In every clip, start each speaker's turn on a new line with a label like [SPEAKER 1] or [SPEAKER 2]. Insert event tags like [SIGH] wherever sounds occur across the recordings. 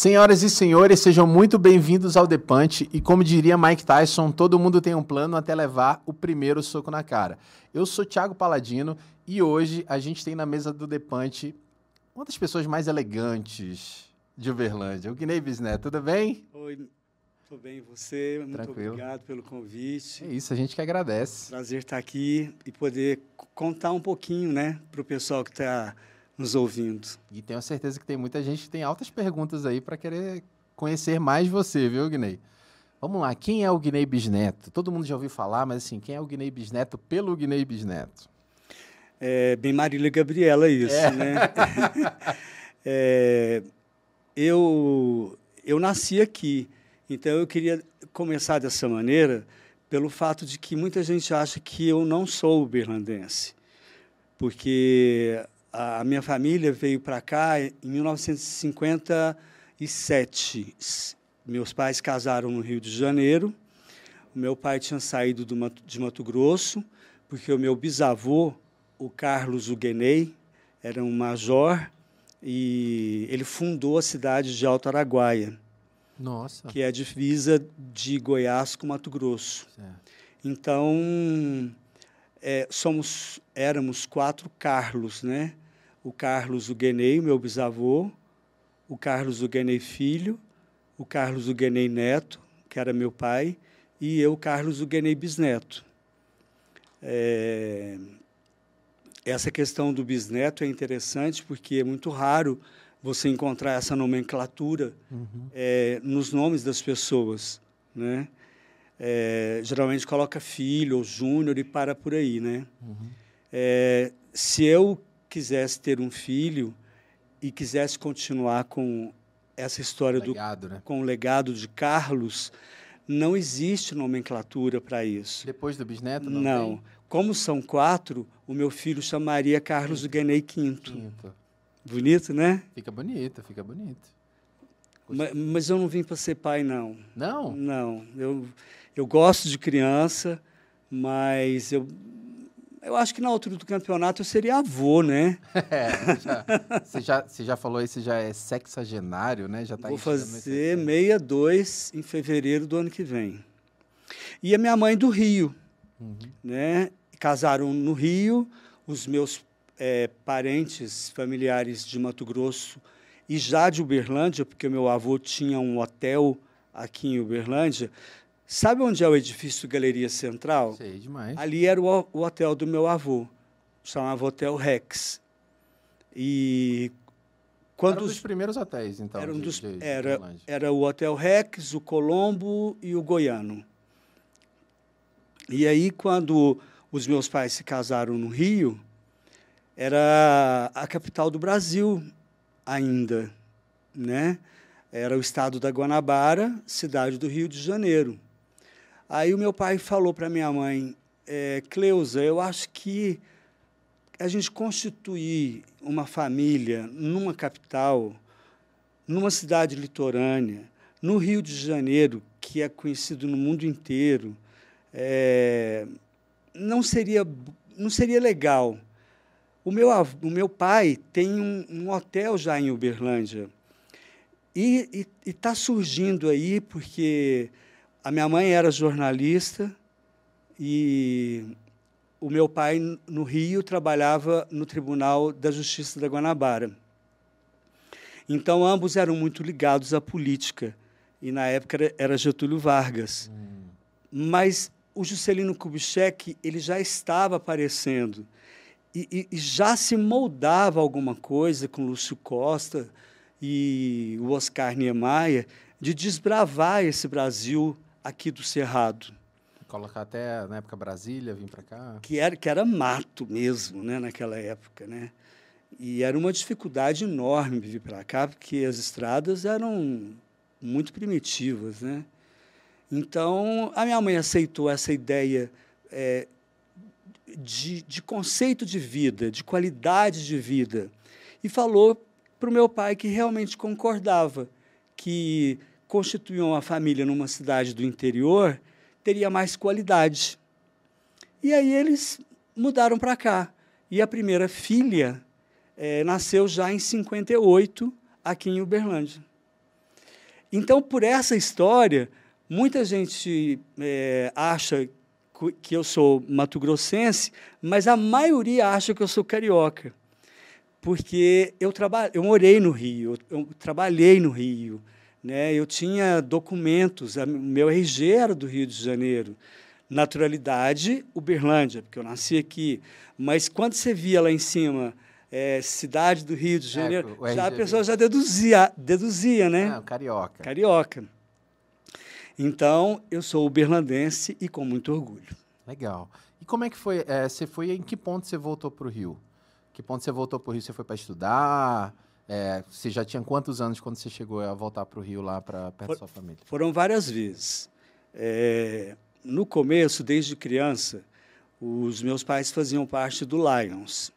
[SPEAKER 1] Senhoras e senhores, sejam muito bem-vindos ao Depante. E como diria Mike Tyson, todo mundo tem um plano até levar o primeiro soco na cara. Eu sou Thiago Paladino e hoje a gente tem na mesa do Depante uma das pessoas mais elegantes de Uberlândia, o Guinei Bisneto. Tudo bem?
[SPEAKER 2] Oi, tudo bem. Você, muito
[SPEAKER 1] Tranquilo.
[SPEAKER 2] obrigado pelo convite.
[SPEAKER 1] É isso, a gente que agradece.
[SPEAKER 2] Prazer estar aqui e poder contar um pouquinho, né, para o pessoal que está nos ouvindo.
[SPEAKER 1] E tenho certeza que tem muita gente que tem altas perguntas aí para querer conhecer mais você, viu, Guinei? Vamos lá, quem é o Guinei Bisneto? Todo mundo já ouviu falar, mas assim, quem é o Guinei Bisneto pelo Guinei Bisneto?
[SPEAKER 2] É bem Marília Gabriela isso,
[SPEAKER 1] É.
[SPEAKER 2] né? [LAUGHS] É, eu, eu nasci aqui, então eu queria começar dessa maneira pelo fato de que muita gente acha que eu não sou uberlandense, porque a, minha família veio para cá em 1957. S- Meus pais casaram no Rio de Janeiro. O meu pai tinha saído de Mato Grosso, porque o meu bisavô, o Carlos Uguenei, era um major e ele fundou a cidade de Alto Araguaia,
[SPEAKER 1] Nossa.
[SPEAKER 2] que é a divisa de Goiás com Mato Grosso.
[SPEAKER 1] Certo.
[SPEAKER 2] Então, é, somos, éramos quatro Carlos, né? O Carlos Uguenei, meu bisavô, o Carlos Uguenei filho, o Carlos Uguenei neto, que era meu pai, e eu, Carlos Uguenei bisneto. É, essa questão do bisneto é interessante porque é muito raro você encontrar essa nomenclatura
[SPEAKER 1] Uhum.
[SPEAKER 2] é, nos nomes das pessoas, né? É, geralmente coloca filho ou júnior e para por aí, né?
[SPEAKER 1] Uhum.
[SPEAKER 2] É, se eu quisesse ter um filho e quisesse continuar com essa história do
[SPEAKER 1] Legado, né?
[SPEAKER 2] com o legado de Carlos, não existe nomenclatura para isso.
[SPEAKER 1] Depois do bisneto, não,
[SPEAKER 2] Não.
[SPEAKER 1] tem?
[SPEAKER 2] Como são quatro, o meu filho chamaria Carlos Guenei Quinto.
[SPEAKER 1] Quinto.
[SPEAKER 2] Bonito, né?
[SPEAKER 1] Fica bonito, fica bonito.
[SPEAKER 2] Ma- Mas eu não vim para ser pai, não.
[SPEAKER 1] Não?
[SPEAKER 2] Não, eu, eu gosto de criança, mas eu, eu acho que na altura do campeonato eu seria avô, né? [LAUGHS]
[SPEAKER 1] É, já- você, já, você já falou você já é sexagenário, né? Já tá
[SPEAKER 2] Vou fazer
[SPEAKER 1] esse-
[SPEAKER 2] 62 em fevereiro do ano que vem. E a minha mãe do Rio,
[SPEAKER 1] Uhum.
[SPEAKER 2] né? Casaram no Rio, os meus eh, parentes familiares de Mato Grosso e já de Uberlândia, porque meu avô tinha um hotel aqui em Uberlândia. Sabe onde é o edifício Galeria Central?
[SPEAKER 1] Sei demais.
[SPEAKER 2] Ali era o, o hotel do meu avô, chamava Hotel Rex. E quando
[SPEAKER 1] Era um dos
[SPEAKER 2] os-
[SPEAKER 1] primeiros hotéis, então.
[SPEAKER 2] era, um
[SPEAKER 1] de-
[SPEAKER 2] dos-
[SPEAKER 1] de- de
[SPEAKER 2] era,
[SPEAKER 1] Uberlândia.
[SPEAKER 2] era o Hotel Rex, o Colombo e o Goiano. E aí, quando os meus pais se casaram no Rio, era a capital do Brasil ainda, né? Era o estado da Guanabara, cidade do Rio de Janeiro. Aí o meu pai falou para minha mãe, é, Cleusa, eu acho que a gente constituir uma família numa capital, numa cidade litorânea, no Rio de Janeiro, que é conhecido no mundo inteiro, é, não seria não seria legal. O meu, o meu pai tem um, um hotel já em Uberlândia. E está surgindo aí, porque a minha mãe era jornalista e o meu pai, no Rio, trabalhava no Tribunal da Justiça da Guanabara. Então, ambos eram muito ligados à política. E, na época, era- Getúlio Vargas. Mas o Juscelino Kubitschek ele já estava aparecendo e, e- e já se moldava alguma coisa com Lúcio Costa e o Oscar Niemeyer de desbravar esse Brasil aqui do Cerrado,
[SPEAKER 1] Colocar até na época Brasília, vir pra cá.
[SPEAKER 2] que era, que era mato mesmo né, naquela época. Né? E era uma dificuldade enorme vir para cá, porque as estradas eram muito primitivas. Né? Então, a minha mãe aceitou essa ideia eh, de, de conceito de vida, de qualidade de vida, e falou para o meu pai que realmente concordava que constituir uma família numa cidade do interior teria mais qualidade. E aí eles mudaram para cá. E a primeira filha eh, nasceu já em 58, aqui em Uberlândia. Então, por essa história, muita gente é, acha que eu sou mato-grossense, mas a maioria acha que eu sou carioca. Porque eu, traba eu morei no Rio, eu trabalhei no Rio, né? eu tinha documentos, o meu RG era do Rio de Janeiro. Naturalidade, Uberlândia, porque eu nasci aqui. Mas quando você via lá em cima é, cidade do Rio de é, Janeiro, é, já a pessoa já deduzia, deduzia né?
[SPEAKER 1] Não, carioca.
[SPEAKER 2] Carioca. Então, eu sou uberlandense e com muito orgulho.
[SPEAKER 1] Legal. E como é que foi? É, você foi em que ponto você voltou para o Rio? Que ponto você voltou para o Rio? Você foi para estudar? É, você já tinha quantos anos quando você chegou a voltar para o Rio lá para perto For, da sua família?
[SPEAKER 2] Foram várias vezes. É, no começo, desde criança, os meus pais faziam parte do Lions.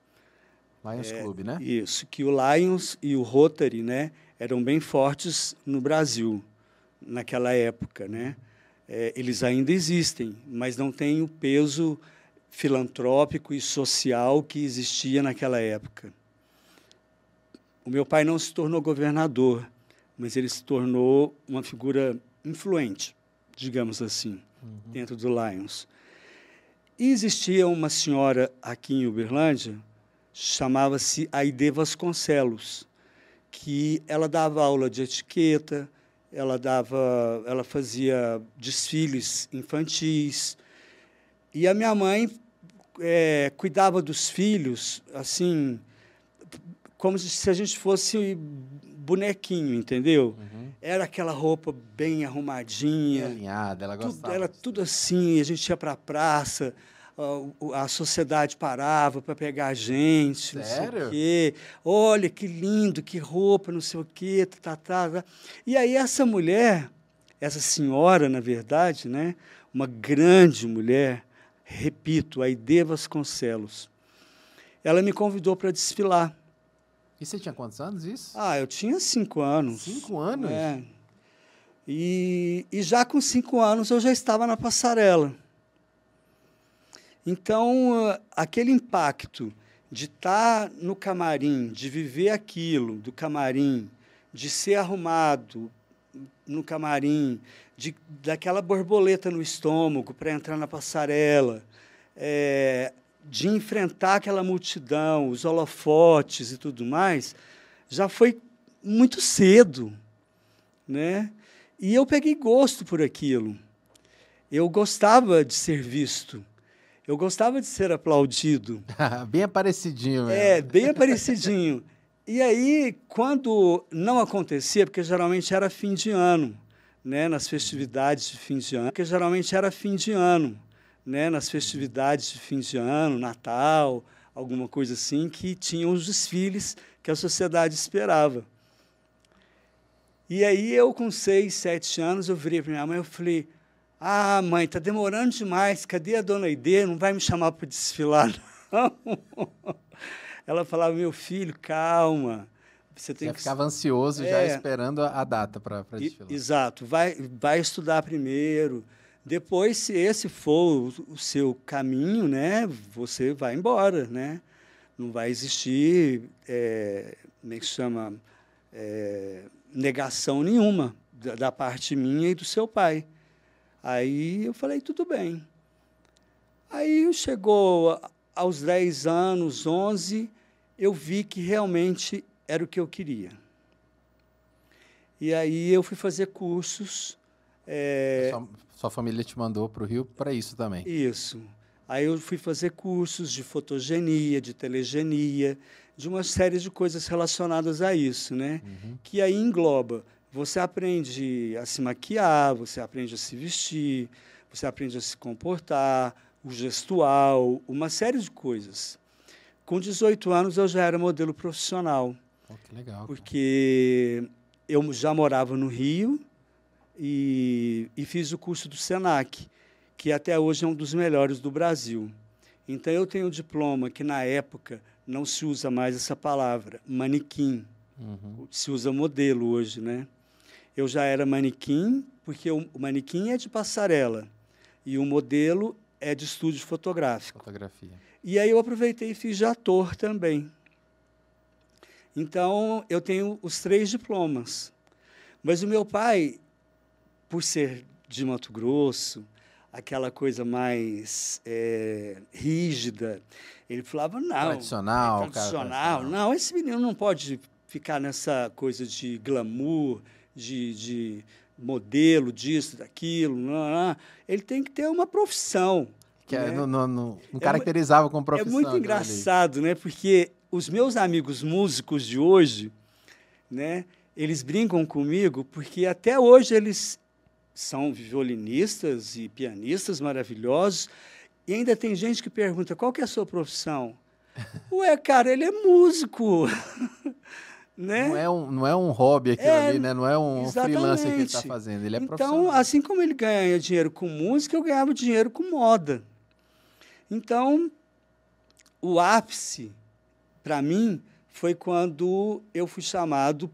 [SPEAKER 1] Lions é, Club, né?
[SPEAKER 2] Isso, que o Lions e o Rotary, né, eram bem fortes no Brasil naquela época, né? É, eles ainda existem, mas não têm o peso filantrópico e social que existia naquela época. O meu pai não se tornou governador, mas ele se tornou uma figura influente, digamos assim, uhum. dentro do Lions. E existia uma senhora aqui em Uberlândia, chamava-se Aide Vasconcelos, que ela dava aula de etiqueta, ela dava, ela fazia desfiles infantis. E a minha mãe é, cuidava dos filhos, assim, como se a gente fosse bonequinho, entendeu? Uhum. Era aquela roupa bem arrumadinha.
[SPEAKER 1] Bem alinhada, ela gostava.
[SPEAKER 2] Tudo, era tudo assim, a gente ia para a praça, a, sociedade parava para pegar a gente, não Sério? sei o quê. Olha que lindo, que roupa, não sei o quê, tá, tá, tá. E aí essa mulher, essa senhora, na verdade, né, uma grande mulher, repito, a Ide Vasconcelos, ela me convidou para desfilar.
[SPEAKER 1] E você tinha quantos anos isso?
[SPEAKER 2] Ah, eu tinha cinco anos.
[SPEAKER 1] Cinco anos?
[SPEAKER 2] É. E, e já com cinco anos eu já estava na passarela. Então, aquele impacto de estar no camarim, de viver aquilo do camarim, de ser arrumado no camarim, de, daquela borboleta no estômago para entrar na passarela, é, de enfrentar aquela multidão, os holofotes e tudo mais, já foi muito cedo, né? E eu peguei gosto por aquilo. Eu gostava de ser visto. Eu gostava de ser aplaudido. [LAUGHS]
[SPEAKER 1] bem aparecidinho, mesmo.
[SPEAKER 2] É, bem aparecidinho. [LAUGHS] e aí, quando não acontecia, porque geralmente era fim de ano, né, nas festividades de fim de ano, porque geralmente era fim de ano, né, nas festividades de fim de ano, Natal, alguma coisa assim, que tinham os desfiles que a sociedade esperava. E aí eu, com seis, sete anos, eu virei para minha mãe e falei, ah, mãe, está demorando demais. Cadê a dona Ide? Não vai me chamar para desfilar, [LAUGHS] não. Ela falava, meu filho, calma.
[SPEAKER 1] Você, tem Você que... ficava ansioso é, já esperando a data para desfilar.
[SPEAKER 2] Exato. Vai, vai estudar primeiro. Depois, se esse for o, seu caminho, né, você vai embora, né? Não vai existir, é, como é que chama, é, negação nenhuma da, da parte minha e do seu pai. Aí eu falei, tudo bem. Aí chegou aos 10 anos, 11, eu vi que realmente era o que eu queria. E aí eu fui fazer cursos. É...
[SPEAKER 1] sua, família te mandou para o Rio para isso também?
[SPEAKER 2] Isso. Aí eu fui fazer cursos de fotogenia, de telegenia, de uma série de coisas relacionadas a isso, né? Uhum. Que aí engloba você aprende a se maquiar, você aprende a se vestir, você aprende a se comportar, o gestual, uma série de coisas. Com 18 anos eu já era modelo profissional.
[SPEAKER 1] Oh, que legal.
[SPEAKER 2] Porque eu já morava no Rio e, e fiz o curso do SENAC, que até hoje é um dos melhores do Brasil. Então eu tenho um diploma que na época não se usa mais essa palavra, manequim. Uhum. Se usa modelo hoje, né? eu já era manequim, porque o, o manequim é de passarela e o modelo é de estúdio fotográfico.
[SPEAKER 1] Fotografia.
[SPEAKER 2] E aí eu aproveitei e fiz de ator também. Então, eu tenho os três diplomas. Mas o meu pai, por ser de Mato Grosso, aquela coisa mais é, rígida, ele falava, não.
[SPEAKER 1] Tradicional.
[SPEAKER 2] É tradicional. Não, esse menino não pode ficar nessa coisa de glamour, de, de modelo disso, daquilo. Não, não. Ele tem que ter uma profissão.
[SPEAKER 1] Que né? não, não, não, não caracterizava é, como profissão.
[SPEAKER 2] É muito engraçado, né? Porque os meus amigos músicos de hoje, né? Eles brincam comigo porque até hoje eles são violinistas e pianistas maravilhosos e ainda tem gente que pergunta qual que é a sua profissão. [LAUGHS] Ué, cara, ele é músico. [LAUGHS] né?
[SPEAKER 1] Não é um, não é um hobby aquilo é, ali, né? Não é um exatamente. freelancer que ele está fazendo, ele é
[SPEAKER 2] Então, assim como ele ganha dinheiro com música, eu ganhava dinheiro com moda. Então, o ápice, para mim, foi quando eu fui chamado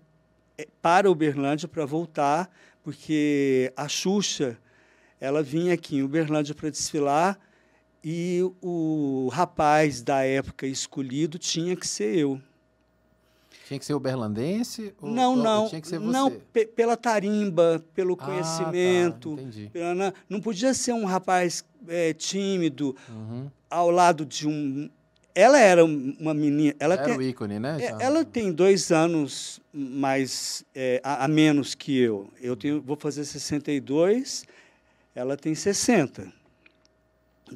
[SPEAKER 2] eh, para Uberlândia para voltar, porque a Xuxa ela vinha aqui em Uberlândia para desfilar e o rapaz da época escolhido tinha que ser eu.
[SPEAKER 1] Tinha que ser uberlandense?
[SPEAKER 2] Ou, não, não. Tinha que ser você? Não, pela tarimba, pelo conhecimento. Ah, tá, entendi. Pela, não podia ser um rapaz é, tímido uhum. ao lado de um. Ela era uma menina. Ela
[SPEAKER 1] era
[SPEAKER 2] tem,
[SPEAKER 1] o ícone, né?
[SPEAKER 2] É, ela tem dois anos mais é, a, a, menos que eu. Eu tenho, vou fazer 62, ela tem 60.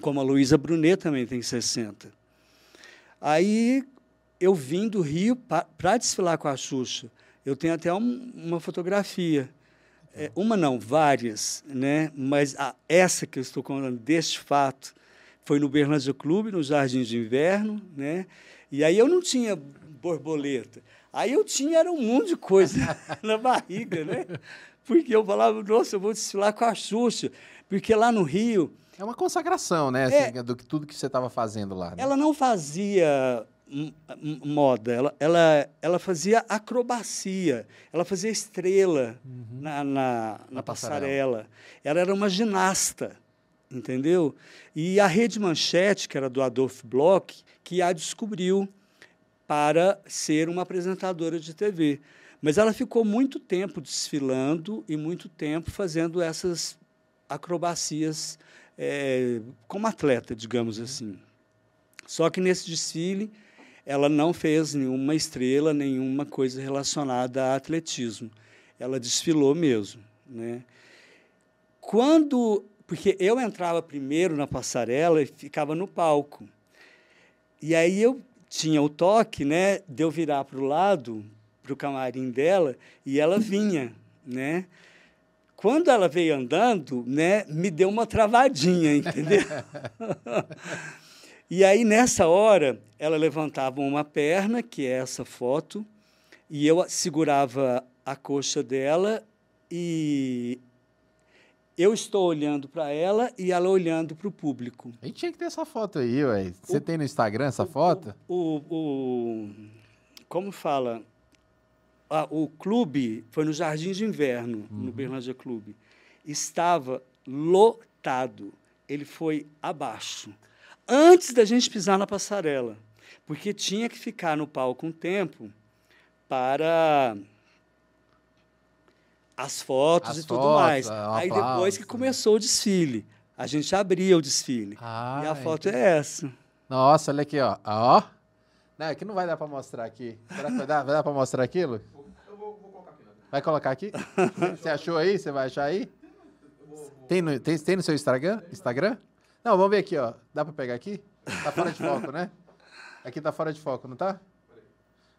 [SPEAKER 2] Como a Luísa Brunet também tem 60. Aí eu vim do Rio para desfilar com a Xuxa. Eu tenho até um, uma fotografia. É, uma não, várias, né? mas a, essa que eu estou contando deste fato foi no Berlândia Clube, no Jardim de Inverno, né? e aí eu não tinha borboleta. Aí eu tinha era um mundo de coisa [LAUGHS] na barriga, né? Porque eu falava, nossa, eu vou desfilar com a Xuxa. Porque lá no Rio.
[SPEAKER 1] É uma consagração, né? Assim, é, do que tudo que você estava fazendo lá. Né?
[SPEAKER 2] Ela não fazia moda, ela, ela, ela fazia acrobacia, ela fazia estrela uhum. na, na, na, na passarela. passarela. Ela era uma ginasta, entendeu? E a Rede Manchete, que era do Adolf Bloch, que a descobriu para ser uma apresentadora de TV. Mas ela ficou muito tempo desfilando e muito tempo fazendo essas acrobacias é, como atleta, digamos assim. Só que nesse desfile ela não fez nenhuma estrela, nenhuma coisa relacionada a atletismo. Ela desfilou mesmo. Né? Quando. Porque eu entrava primeiro na passarela e ficava no palco. E aí eu tinha o toque né, de eu virar para o lado, para o camarim dela, e ela vinha. Né? Quando ela veio andando, né, me deu uma travadinha, entendeu? [LAUGHS] E aí, nessa hora, ela levantava uma perna, que é essa foto, e eu segurava a coxa dela e eu estou olhando para ela e ela olhando para o público.
[SPEAKER 1] A gente tinha que ter essa foto aí, ué. Você o, tem no Instagram essa foto?
[SPEAKER 2] O, o, o como fala? Ah, o clube foi no Jardim de Inverno, uhum. no Berlândia Clube. Estava lotado. Ele foi abaixo antes da gente pisar na passarela, porque tinha que ficar no palco um tempo para as fotos as e tudo fotos, mais. Aí depois que começou o desfile, a gente abria o desfile. Ah, e a foto entendi. é essa.
[SPEAKER 1] Nossa, olha aqui, ó. ó. Não, aqui não vai dar para mostrar aqui. Será que vai dar, vai dar para mostrar aquilo? Eu vou, vou, colocar aqui. Né? Vai colocar aqui? [LAUGHS] Você achou aí? Você vai achar aí? Tem no, tem, tem no seu Instagram? Instagram? Não, vamos ver aqui, ó. Dá para pegar aqui? Tá fora de foco, né? Aqui tá fora de foco, não tá?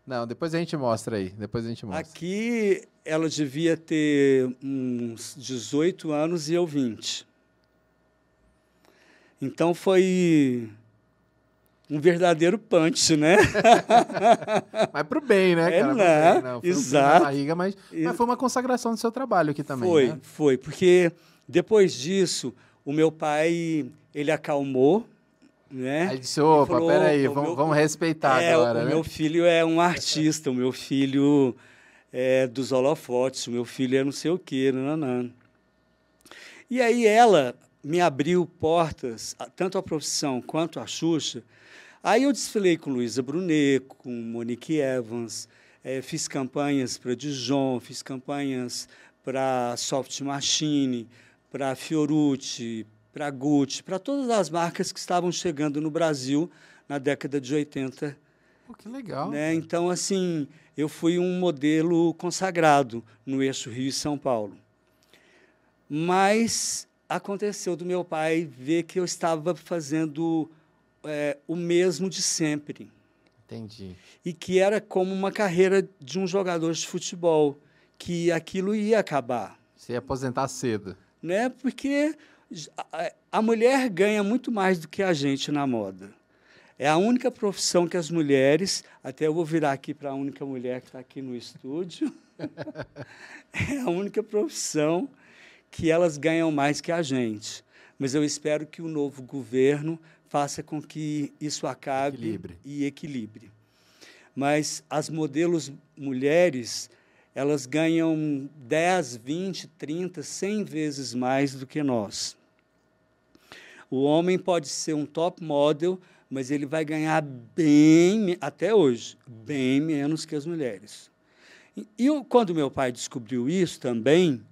[SPEAKER 1] Não, depois a gente mostra aí. Depois a gente mostra.
[SPEAKER 2] Aqui ela devia ter uns 18 anos e eu 20. Então foi um verdadeiro punch, né? [LAUGHS]
[SPEAKER 1] mas pro bem, né,
[SPEAKER 2] é, cara? É,
[SPEAKER 1] não,
[SPEAKER 2] foi exato. Um
[SPEAKER 1] barriga, mas, mas foi uma consagração do seu trabalho aqui também,
[SPEAKER 2] Foi,
[SPEAKER 1] né?
[SPEAKER 2] foi. Porque depois disso, o meu pai ele acalmou, né?
[SPEAKER 1] Aí disse, opa, falou, peraí, vamos, meu, vamos respeitar
[SPEAKER 2] é,
[SPEAKER 1] agora,
[SPEAKER 2] o
[SPEAKER 1] né?
[SPEAKER 2] meu filho é um artista, o meu filho é dos holofotes, o meu filho é não sei o quê, nananã. E aí ela me abriu portas, tanto a profissão quanto a Xuxa. Aí eu desfilei com Luísa Brunet, com Monique Evans, É, fiz campanhas para Dijon, fiz campanhas para Soft Machine, para Fiorucci, para Gucci, para todas as marcas que estavam chegando no Brasil na década de 80.
[SPEAKER 1] Pô, que legal.
[SPEAKER 2] Né? Então, assim, eu fui um modelo consagrado no eixo Rio e São Paulo. Mas aconteceu do meu pai ver que eu estava fazendo é, o mesmo de sempre.
[SPEAKER 1] Entendi.
[SPEAKER 2] E que era como uma carreira de um jogador de futebol, que aquilo ia acabar.
[SPEAKER 1] Você ia aposentar cedo.
[SPEAKER 2] Né? Porque a mulher ganha muito mais do que a gente na moda. É a única profissão que as mulheres, até eu vou virar aqui para a única mulher que está aqui no estúdio, [LAUGHS] é a única profissão que elas ganham mais que a gente. Mas eu espero que o novo governo faça com que isso acabe
[SPEAKER 1] equilibre.
[SPEAKER 2] e equilibre. Mas as modelos mulheres, elas ganham 10, 20, 30, 100 vezes mais do que nós. O homem pode ser um top model, mas ele vai ganhar bem, até hoje, bem menos que as mulheres. E, e quando meu pai descobriu isso também,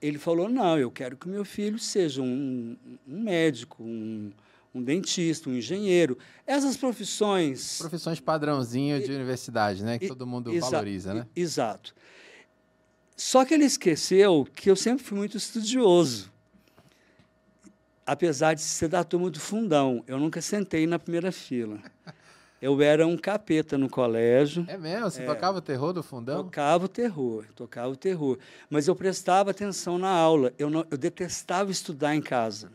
[SPEAKER 2] ele falou: não, eu quero que meu filho seja um, um médico, um, um dentista, um engenheiro. Essas profissões.
[SPEAKER 1] Profissões padrãozinho de universidade, né? Que todo mundo valoriza, né?
[SPEAKER 2] Exato. Só que ele esqueceu que eu sempre fui muito estudioso apesar de ser da turma do fundão, eu nunca sentei na primeira fila. Eu era um capeta no colégio.
[SPEAKER 1] É mesmo? Você é, tocava o terror do fundão?
[SPEAKER 2] Tocava o terror, tocava o terror. Mas eu prestava atenção na aula. Eu, não, eu detestava estudar em casa.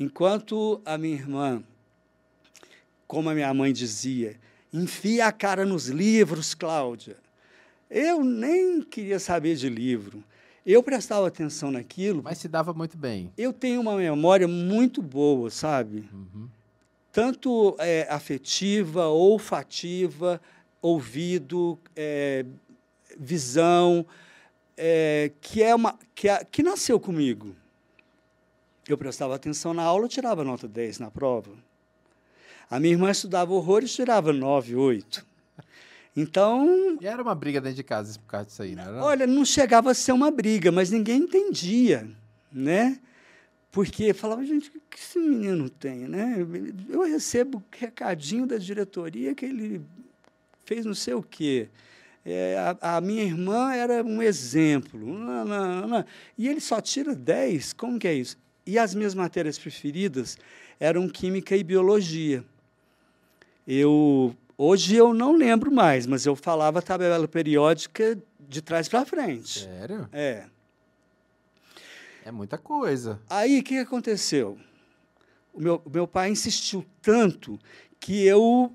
[SPEAKER 2] Enquanto a minha irmã, como a minha mãe dizia, enfia a cara nos livros, Cláudia. Eu nem queria saber de livro. Eu prestava atenção naquilo.
[SPEAKER 1] Mas se dava muito bem.
[SPEAKER 2] Eu tenho uma memória muito boa, sabe? Uhum. Tanto é, afetiva, olfativa, ouvido, é, visão, é, que é uma que, que nasceu comigo. Eu prestava atenção na aula, tirava nota 10 na prova. A minha irmã estudava horrores, tirava 9, 8. Então.
[SPEAKER 1] E era uma briga dentro de casa por causa disso aí, não era?
[SPEAKER 2] Olha, não chegava a ser uma briga, mas ninguém entendia, né? Porque falava, gente, o que esse menino tem, né? Eu recebo recadinho da diretoria que ele fez não sei o quê. É, a, a, minha irmã era um exemplo. Não, não, não. E ele só tira 10? Como que é isso? E as minhas matérias preferidas eram química e biologia. Eu Hoje eu não lembro mais, mas eu falava tabela periódica de trás para frente.
[SPEAKER 1] Sério?
[SPEAKER 2] É.
[SPEAKER 1] É muita coisa.
[SPEAKER 2] Aí o que aconteceu? O meu, meu pai insistiu tanto que eu,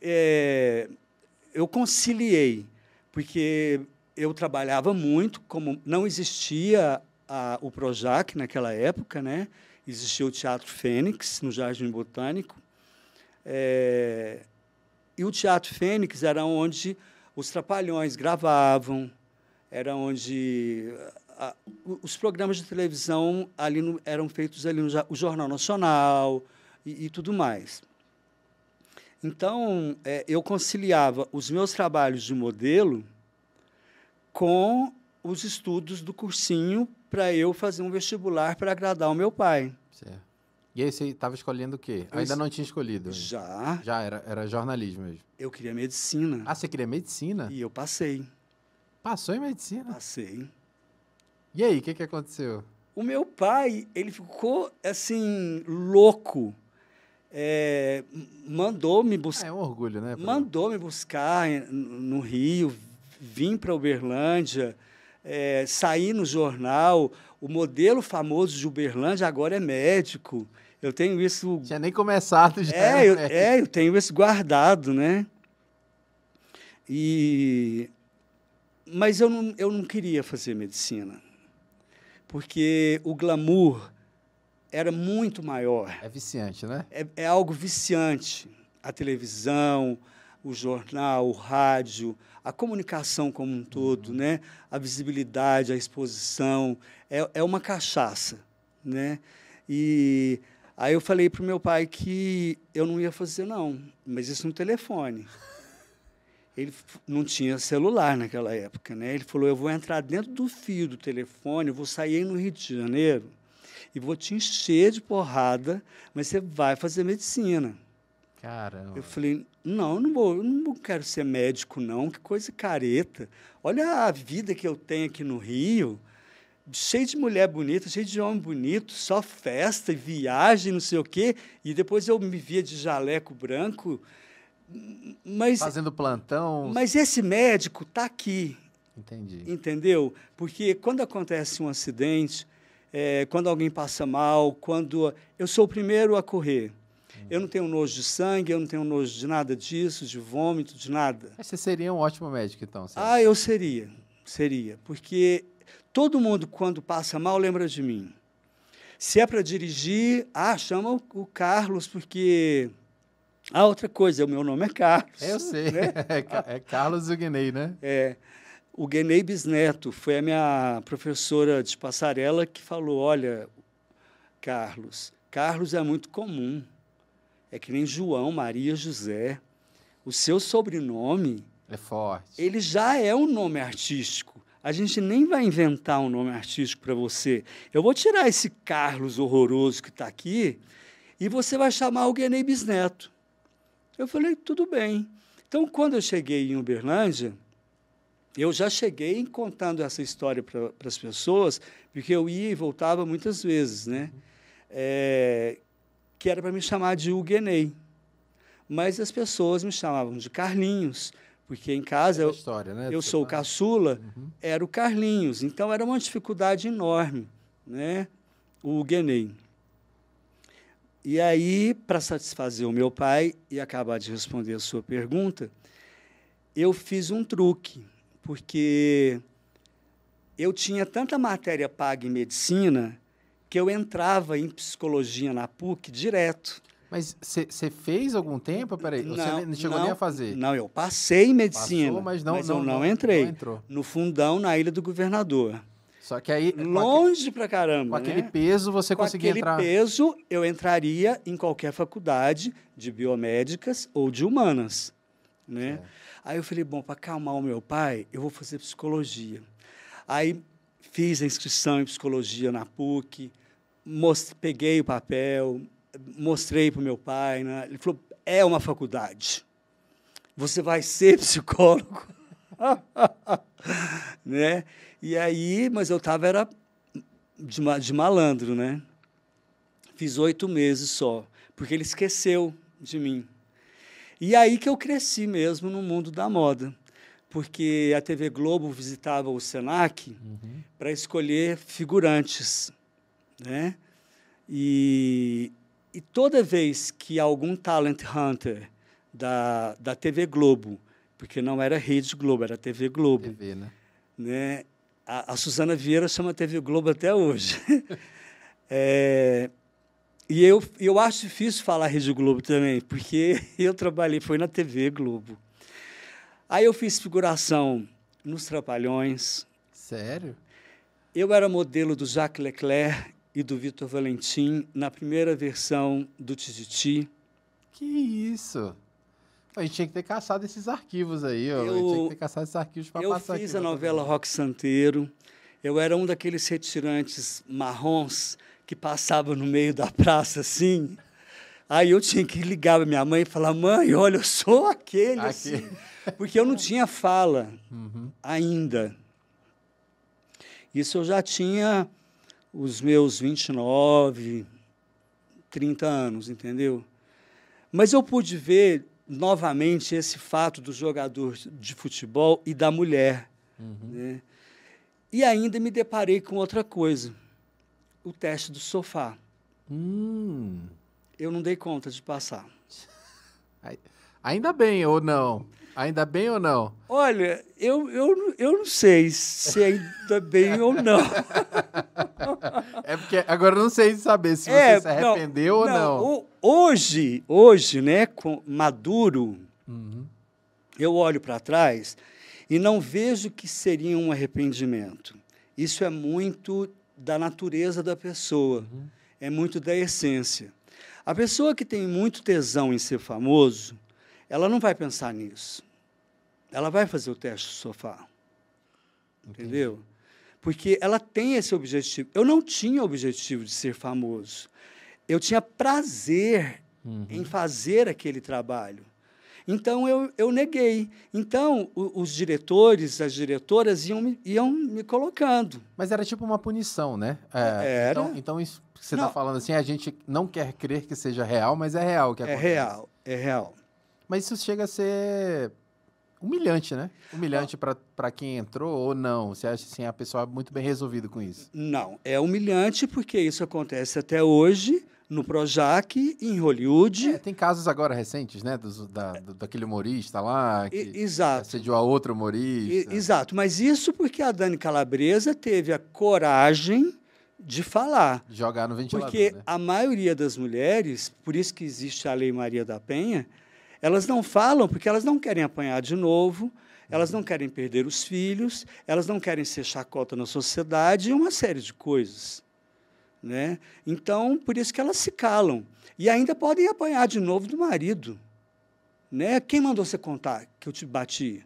[SPEAKER 2] é, eu conciliei, porque eu trabalhava muito, como não existia a, o Projac naquela época, né? existia o Teatro Fênix, no Jardim Botânico. É, e o Teatro Fênix era onde os Trapalhões gravavam, era onde a, os programas de televisão ali no, eram feitos ali no o Jornal Nacional e, e tudo mais. Então, é, eu conciliava os meus trabalhos de modelo com os estudos do cursinho para eu fazer um vestibular para agradar o meu pai.
[SPEAKER 1] Certo. E aí você estava escolhendo o quê? Eu Ainda não tinha escolhido?
[SPEAKER 2] Já.
[SPEAKER 1] Já, era, era jornalismo mesmo.
[SPEAKER 2] Eu queria medicina.
[SPEAKER 1] Ah, você queria medicina?
[SPEAKER 2] E eu passei.
[SPEAKER 1] Passou em medicina?
[SPEAKER 2] Passei.
[SPEAKER 1] E aí, o que, que aconteceu?
[SPEAKER 2] O meu pai, ele ficou, assim, louco. É, mandou me buscar.
[SPEAKER 1] Ah, é um orgulho, né?
[SPEAKER 2] Mandou me buscar no Rio, vim para Uberlândia, é, saí no jornal. O modelo famoso de Uberlândia agora é médico. Eu tenho isso.
[SPEAKER 1] Tinha nem começado já.
[SPEAKER 2] É, eu, é, eu tenho isso guardado, né? E mas eu não, eu não queria fazer medicina, porque o glamour era muito maior.
[SPEAKER 1] É viciante, né?
[SPEAKER 2] É, é algo viciante. A televisão, o jornal, o rádio, a comunicação como um todo, uhum. né? A visibilidade, a exposição, é, é uma cachaça, né? E Aí eu falei para o meu pai que eu não ia fazer, não, mas isso no telefone. ele não tinha celular naquela época, né? Ele falou: eu vou entrar dentro do fio do telefone, vou sair no Rio de Janeiro e vou te encher de porrada, mas você vai fazer medicina.
[SPEAKER 1] Caramba.
[SPEAKER 2] Eu falei, não, eu não, vou, eu não quero ser médico, não, que coisa careta. Olha a vida que eu tenho aqui no Rio, cheio de mulher bonita, cheio de homem bonito, só festa e viagem, não sei o quê. E depois eu me via de jaleco branco. Mas,
[SPEAKER 1] Fazendo plantão.
[SPEAKER 2] mas esse médico está aqui,
[SPEAKER 1] Entendi.
[SPEAKER 2] entendeu? Porque quando acontece um acidente, é, quando alguém passa mal, quando eu sou o primeiro a correr. Eu não tenho nojo de sangue, eu não tenho nojo de nada disso, de vômito, de nada.
[SPEAKER 1] Mas você seria um ótimo médico, então.
[SPEAKER 2] Ah, eu seria, seria, porque todo mundo quando passa mal lembra de mim. Se é para dirigir, ah, chama o, Carlos porque ah, outra coisa, o meu nome é Carlos.
[SPEAKER 1] eu sei.
[SPEAKER 2] né? [LAUGHS]
[SPEAKER 1] É, é Carlos Zugnei, né?
[SPEAKER 2] É, o Guenei Bisneto foi a minha professora de passarela que falou: olha, Carlos, Carlos é muito comum. É que nem João, Maria, José. O seu sobrenome,
[SPEAKER 1] É forte.
[SPEAKER 2] ele já é um nome artístico. A gente nem vai inventar um nome artístico para você. Eu vou tirar esse Carlos horroroso que está aqui e você vai chamar o Guenei Bisneto. Eu falei, tudo bem. Então, quando eu cheguei em Uberlândia, eu já cheguei contando essa história para as pessoas, porque eu ia e voltava muitas vezes, né? É, que era para me chamar de Uguenei. Mas as pessoas me chamavam de Carlinhos, porque em casa
[SPEAKER 1] É
[SPEAKER 2] eu,
[SPEAKER 1] história, né?
[SPEAKER 2] eu sou o caçula,
[SPEAKER 1] Uhum.
[SPEAKER 2] era o Carlinhos. Então era uma dificuldade enorme, né? O Guenei. E aí, para satisfazer o meu pai e acabar de responder a sua pergunta, eu fiz um truque, porque eu tinha tanta matéria paga em medicina que eu entrava em psicologia na PUC direto.
[SPEAKER 1] Mas você fez algum tempo? Peraí, você
[SPEAKER 2] Não,
[SPEAKER 1] chegou
[SPEAKER 2] não,
[SPEAKER 1] nem a fazer.
[SPEAKER 2] Não, eu passei em medicina,
[SPEAKER 1] Passou, mas não,
[SPEAKER 2] eu
[SPEAKER 1] não,
[SPEAKER 2] não, entrei.
[SPEAKER 1] Não entrou.
[SPEAKER 2] No fundão, na Ilha do Governador.
[SPEAKER 1] Só que aí, com
[SPEAKER 2] Longe pra caramba.
[SPEAKER 1] com aquele
[SPEAKER 2] né?
[SPEAKER 1] peso, você
[SPEAKER 2] Com
[SPEAKER 1] conseguia
[SPEAKER 2] aquele
[SPEAKER 1] entrar.
[SPEAKER 2] peso, eu entraria em qualquer faculdade de biomédicas ou de humanas. Né?
[SPEAKER 1] Certo.
[SPEAKER 2] Aí eu falei, bom, para acalmar o meu pai, eu vou fazer psicologia. Aí fiz a inscrição em psicologia na PUC, peguei o papel, mostrei para o meu pai. Né? Ele falou, é uma faculdade. Você vai ser [LAUGHS] psicólogo. [LAUGHS] né? E aí, mas eu estava era de, de malandro, né? Fiz oito meses só, porque ele esqueceu de mim. E aí que eu cresci mesmo no mundo da moda, porque a TV Globo visitava o Senac
[SPEAKER 1] Uhum.
[SPEAKER 2] para escolher figurantes, né? E, e toda vez que algum talent hunter da, da TV Globo, porque não era Rede Globo, era TV Globo,
[SPEAKER 1] TV, né?
[SPEAKER 2] né? A, a Suzana Vieira chama TV Globo até hoje. [LAUGHS] É, e eu, eu acho difícil falar Rede Globo também, porque [LAUGHS] eu trabalhei, foi na TV Globo. Aí eu fiz figuração nos Trapalhões.
[SPEAKER 1] Sério?
[SPEAKER 2] Eu era modelo do Jacques Leclerc e do Vitor Valentim na primeira versão do Tititi.
[SPEAKER 1] Que isso? A gente tinha que ter caçado esses arquivos aí, ó.
[SPEAKER 2] Eu-
[SPEAKER 1] Eu... tinha que ter caçado esses arquivos para
[SPEAKER 2] Eu
[SPEAKER 1] passar
[SPEAKER 2] fiz
[SPEAKER 1] aqui
[SPEAKER 2] a
[SPEAKER 1] pra
[SPEAKER 2] novela
[SPEAKER 1] todo
[SPEAKER 2] Rock Santeiro. Eu era um daqueles retirantes marrons que passava no meio da praça assim. Aí eu tinha que ligar para minha mãe e falar: mãe, olha, eu sou aquele. Assim. Porque eu não tinha fala.
[SPEAKER 1] Uhum.
[SPEAKER 2] ainda. Isso eu já tinha os meus 29, 30 anos, entendeu? Mas eu pude ver novamente esse fato do jogador de futebol e da mulher.
[SPEAKER 1] Uhum.
[SPEAKER 2] Né? E ainda me deparei com outra coisa: o teste do sofá.
[SPEAKER 1] Hum.
[SPEAKER 2] Eu não dei conta de passar. [LAUGHS]
[SPEAKER 1] Ainda bem ou não? Ainda bem ou não?
[SPEAKER 2] Olha, eu, eu, eu não sei se ainda bem ou não. [LAUGHS]
[SPEAKER 1] É porque agora eu não sei saber se
[SPEAKER 2] É,
[SPEAKER 1] você se arrependeu ou não.
[SPEAKER 2] o- hoje, hoje, né, com, maduro,
[SPEAKER 1] Uhum.
[SPEAKER 2] eu olho para trás e não vejo que seria um arrependimento. Isso é muito da natureza da pessoa,
[SPEAKER 1] Uhum.
[SPEAKER 2] é muito da essência. A pessoa que tem muito tesão em ser famoso, ela não vai pensar nisso. ela vai fazer o teste do sofá. Entendi. Entendeu? Porque ela tem esse objetivo. Eu não tinha objetivo de ser famoso. Eu tinha prazer uhum. em fazer aquele trabalho. Então eu, eu neguei. Então o, os diretores, as diretoras iam me, iam me colocando.
[SPEAKER 1] Mas era tipo uma punição, né? É, era. Então, então isso que você está falando assim, a gente não quer crer que seja real, mas é real que
[SPEAKER 2] é acontece. É real, é real.
[SPEAKER 1] Mas isso chega a ser humilhante, né? Humilhante para quem entrou ou não? Você acha assim, a pessoa é muito bem resolvida com isso?
[SPEAKER 2] Não, é humilhante porque isso acontece até hoje no Projac, em Hollywood. É,
[SPEAKER 1] tem casos agora recentes, né? Da, do, daquele humorista lá que
[SPEAKER 2] exato.
[SPEAKER 1] assediou a outro humorista.
[SPEAKER 2] E, exato, mas isso porque a Dani Calabresa teve a coragem de falar.
[SPEAKER 1] Jogar no ventilador,
[SPEAKER 2] Porque
[SPEAKER 1] né?
[SPEAKER 2] a maioria das mulheres, por isso que existe a Lei Maria da Penha, elas não falam porque elas não querem apanhar de novo, elas não querem perder os filhos, elas não querem ser chacota na sociedade e uma série de coisas. Né? Então, por isso que elas se calam. E ainda podem apanhar de novo do marido. Né? Quem mandou você contar que eu te bati?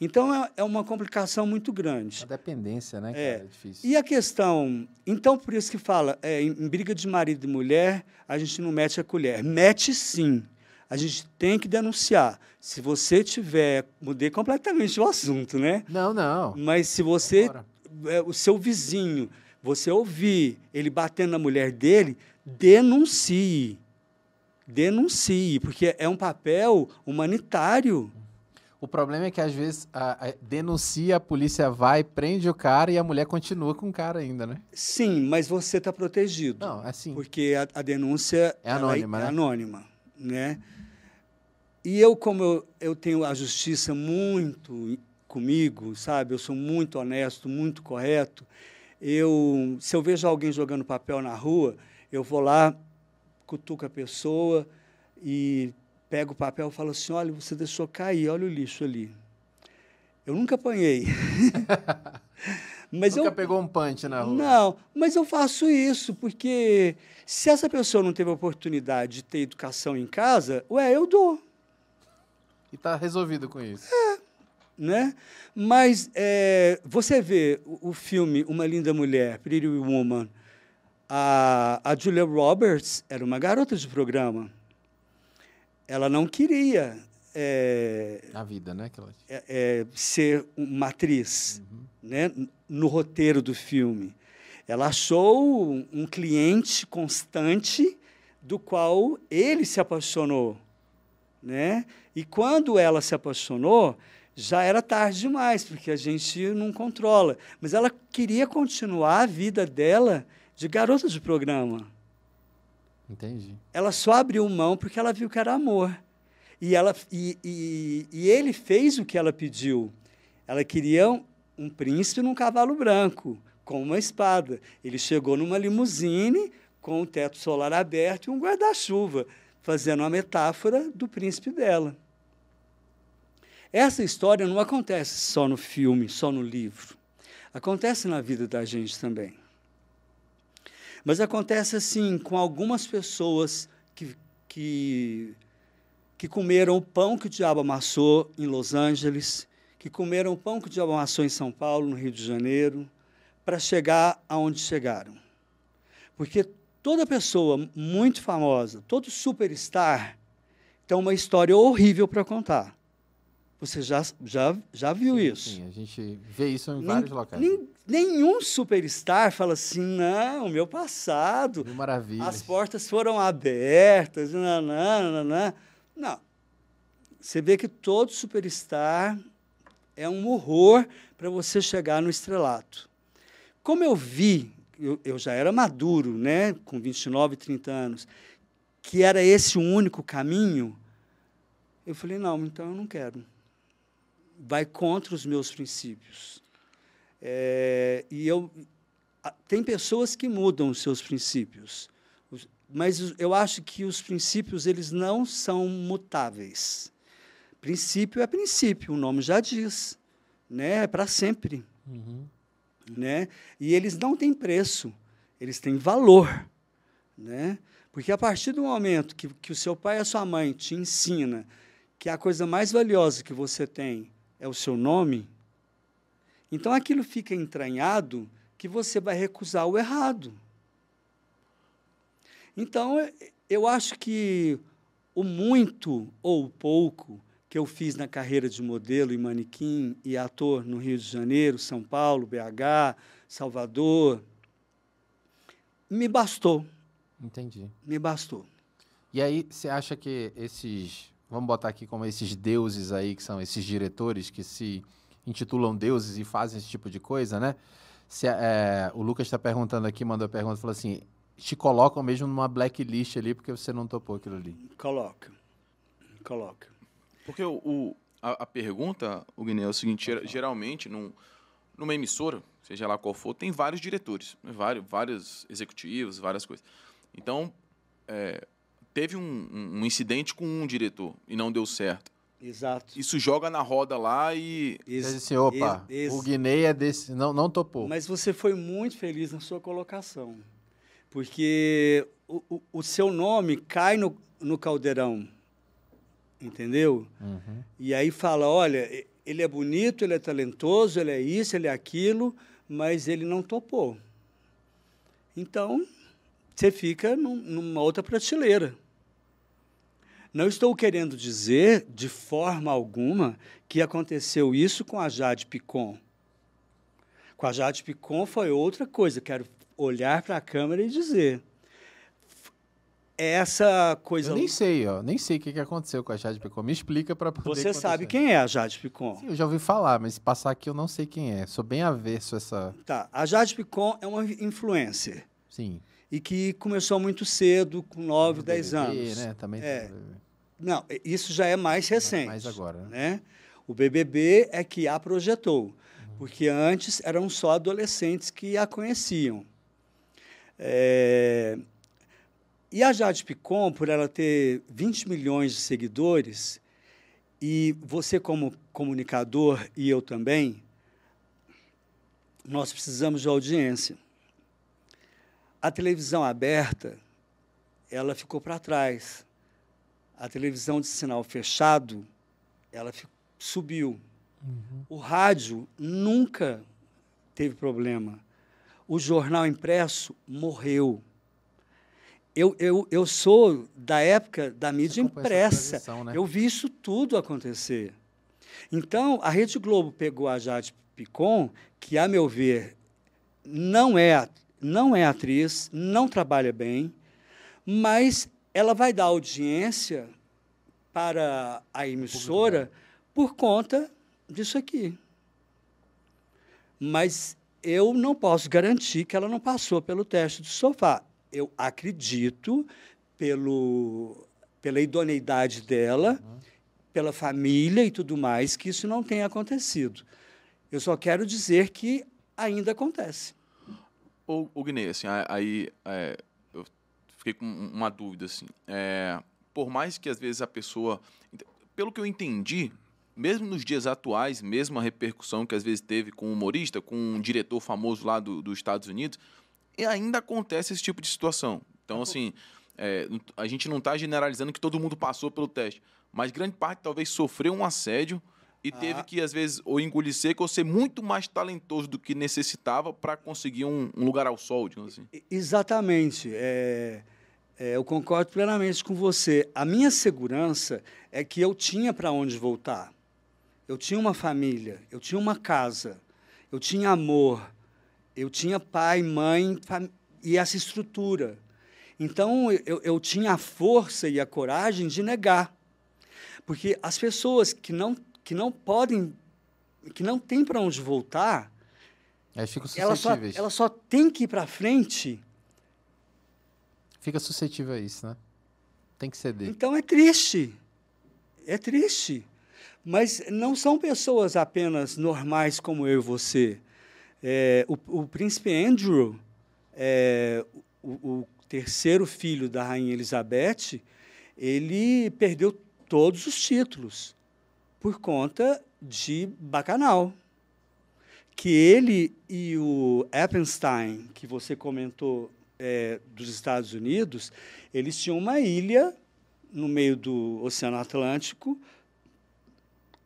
[SPEAKER 2] Então, é, é uma complicação muito grande.
[SPEAKER 1] A dependência, né?
[SPEAKER 2] É. é difícil. E a questão... Então, por isso que fala, é, em, em briga de marido e mulher, a gente não mete a colher. Mete sim. A gente tem que denunciar. Se você tiver... Mudei completamente o assunto, né?
[SPEAKER 1] Não, não.
[SPEAKER 2] Mas se você... É, o seu vizinho você ouvir ele batendo na mulher dele, denuncie. Denuncie, porque é um papel humanitário.
[SPEAKER 1] O problema é que às vezes a, a, denuncia, a polícia vai, prende o cara e a mulher continua com o cara ainda, né?
[SPEAKER 2] Sim, mas você está protegido.
[SPEAKER 1] Não, assim.
[SPEAKER 2] Porque a, a denúncia
[SPEAKER 1] é anônima,
[SPEAKER 2] é,
[SPEAKER 1] né?
[SPEAKER 2] É anônima, né? E eu, como eu, eu tenho a justiça muito comigo, sabe? Eu sou muito honesto, muito correto. Eu, se eu vejo alguém jogando papel na rua, eu vou lá, cutuco a pessoa e pego o papel e falo assim: olha, você deixou cair, olha o lixo ali. Eu nunca apanhei. [LAUGHS]
[SPEAKER 1] mas nunca eu, pegou um punch na rua?
[SPEAKER 2] Não, mas eu faço isso porque se essa pessoa não teve a oportunidade de ter educação em casa, ué, eu dou.
[SPEAKER 1] E está resolvido com isso.
[SPEAKER 2] É né? Mas é, você vê o, o, filme Uma Linda Mulher, Pretty Woman, a, a Julia Roberts era uma garota de programa. Ela não queria é,
[SPEAKER 1] a vida, né? Ela...
[SPEAKER 2] É, é, ser uma atriz, uhum. né? No roteiro do filme, ela achou um cliente constante do qual ele se apaixonou, né? E quando ela se apaixonou, já era tarde demais, porque a gente não controla. Mas ela queria continuar a vida dela de garota de programa.
[SPEAKER 1] Entendi.
[SPEAKER 2] Ela só abriu mão porque ela viu que era amor. E, ela, e, e, e ele fez o que ela pediu. Ela queria um, um príncipe num cavalo branco, com uma espada. Ele chegou numa limusine com o teto solar aberto e um guarda-chuva, fazendo uma metáfora do príncipe dela. Essa história não acontece só no filme, só no livro. Acontece na vida da gente também. Mas acontece assim com algumas pessoas que, que, que comeram o pão que o diabo amassou em Los Angeles, que comeram o pão que o diabo amassou em São Paulo, no Rio de Janeiro, para chegar aonde chegaram. Porque toda pessoa muito famosa, todo superstar, tem uma história horrível para contar. Você já, já, já viu
[SPEAKER 1] sim,
[SPEAKER 2] isso?
[SPEAKER 1] Sim, a gente vê isso em nem, vários locais.
[SPEAKER 2] Nem, nenhum superstar fala assim, não, meu passado.
[SPEAKER 1] Que maravilha.
[SPEAKER 2] As portas foram abertas, não, não. Você vê que todo superstar é um horror para você chegar no estrelato. Como eu vi, eu, eu já era maduro, né, com 29, 30 anos, que era esse o único caminho, eu falei, não, então eu não quero vai contra os meus princípios. É, e eu tem pessoas que mudam os seus princípios, mas eu acho que os princípios eles não são mutáveis. Princípio é princípio, o nome já diz, né? É para sempre, uhum. Né? E eles não têm preço, eles têm valor, né? Porque a partir do momento que, que o seu pai e a sua mãe te ensina que a coisa mais valiosa que você tem é o seu nome, então aquilo fica entranhado que você vai recusar o errado. Então, eu acho que o muito ou o pouco que eu fiz na carreira de modelo e manequim e ator no Rio de Janeiro, São Paulo, BH, Salvador, me bastou.
[SPEAKER 1] Entendi.
[SPEAKER 2] Me bastou.
[SPEAKER 1] E aí, você acha que esses, vamos botar aqui como esses deuses aí, que são esses diretores que se intitulam deuses e fazem esse tipo de coisa, né? Se, é, o Lucas está perguntando aqui, mandou a pergunta, falou assim, te colocam mesmo numa blacklist ali porque você não topou aquilo ali.
[SPEAKER 2] Coloca. Coloca.
[SPEAKER 3] Porque o, o a, a, pergunta, o Guiné, é o seguinte, geralmente, num, numa emissora, seja lá qual for, tem vários diretores, né? vários, vários executivos, várias coisas. Então, é, teve um, um, incidente com um diretor e não deu certo.
[SPEAKER 2] Exato.
[SPEAKER 3] Isso joga na roda lá e.
[SPEAKER 1] Esse, assim, opa, esse, o Guiné é desse. Não, não topou.
[SPEAKER 2] Mas você foi muito feliz na sua colocação. Porque o, o, o seu nome cai no, no caldeirão. Entendeu? Uhum. E aí fala: olha, ele é bonito, ele é talentoso, ele é isso, ele é aquilo, mas ele não topou. Então, você fica num, numa outra prateleira. Não estou querendo dizer, de forma alguma, que aconteceu isso com a Jade Picon. Com a Jade Picon foi outra coisa. Quero olhar para a câmera e dizer. Essa coisa.
[SPEAKER 1] Eu nem sei, ó. Nem sei o que aconteceu com a Jade Picon. Me explica para poder.
[SPEAKER 2] Você sabe quem é a Jade Picon?
[SPEAKER 1] Sim, eu já ouvi falar, mas passar aqui eu não sei quem é. Sou bem avesso a essa.
[SPEAKER 2] Tá. A Jade Picon é uma influencer.
[SPEAKER 1] Sim
[SPEAKER 2] e que começou muito cedo, com 9, 10 anos.
[SPEAKER 1] Né? Também
[SPEAKER 2] é. Não, isso já é mais recente.
[SPEAKER 1] Mais agora.
[SPEAKER 2] Né? né? O BBB é que a projetou, uhum. porque antes eram só adolescentes que a conheciam. É... E a Jade Picon, por ela ter 20 milhões de seguidores, e você como comunicador e eu também, nós precisamos de audiência. A televisão aberta, ela ficou para trás. A televisão de sinal fechado, ela subiu. Uhum. O rádio nunca teve problema. O jornal impresso morreu. Eu, eu, eu sou da época da mídia impressa. Né? Eu vi isso tudo acontecer. Então, a Rede Globo pegou a Jade Picon, que, a meu ver, não é não é atriz, não trabalha bem, mas ela vai dar audiência para a emissora por conta disso aqui. Mas eu não posso garantir que ela não passou pelo teste do sofá. Eu acredito pelo, pela idoneidade dela, uhum. pela família e tudo mais, que isso não tenha acontecido. Eu só quero dizer que ainda acontece.
[SPEAKER 3] O, o Guiné, assim, aí é, eu fiquei com uma dúvida, assim. É, por mais que às vezes a pessoa. Pelo que eu entendi, mesmo nos dias atuais, mesmo a repercussão que às vezes teve com um humorista, com um diretor famoso lá do, dos Estados Unidos, e ainda acontece esse tipo de situação. Então, assim, é, a gente não está generalizando que todo mundo passou pelo teste, mas grande parte talvez sofreu um assédio e teve ah. que, às vezes, ou engolir seco ou ser muito mais talentoso do que necessitava para conseguir um, um, lugar ao sol, digamos assim.
[SPEAKER 2] Exatamente. É, é, eu concordo plenamente com você. A minha segurança é que eu tinha para onde voltar. Eu tinha uma família, eu tinha uma casa, eu tinha amor, eu tinha pai, mãe e essa estrutura. Então, eu, eu tinha a força e a coragem de negar. Porque as pessoas que não que não podem, que não tem para onde voltar, ela só, ela só tem que ir para frente.
[SPEAKER 1] Fica suscetível a isso, né? Tem que ceder.
[SPEAKER 2] Então é triste. É triste. Mas não são pessoas apenas normais como eu e você. É, o, o, príncipe Andrew, é, o, o terceiro filho da rainha Elizabeth, ele perdeu todos os títulos por conta de bacanal. Que ele e o Eppenstein, que você comentou é, dos Estados Unidos, eles tinham uma ilha no meio do Oceano Atlântico,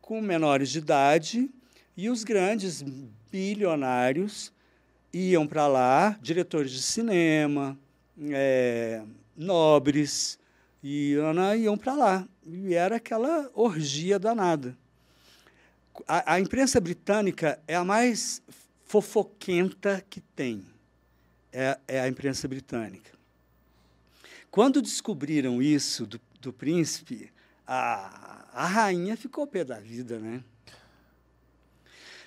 [SPEAKER 2] com menores de idade e os grandes bilionários iam para lá, diretores de cinema, é, nobres, e iam para lá. E era aquela orgia danada. A, a, imprensa britânica é a mais fofoquenta que tem. É, é a imprensa britânica. Quando descobriram isso do, do príncipe, a, a rainha ficou pé da vida, né?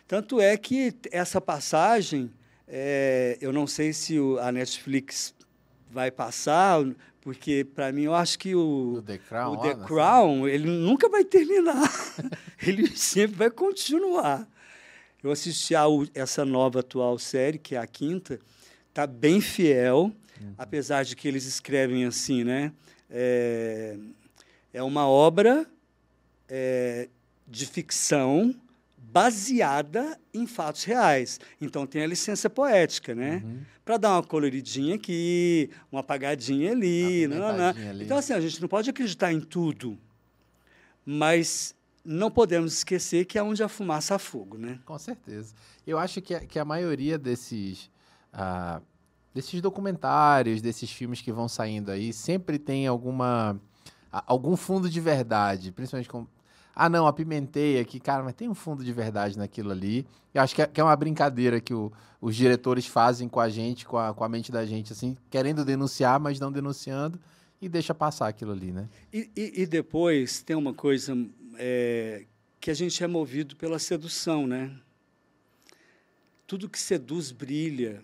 [SPEAKER 2] Tanto é que essa passagem, é, eu não sei se o, a Netflix vai passar, porque para mim eu acho que o,
[SPEAKER 1] o The Crown,
[SPEAKER 2] o The Crown ele nunca vai terminar, [LAUGHS] ele sempre vai continuar. Eu assisti a essa nova atual série, que é a quinta, tá bem fiel, uhum. apesar de que eles escrevem assim, né? É, é uma obra é, de ficção baseada em fatos reais. Então tem a licença poética, né? Uhum. Para dar uma coloridinha aqui, uma apagadinha ali, não, não, não. Então assim, a gente não pode acreditar em tudo, mas não podemos esquecer que é onde a fumaça há fogo, né?
[SPEAKER 1] Com certeza. Eu acho que a, que a maioria desses uh, desses documentários, desses filmes que vão saindo aí, sempre tem alguma algum fundo de verdade, principalmente com ah, não, apimentei aqui, cara, mas tem um fundo de verdade naquilo ali. Eu acho que é, que é uma brincadeira que o, os diretores fazem com a gente, com a, com a mente da gente, assim, querendo denunciar, mas não denunciando, e deixa passar aquilo ali, né?
[SPEAKER 2] E, e, e depois tem uma coisa é, que a gente é movido pela sedução, né? Tudo que seduz brilha,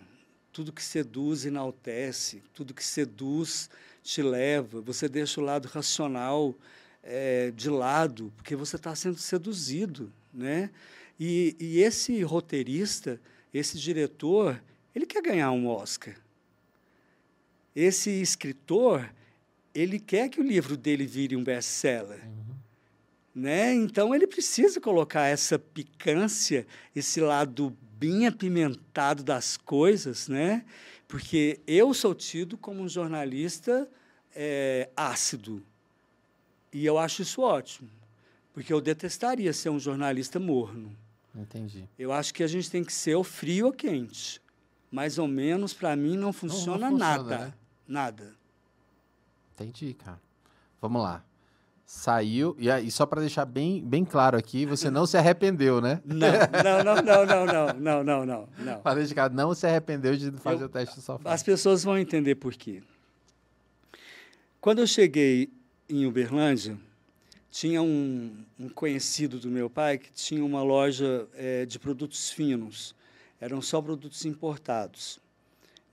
[SPEAKER 2] tudo que seduz enaltece, tudo que seduz te leva, você deixa o lado racional é, de lado, porque você está sendo seduzido. Né? E, e esse roteirista, esse diretor, ele quer ganhar um Oscar. Esse escritor, ele quer que o livro dele vire um best-seller. Uhum. Né? Então, ele precisa colocar essa picância, esse lado bem apimentado das coisas, né? porque eu sou tido como um jornalista é, ácido. E eu acho isso ótimo, porque eu detestaria ser um jornalista morno.
[SPEAKER 1] Entendi.
[SPEAKER 2] Eu acho que a gente tem que ser ou frio ou quente. Mais ou menos, para mim, não funciona, não, não funciona nada. Né? Nada.
[SPEAKER 1] Entendi, cara. Vamos lá. Saiu, e, aí, só para deixar bem, bem claro aqui, você não se arrependeu, né? [LAUGHS]
[SPEAKER 2] Não, não, não, não, não, não, não, não, não.
[SPEAKER 1] Para deixar não se arrependeu de fazer eu, o teste do sofá.
[SPEAKER 2] As pessoas vão entender por quê. Quando eu cheguei em Uberlândia, tinha um, um, conhecido do meu pai que tinha uma loja é, de produtos finos. Eram só produtos importados.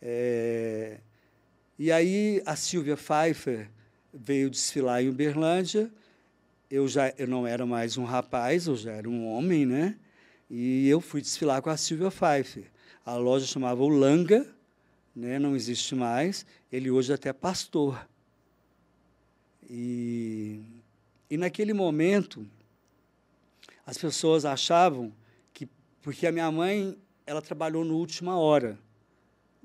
[SPEAKER 2] É, e aí a Silvia Pfeiffer veio desfilar em Uberlândia. Eu já eu não era mais um rapaz, eu já era um homem, né? E eu fui desfilar com a Silvia Pfeiffer. A loja chamava o Langa, né? não existe mais. Ele hoje é até pastor. E, e naquele momento, as pessoas achavam que, porque a minha mãe, ela trabalhou no Última Hora,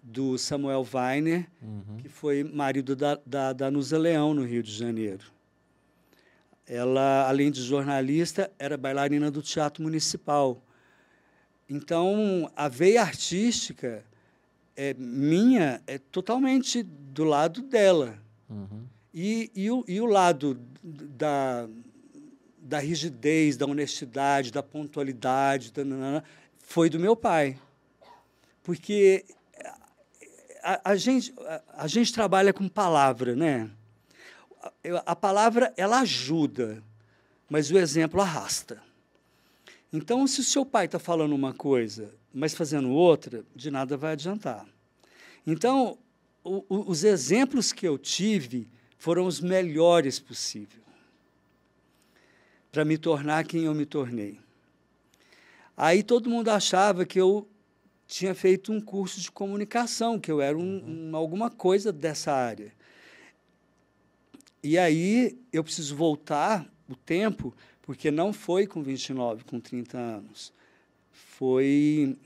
[SPEAKER 2] do Samuel Weiner, uhum. que foi marido da, da, da Nusa Leão, no Rio de Janeiro. Ela, além de jornalista, era bailarina do Teatro Municipal. Então, a veia artística é, minha é totalmente do lado dela. Uhum. E, e, o, e o lado da, da rigidez, da honestidade, da pontualidade, da, foi do meu pai. Porque a, a, gente, a, a gente trabalha com palavra, né? A, a palavra, ela ajuda, mas o exemplo arrasta. Então, se o seu pai está falando uma coisa, mas fazendo outra, de nada vai adiantar. Então, o, o, os exemplos que eu tive foram os melhores possível para me tornar quem eu me tornei. Aí todo mundo achava que eu tinha feito um curso de comunicação, que eu era um, um, alguma coisa dessa área. E aí eu preciso voltar o tempo, porque não foi com 29, com 30 anos. Foi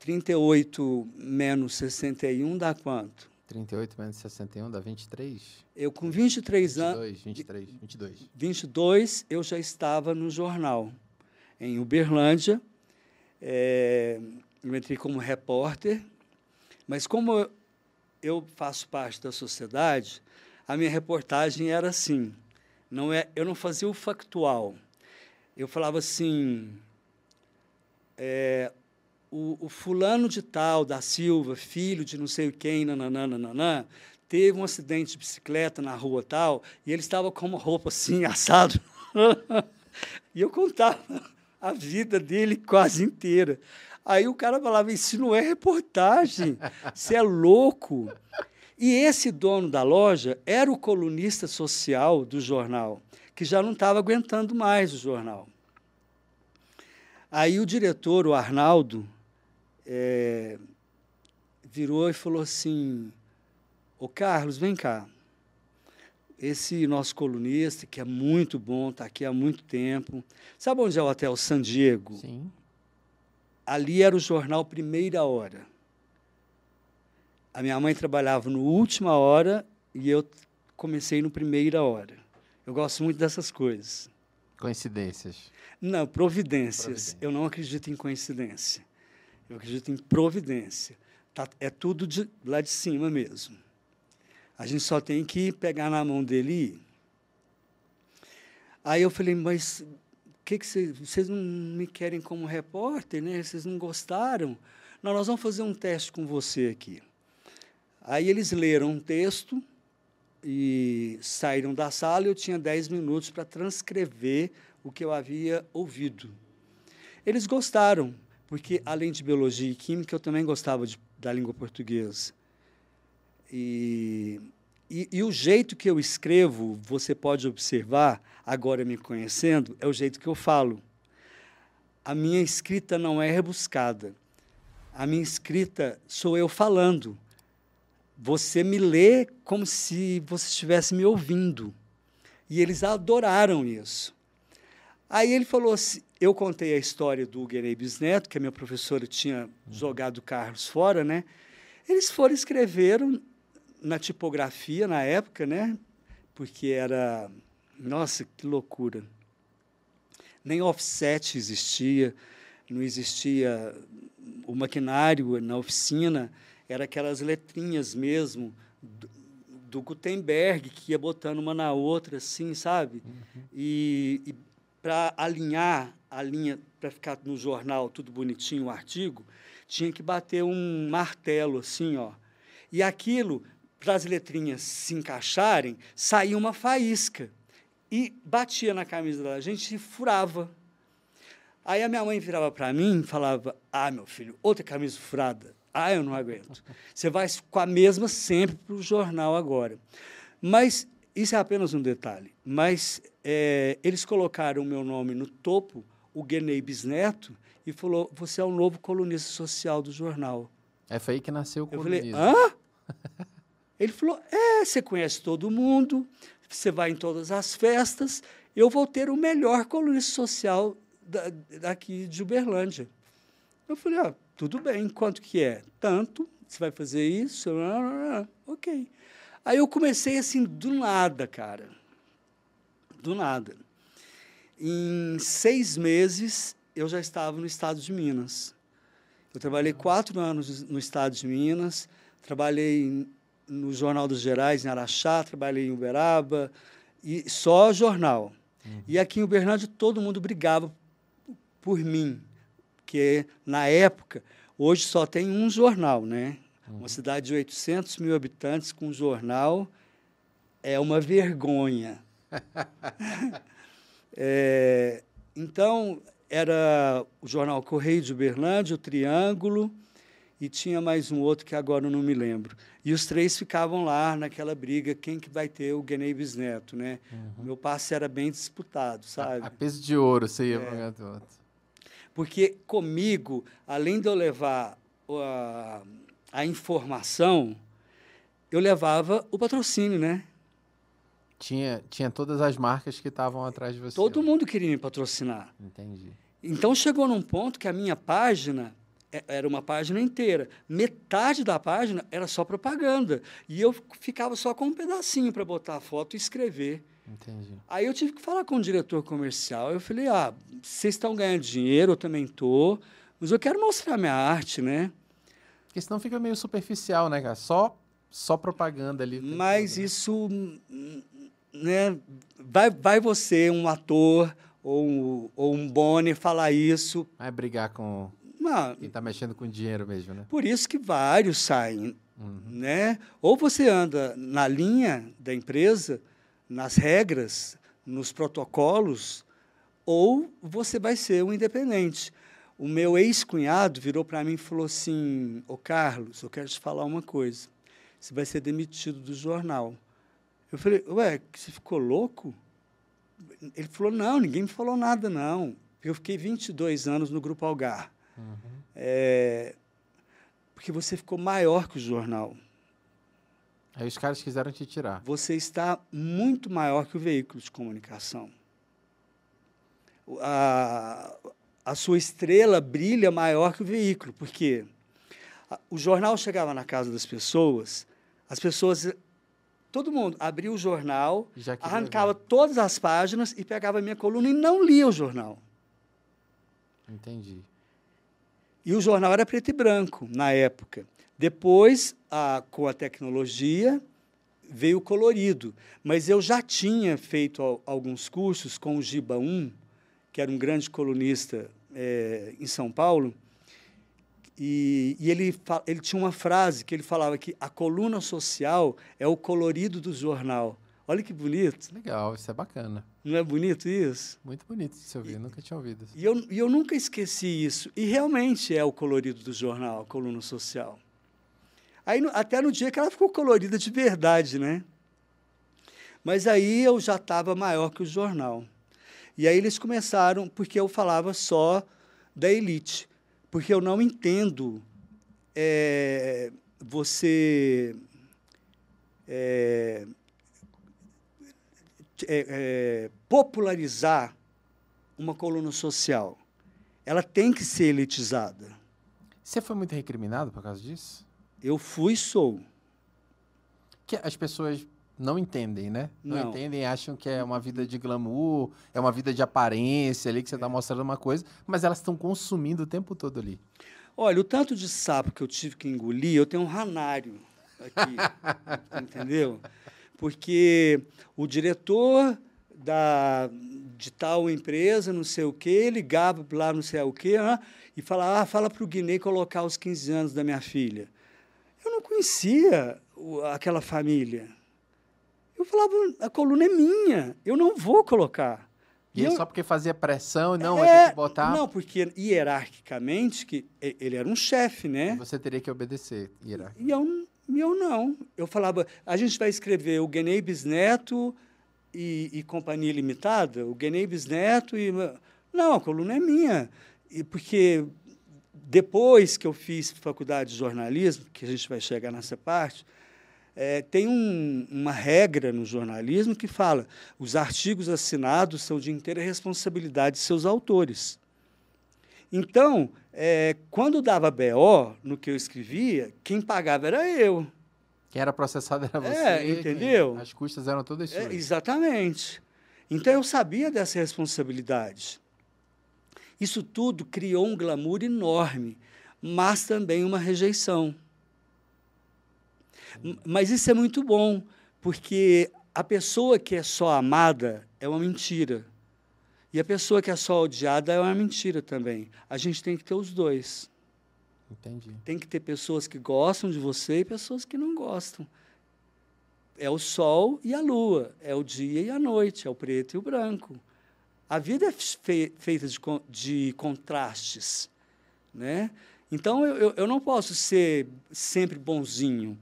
[SPEAKER 2] 38 menos 61 dá quanto?
[SPEAKER 1] 38 menos 61 dá 23?
[SPEAKER 2] Eu, com 23 anos.
[SPEAKER 1] 22, 23, 22.
[SPEAKER 2] 22, eu já estava no jornal, em Uberlândia. É, eu entrei como repórter, mas como eu faço parte da sociedade, a minha reportagem era assim. Não é, eu não fazia o factual. Eu falava assim, é, o, o, fulano de tal, da Silva, filho de não sei quem, nananana, teve um acidente de bicicleta na rua tal, e ele estava com uma roupa assim, [LAUGHS] assado. e eu contava a vida dele quase inteira. Aí o cara falava, isso não é reportagem, você é louco. E esse dono da loja era o colunista social do jornal, que já não estava aguentando mais o jornal. Aí o diretor, o Arnaldo, é, virou e falou assim: Ô Carlos, vem cá. Esse nosso colunista, que é muito bom, está aqui há muito tempo. Sabe onde é o Hotel San Diego?
[SPEAKER 1] Sim.
[SPEAKER 2] Ali era o jornal Primeira Hora. A minha mãe trabalhava no Última Hora e eu comecei no Primeira Hora. Eu gosto muito dessas coisas.
[SPEAKER 1] Coincidências.
[SPEAKER 2] Não, providências. Providência. Eu não acredito em coincidência. Eu acredito em providência. Tá, é tudo de, lá de cima mesmo. A gente só tem que pegar na mão dele e ir. Aí eu falei, mas que que cê, vocês não me querem como repórter, né? Vocês não gostaram? Não, nós vamos fazer um teste com você aqui. Aí eles leram um texto e saíram da sala eu tinha 10 minutos para transcrever o que eu havia ouvido. Eles gostaram, porque além de biologia e química, eu também gostava de, da língua portuguesa. E, e, e, o jeito que eu escrevo, você pode observar, agora me conhecendo, é o jeito que eu falo. A minha escrita não é rebuscada. A minha escrita sou eu falando. Você me lê como se você estivesse me ouvindo. E eles adoraram isso. Aí ele falou assim, eu contei a história do Guerei Bisneto, que a minha professora tinha jogado o Carlos fora, né? Eles foram escreveram na tipografia na época, né? Porque era, nossa, que loucura. Nem offset existia, não existia o maquinário na oficina, era aquelas letrinhas mesmo do, do Gutenberg que ia botando uma na outra, assim, sabe? Uhum. E, e para alinhar a linha, para ficar no jornal tudo bonitinho, o artigo, tinha que bater um martelo assim, ó. E aquilo, para as letrinhas se encaixarem, saía uma faísca. E batia na camisa da gente e furava. Aí a minha mãe virava para mim e falava: Ah, meu filho, outra camisa furada. Ah, eu não aguento. Você vai com a mesma sempre para o jornal agora. Mas isso é apenas um detalhe. Mas é, eles colocaram o meu nome no topo, o Guenei Bisneto, e falou: Você é o novo colunista social do jornal.
[SPEAKER 1] É foi aí que nasceu o
[SPEAKER 2] colunismo. Eu falei: Hã? [LAUGHS] Ele falou: É, você conhece todo mundo, você vai em todas as festas, eu vou ter o melhor colunista social da, daqui de Uberlândia. Eu falei: Ah, tudo bem, quanto que é? Tanto, você vai fazer isso? Ok. Aí eu comecei assim, do nada, cara. Do nada. Em seis meses, eu já estava no estado de Minas. Eu trabalhei quatro anos no estado de Minas, trabalhei no Jornal dos Gerais, em Araxá, trabalhei em Uberaba, e só jornal. Uhum. E aqui em Uberlândia, todo mundo brigava por mim, porque na época, hoje só tem um jornal, né? Uhum. Uma cidade de 800 mil habitantes com jornal é uma vergonha. [LAUGHS] é, então, era o jornal Correio de Uberlândia, o Triângulo, e tinha mais um outro que agora eu não me lembro. E os três ficavam lá naquela briga, quem que vai ter o Guinei Bisneto, né? Uhum. Meu passe era bem disputado, sabe?
[SPEAKER 1] A, a peso de ouro você ia é. para outro.
[SPEAKER 2] Porque comigo, além de eu levar a, a informação, eu levava o patrocínio, né?
[SPEAKER 1] Tinha, tinha todas as marcas que estavam atrás de você.
[SPEAKER 2] Todo mundo queria me patrocinar.
[SPEAKER 1] Entendi.
[SPEAKER 2] Então chegou num ponto que a minha página é, era uma página inteira. Metade da página era só propaganda. E eu ficava só com um pedacinho para botar a foto e escrever.
[SPEAKER 1] Entendi.
[SPEAKER 2] Aí eu tive que falar com o diretor comercial. Eu falei: ah, vocês estão ganhando dinheiro, eu também estou, mas eu quero mostrar minha arte, né?
[SPEAKER 1] Porque senão fica meio superficial, né, cara? Só, só propaganda ali.
[SPEAKER 2] Mas né? isso, né? Vai, vai você, um ator ou um, ou um Boni, falar isso.
[SPEAKER 1] Vai brigar com
[SPEAKER 2] Uma,
[SPEAKER 1] quem está mexendo com dinheiro mesmo, né?
[SPEAKER 2] Por isso que vários saem, uhum. né? Ou você anda na linha da empresa nas regras, nos protocolos, ou você vai ser um independente. O meu ex-cunhado virou para mim e falou assim: Ô Carlos, eu quero te falar uma coisa. Você vai ser demitido do jornal. Eu falei: Ué, você ficou louco? Ele falou: Não, ninguém me falou nada, não. Eu fiquei 22 anos no Grupo Algar. Uhum. É, porque você ficou maior que o jornal.
[SPEAKER 1] Aí os caras quiseram te tirar.
[SPEAKER 2] Você está muito maior que o veículo de comunicação. A, a sua estrela brilha maior que o veículo, porque o jornal chegava na casa das pessoas, as pessoas, todo mundo abria o jornal, arrancava todas as páginas e pegava a minha coluna e não lia o jornal.
[SPEAKER 1] Entendi.
[SPEAKER 2] E o jornal era preto e branco na época. Depois, a, com a tecnologia, veio o colorido. Mas eu já tinha feito alguns cursos com o Giba 1, que era um grande colunista é, em São Paulo, e, e, ele, ele tinha uma frase que ele falava que a coluna social é o colorido do jornal. Olha que bonito.
[SPEAKER 1] Legal, isso é bacana.
[SPEAKER 2] Não é bonito isso?
[SPEAKER 1] Muito bonito de se ouvir, eu nunca tinha ouvido.
[SPEAKER 2] E eu, e eu nunca esqueci isso. E realmente é o colorido do jornal, a coluna social. Aí, até no dia que ela ficou colorida de verdade, né? Mas aí eu já estava maior que o jornal. E aí eles começaram, porque eu falava só da elite. Porque eu não entendo é, você. É, é, popularizar uma coluna social. Ela tem que ser elitizada.
[SPEAKER 1] Você foi muito recriminado por causa disso?
[SPEAKER 2] Eu fui e sou.
[SPEAKER 1] Que as pessoas não entendem, né?
[SPEAKER 2] Não,
[SPEAKER 1] não entendem, acham que é uma vida de glamour, é uma vida de aparência ali, que você está mostrando uma coisa, mas elas estão consumindo o tempo todo ali.
[SPEAKER 2] Olha, o tanto de sapo que eu tive que engolir, eu tenho um ranário aqui, [LAUGHS] entendeu? Porque o diretor da, de tal empresa, não sei o quê, ligava lá não sei o quê, né? e falava, ah, fala para o Guiné colocar os 15 anos da minha filha. Eu não conhecia aquela família. Eu falava, a coluna é minha, eu não vou colocar.
[SPEAKER 1] E,
[SPEAKER 2] é eu,
[SPEAKER 1] só porque fazia pressão e não,
[SPEAKER 2] é,
[SPEAKER 1] que botar?
[SPEAKER 2] Não, porque hierarquicamente, que ele era um chefe, né?
[SPEAKER 1] E você teria que obedecer,
[SPEAKER 2] E eu, eu não. Eu falava, a gente vai escrever o Guenei Bisneto e, e Companhia Limitada, o Guenei Bisneto e... Não, a coluna é minha. E porque depois que eu fiz faculdade de jornalismo, que a gente vai chegar nessa parte, é, tem um, uma regra no jornalismo que fala os artigos assinados são de inteira responsabilidade de seus autores. Então, é, quando dava BO no que eu escrevia, quem pagava era eu.
[SPEAKER 1] Quem era processado era você.
[SPEAKER 2] É, entendeu?
[SPEAKER 1] As custas eram todas suas.
[SPEAKER 2] É, exatamente. Então, eu sabia dessa responsabilidade. Isso tudo criou um glamour enorme, mas também uma rejeição. Mas isso é muito bom, porque a pessoa que é só amada é uma mentira. E a pessoa que é só odiada é uma mentira também. A gente tem que ter os dois.
[SPEAKER 1] Entendi.
[SPEAKER 2] Tem que ter pessoas que gostam de você e pessoas que não gostam. É o sol e a lua, é o dia e a noite, é o preto e o branco. A vida é fe feita de, de, contrastes, né? Então eu, eu não posso ser sempre bonzinho.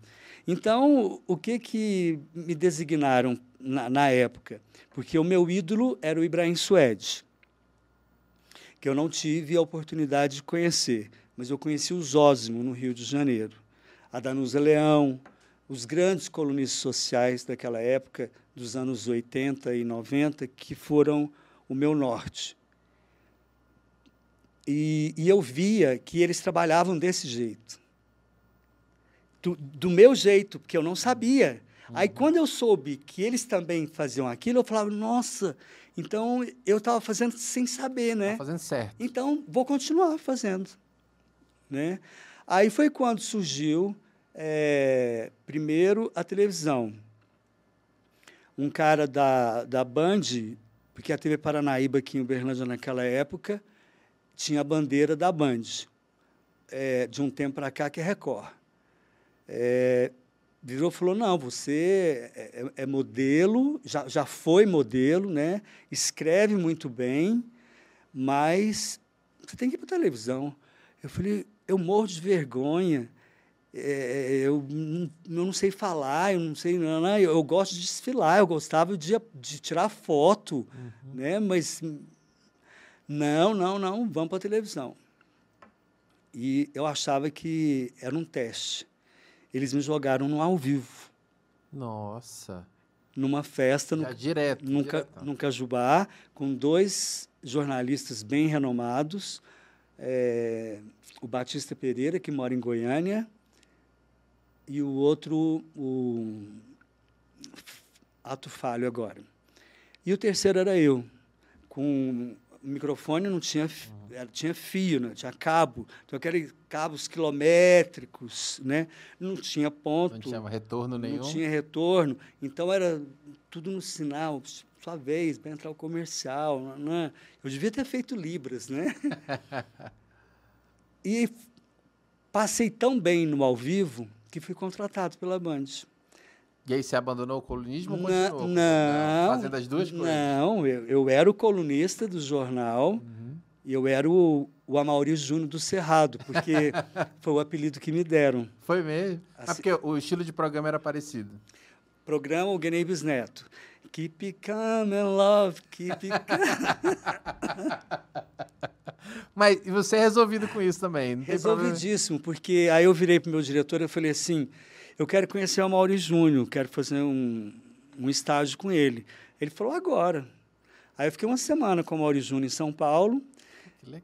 [SPEAKER 2] Então o que que me designaram na, na época? Porque o meu ídolo era o Ibrahim Suede, que eu não tive a oportunidade de conhecer, mas eu conheci o Zósimo no Rio de Janeiro, a Danusa Leão, os grandes colunistas sociais daquela época, dos anos 80 e 90, que foram o meu norte. E, e eu via que eles trabalhavam desse jeito. Do, do meu jeito, porque eu não sabia. Aí, quando eu soube que eles também faziam aquilo, eu falava, nossa, então eu estava fazendo sem saber, né?
[SPEAKER 1] Tá fazendo certo.
[SPEAKER 2] Então, vou continuar fazendo. Né? Aí foi quando surgiu, é, primeiro, a televisão. Um cara da, da Band, porque a TV Paranaíba aqui em Uberlândia naquela época tinha a bandeira da Band, é, de um tempo para cá, que é Record. É, virou e falou, não, você é, é, é modelo, já, já foi modelo, né? escreve muito bem, mas você tem que ir para televisão. Eu falei, eu morro de vergonha, é, eu, não, eu não sei falar, eu não sei, não, não, eu gosto de desfilar, eu gostava de, de tirar foto, uhum. né? mas não, não, não, vamos para a televisão. E eu achava que era um teste eles me jogaram no ao vivo.
[SPEAKER 1] Nossa.
[SPEAKER 2] Numa festa
[SPEAKER 1] Já no, direto,
[SPEAKER 2] num, num Cajubá, com dois jornalistas bem renomados, é, o Batista Pereira, que mora em Goiânia, e o outro, o Ato Falho agora. E o terceiro era eu, com o microfone não tinha, uhum. tinha fio, né? tinha cabo. Então, aqueles cabos quilométricos, né? não tinha ponto. Não
[SPEAKER 1] tinha retorno nenhum.
[SPEAKER 2] Não tinha retorno. Então, era tudo no sinal, sua vez, para entrar o comercial. Né? Eu devia ter feito Libras, né? [LAUGHS] e passei tão bem no ao vivo que fui contratado pela Band.
[SPEAKER 1] E aí você abandonou o colunismo ou
[SPEAKER 2] continuou? Não.
[SPEAKER 1] Fazendo as duas coisas?
[SPEAKER 2] Não, eu, eu era o colunista do jornal uhum. Eu era o, o Amaury Júnior do Cerrado, porque [LAUGHS] foi o apelido que me deram.
[SPEAKER 1] Foi mesmo? Ah, assim, ah, porque o estilo de programa era parecido.
[SPEAKER 2] Programa o Guinei Bisneto. Keep calm and love, keep calm. [LAUGHS]
[SPEAKER 1] Mas você é resolvido com isso também?
[SPEAKER 2] Resolvidíssimo, porque aí eu virei para o meu diretor e falei assim eu quero conhecer o Mauri Júnior, quero fazer um, um estágio com ele. Ele falou, agora. Aí eu fiquei uma semana com o Mauri Júnior em São Paulo.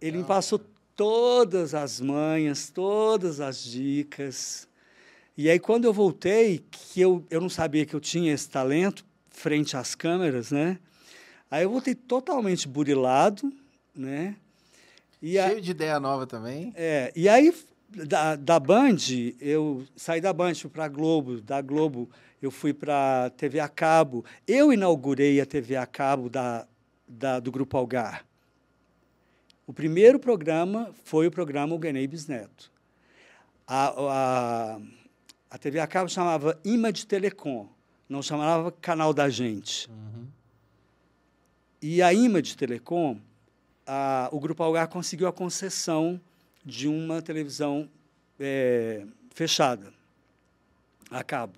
[SPEAKER 2] Ele me passou todas as manhas, todas as dicas. E aí, quando eu voltei, que eu, eu não sabia que eu tinha esse talento frente às câmeras, né? Aí eu voltei totalmente burilado, né?
[SPEAKER 1] E Cheio a... de ideia nova também.
[SPEAKER 2] É, e aí da, da Band, eu saí da Band, fui para a Globo, da Globo eu fui para a TV a cabo. Eu inaugurei a TV a cabo da, da, do Grupo Algar. O primeiro programa foi o programa Ganhei Bisneto. A, a, a TV a cabo chamava Image Telecom, não chamava Canal da Gente. Uhum. E a Image Telecom, a, o Grupo Algar conseguiu a concessão de uma televisão é, fechada, a cabo.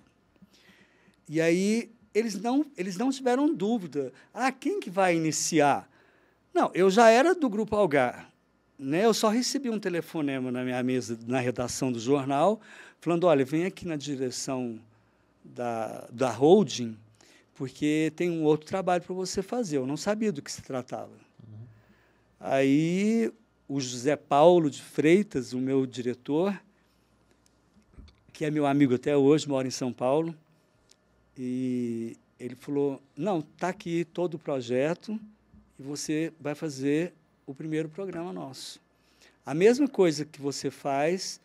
[SPEAKER 2] E aí eles não, eles não tiveram dúvida. Ah, quem que vai iniciar? Não, eu já era do Grupo Algar. Né? Eu só recebi um telefonema na minha mesa, na redação do jornal, falando, olha, vem aqui na direção da, da holding, porque tem um outro trabalho para você fazer. Eu não sabia do que se tratava. Uhum. Aí o José Paulo de Freitas, o meu diretor, que é meu amigo até hoje, mora em São Paulo, e ele falou: Não, está aqui todo o projeto você vai fazer o primeiro programa nosso. A mesma coisa que você faz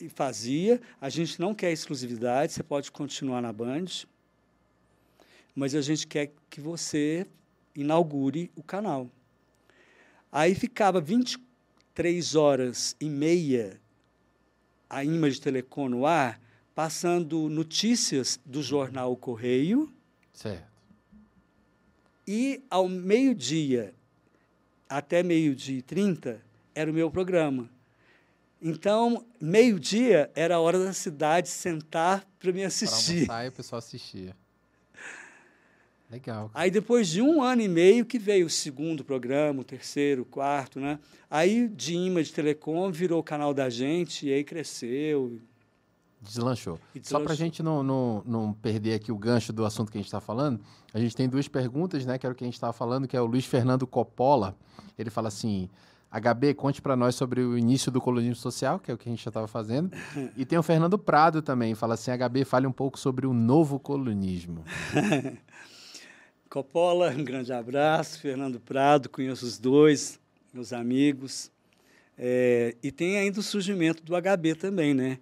[SPEAKER 2] e fazia, a gente não quer exclusividade, você pode continuar na Band, mas a gente quer que você inaugure o canal. Aí ficava 24 três horas e meia a Image Telecom no ar, passando notícias do jornal Correio.
[SPEAKER 1] Certo.
[SPEAKER 2] E ao meio-dia, até meio-dia e trinta, era o meu programa. Então, meio-dia era a hora da cidade sentar para me assistir.
[SPEAKER 1] Para almoçar e o pessoal assistia. Legal.
[SPEAKER 2] Aí depois de um ano e meio que veio o segundo programa, o terceiro, o quarto, né? Aí de Image Telecom virou o canal da gente e aí cresceu.
[SPEAKER 1] Deslanchou. deslanchou. Só para a gente não, não, não perder aqui o gancho do assunto que a gente está falando, a gente tem duas perguntas, né? Que era o que a gente estava falando, que é o Luiz Fernando Coppola. Ele fala assim: HB, conte para nós sobre o início do colonismo social, que é o que a gente já estava fazendo. E tem o Fernando Prado também, fala assim, HB, fale um pouco sobre o novo colonismo. [LAUGHS]
[SPEAKER 2] Coppola, um grande abraço. Fernando Prado, conheço os dois, meus amigos. É, e tem ainda o surgimento do HB também, né?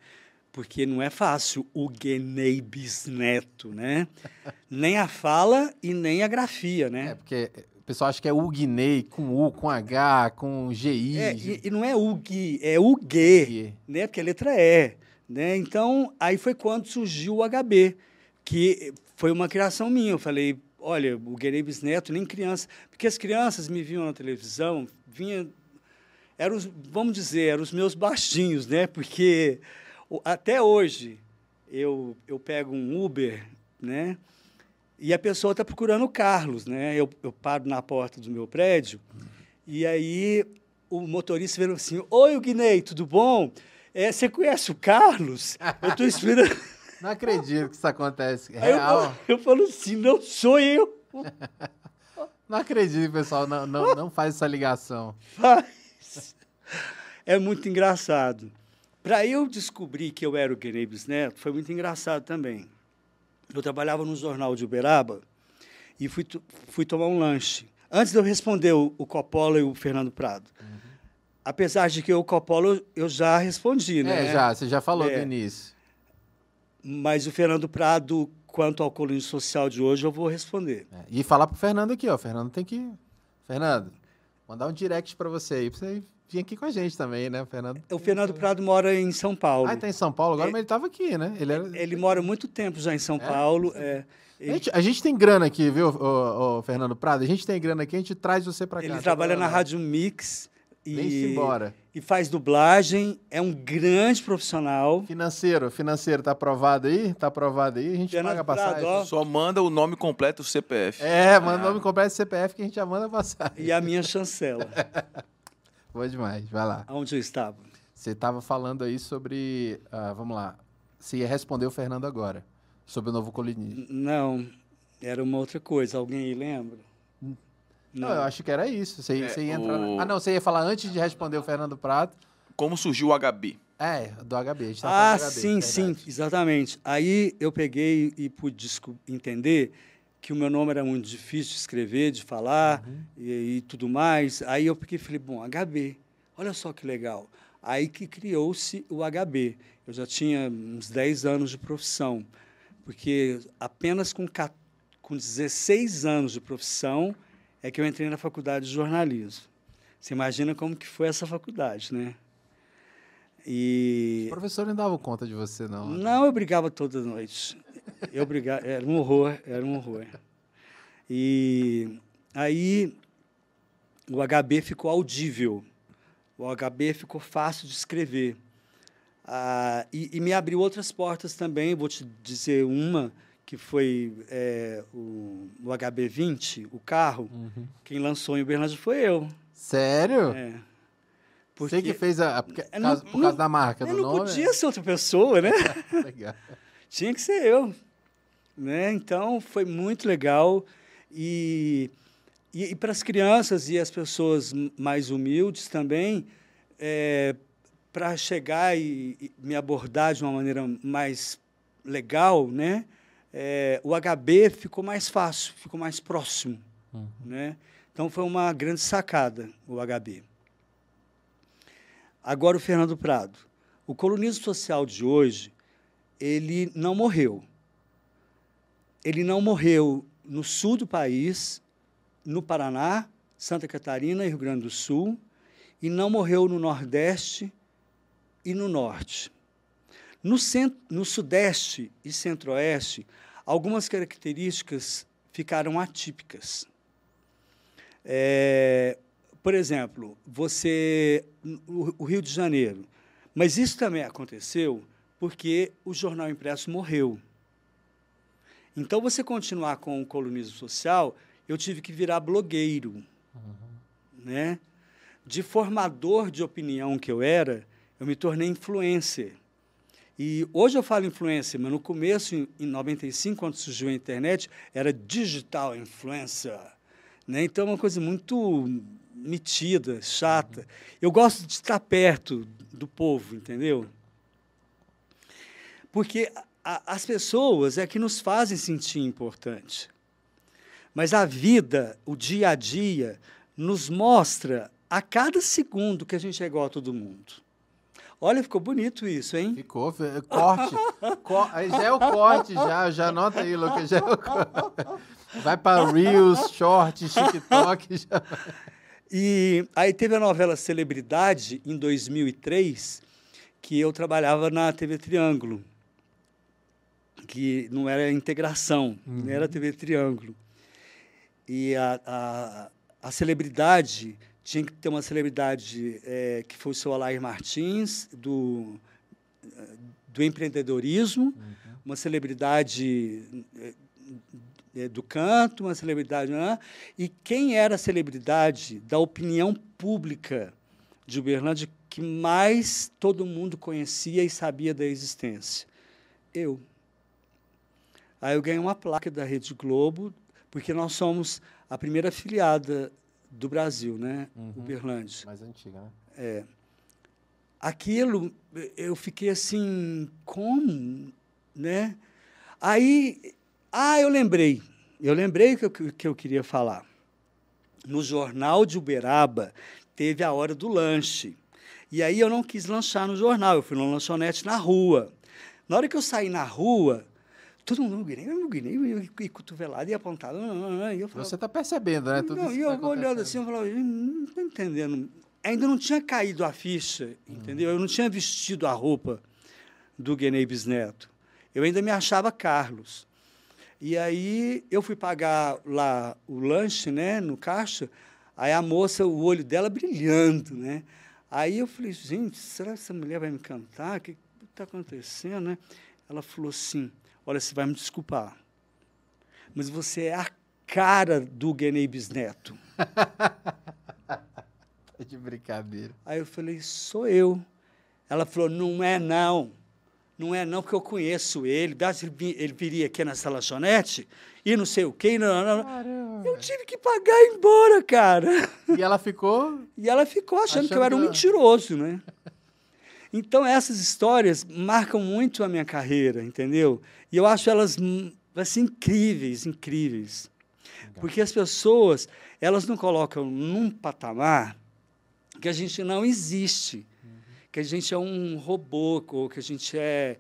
[SPEAKER 2] Porque não é fácil o Guenei Bisneto, né? [LAUGHS] nem a fala e nem a grafia, né?
[SPEAKER 1] É, porque o pessoal acha que é Ugnei com U, com H, com GI.
[SPEAKER 2] É, e, e não é Ug, é UG, né? Porque a letra é. Né? Então, aí foi quando surgiu o HB, que foi uma criação minha. Eu falei, olha, o Guerreiro Bisneto, nem criança. Porque as crianças me viam na televisão, vinha. Eram, os, vamos dizer, eram os meus baixinhos, né? Porque até hoje eu, eu pego um Uber, né? E a pessoa está procurando o Carlos, né? Eu, eu paro na porta do meu prédio e aí o motorista vira assim: Oi, Guinei, tudo bom? É, você conhece o Carlos? Eu estou esperando. [LAUGHS]
[SPEAKER 1] Não acredito que isso acontece. Real.
[SPEAKER 2] Eu, eu, falo assim, não sou eu. [LAUGHS]
[SPEAKER 1] Não acredito, pessoal. Não, não, não faz essa ligação.
[SPEAKER 2] Faz. É muito engraçado. Para eu descobrir que eu era o Guenebes Neto, foi muito engraçado também. Eu trabalhava no jornal de Uberaba e fui, fui tomar um lanche. Antes de eu responder o, o Coppola e o Fernando Prado. Uhum. Apesar de que o Coppola eu já respondi, né?
[SPEAKER 1] É, já, você já falou é. do início.
[SPEAKER 2] Mas o Fernando Prado, quanto ao colunho social de hoje, eu vou responder.
[SPEAKER 1] É, e falar pro Fernando aqui, ó. O Fernando tem que. Fernando, mandar um direct para você aí, para você vir aqui com a gente também, né, Fernando?
[SPEAKER 2] O Fernando Prado mora em São Paulo.
[SPEAKER 1] Ah, ele tá em São Paulo agora, é, mas ele estava aqui, né?
[SPEAKER 2] Ele, era... ele mora muito tempo já em São é? Paulo. É,
[SPEAKER 1] ele... a, gente, a, gente, tem grana aqui, viu, o, o, Fernando Prado? A gente tem grana aqui, a gente traz você para cá.
[SPEAKER 2] Ele trabalha na Rádio Mix.
[SPEAKER 1] E, embora.
[SPEAKER 2] E faz dublagem, é um grande profissional.
[SPEAKER 1] Financeiro, financeiro, tá aprovado aí? Tá aprovado aí, a gente Fernando paga a passagem. Prado,
[SPEAKER 3] Só manda o nome completo do CPF.
[SPEAKER 1] É, manda ah. o nome completo do CPF que a gente já manda passagem.
[SPEAKER 2] E a minha chancela. [LAUGHS]
[SPEAKER 1] Boa demais, vai lá.
[SPEAKER 2] Onde eu estava?
[SPEAKER 1] Você estava falando aí sobre. Uh, vamos lá. Você ia responder o Fernando agora. Sobre o novo colinismo.
[SPEAKER 2] Não, era uma outra coisa. Alguém aí lembra?
[SPEAKER 1] Não. não, eu acho que era isso. Você, é, você ia entrar. O... Na... Ah, não, você ia falar antes de responder o Fernando Prato.
[SPEAKER 3] Como surgiu o HB?
[SPEAKER 1] É, do HB. A gente
[SPEAKER 2] ah,
[SPEAKER 1] HB,
[SPEAKER 2] sim, sim, exatamente. Aí eu peguei e pude entender que o meu nome era muito difícil de escrever, de falar uhum. e, e, tudo mais. Aí eu e falei, bom, HB, olha só que legal. Aí que criou-se o HB. Eu já tinha uns 10 anos de profissão, porque apenas com, com 16 anos de profissão é que eu entrei na faculdade de jornalismo. Você imagina como que foi essa faculdade, né?
[SPEAKER 1] E... Os professores não davam conta de você, não?
[SPEAKER 2] Né? Não, eu brigava toda noite. Eu brigava, era um horror, era um horror. E aí o HB ficou audível, o HB ficou fácil de escrever. Ah, e, e, me abriu outras portas também, vou te dizer uma, que foi é, o, o HB20, o carro. Uhum. Quem lançou em Uberlândia foi eu.
[SPEAKER 1] Sério?
[SPEAKER 2] É.
[SPEAKER 1] Porque, Você que fez a. a por, causa, não, por causa da marca do
[SPEAKER 2] não
[SPEAKER 1] nome?
[SPEAKER 2] Não podia ser outra pessoa, né? [LAUGHS] Legal. Tinha que ser eu. Né? Então, foi muito legal. E, e, e para as crianças e as pessoas mais humildes também, é, para chegar e, e, me abordar de uma maneira mais legal, né? É, o HB ficou mais fácil, ficou mais próximo. Uhum. Né? Então, foi uma grande sacada o HB. Agora o Fernando Prado. O colonismo social de hoje, ele não morreu. Ele não morreu no sul do país, no Paraná, Santa Catarina e Rio Grande do Sul, e não morreu no Nordeste e no Norte. No, centro, no Sudeste e Centro-Oeste, algumas características ficaram atípicas. É, por exemplo, você. O, Rio de Janeiro. Mas isso também aconteceu porque o jornal impresso morreu. Então, você continuar com o colunismo social, eu tive que virar blogueiro. Uhum. Né? De formador de opinião que eu era, eu me tornei influencer. E hoje eu falo influencer, mas no começo, em, em 95, quando surgiu a internet, era digital influencer. Né? Então, é uma coisa muito metida, chata. Eu gosto de estar perto do povo, entendeu? Porque a, as pessoas é que nos fazem sentir importante. Mas a vida, o dia a dia, nos mostra a cada segundo que a gente é igual a todo mundo. Olha, ficou bonito isso, hein?
[SPEAKER 1] Ficou, corte. Co já é o corte, já, já anota aí, Lucas. Já é o corte. Vai para Reels, Shorts, TikTok. Já...
[SPEAKER 2] E aí teve a novela Celebridade, em 2003, que eu trabalhava na TV Triângulo, que não era integração, uhum. não era TV Triângulo. E a, a, a celebridade tinha que ter uma celebridade é, que fosse o Alair Martins, do, do empreendedorismo, uhum. uma celebridade é, do canto, uma celebridade. Né? E quem era a celebridade da opinião pública de Uberlândia que mais todo mundo conhecia e sabia da existência? Eu. Aí eu ganhei uma placa da Rede Globo, porque nós somos a primeira afiliada do Brasil, né? Uhum. Uberlândia.
[SPEAKER 1] Mais antiga, né?
[SPEAKER 2] É. Aquilo, eu fiquei assim, como, né? Aí, ah, eu lembrei. Eu lembrei que eu, que eu queria falar. No jornal de Uberaba, teve a hora do lanche. E aí eu não quis lanchar no jornal, eu fui numa lanchonete na rua. Na hora que eu saí na rua, todo mundo, Guinei, Guinei, e cotovelado e apontado.
[SPEAKER 1] E eu falava, Você está percebendo, né?
[SPEAKER 2] Tudo não, e eu tá olhando assim, eu falava, não estou entendendo. Ainda não tinha caído a ficha, entendeu? Eu não tinha vestido a roupa do Guinei Bisneto. Eu ainda me achava Carlos. E aí eu fui pagar lá o lanche, né, no caixa, aí a moça, o olho dela brilhando, né? Aí eu falei, gente, será que essa mulher vai me cantar? O que está acontecendo, né? Ela falou assim, Olha, você vai me desculpar, mas você é a cara do Guinei Bisneto. [LAUGHS]
[SPEAKER 1] Tá de brincadeira.
[SPEAKER 2] Aí eu falei, sou eu. Ela falou, não é não. Não é não, porque eu conheço ele. Ele viria aqui nessa lanchonete e não sei o quê. Não, não, não. Eu tive que pagar e ir embora, cara.
[SPEAKER 1] E ela ficou?
[SPEAKER 2] E ela ficou achando, achando que eu era um mentiroso, né? [LAUGHS] Então, essas histórias marcam muito a minha carreira, entendeu? E eu acho elas assim, incríveis, incríveis. Legal. Porque as pessoas, elas não colocam num patamar que a gente não existe, uhum. que a gente é um robô, ou que a gente é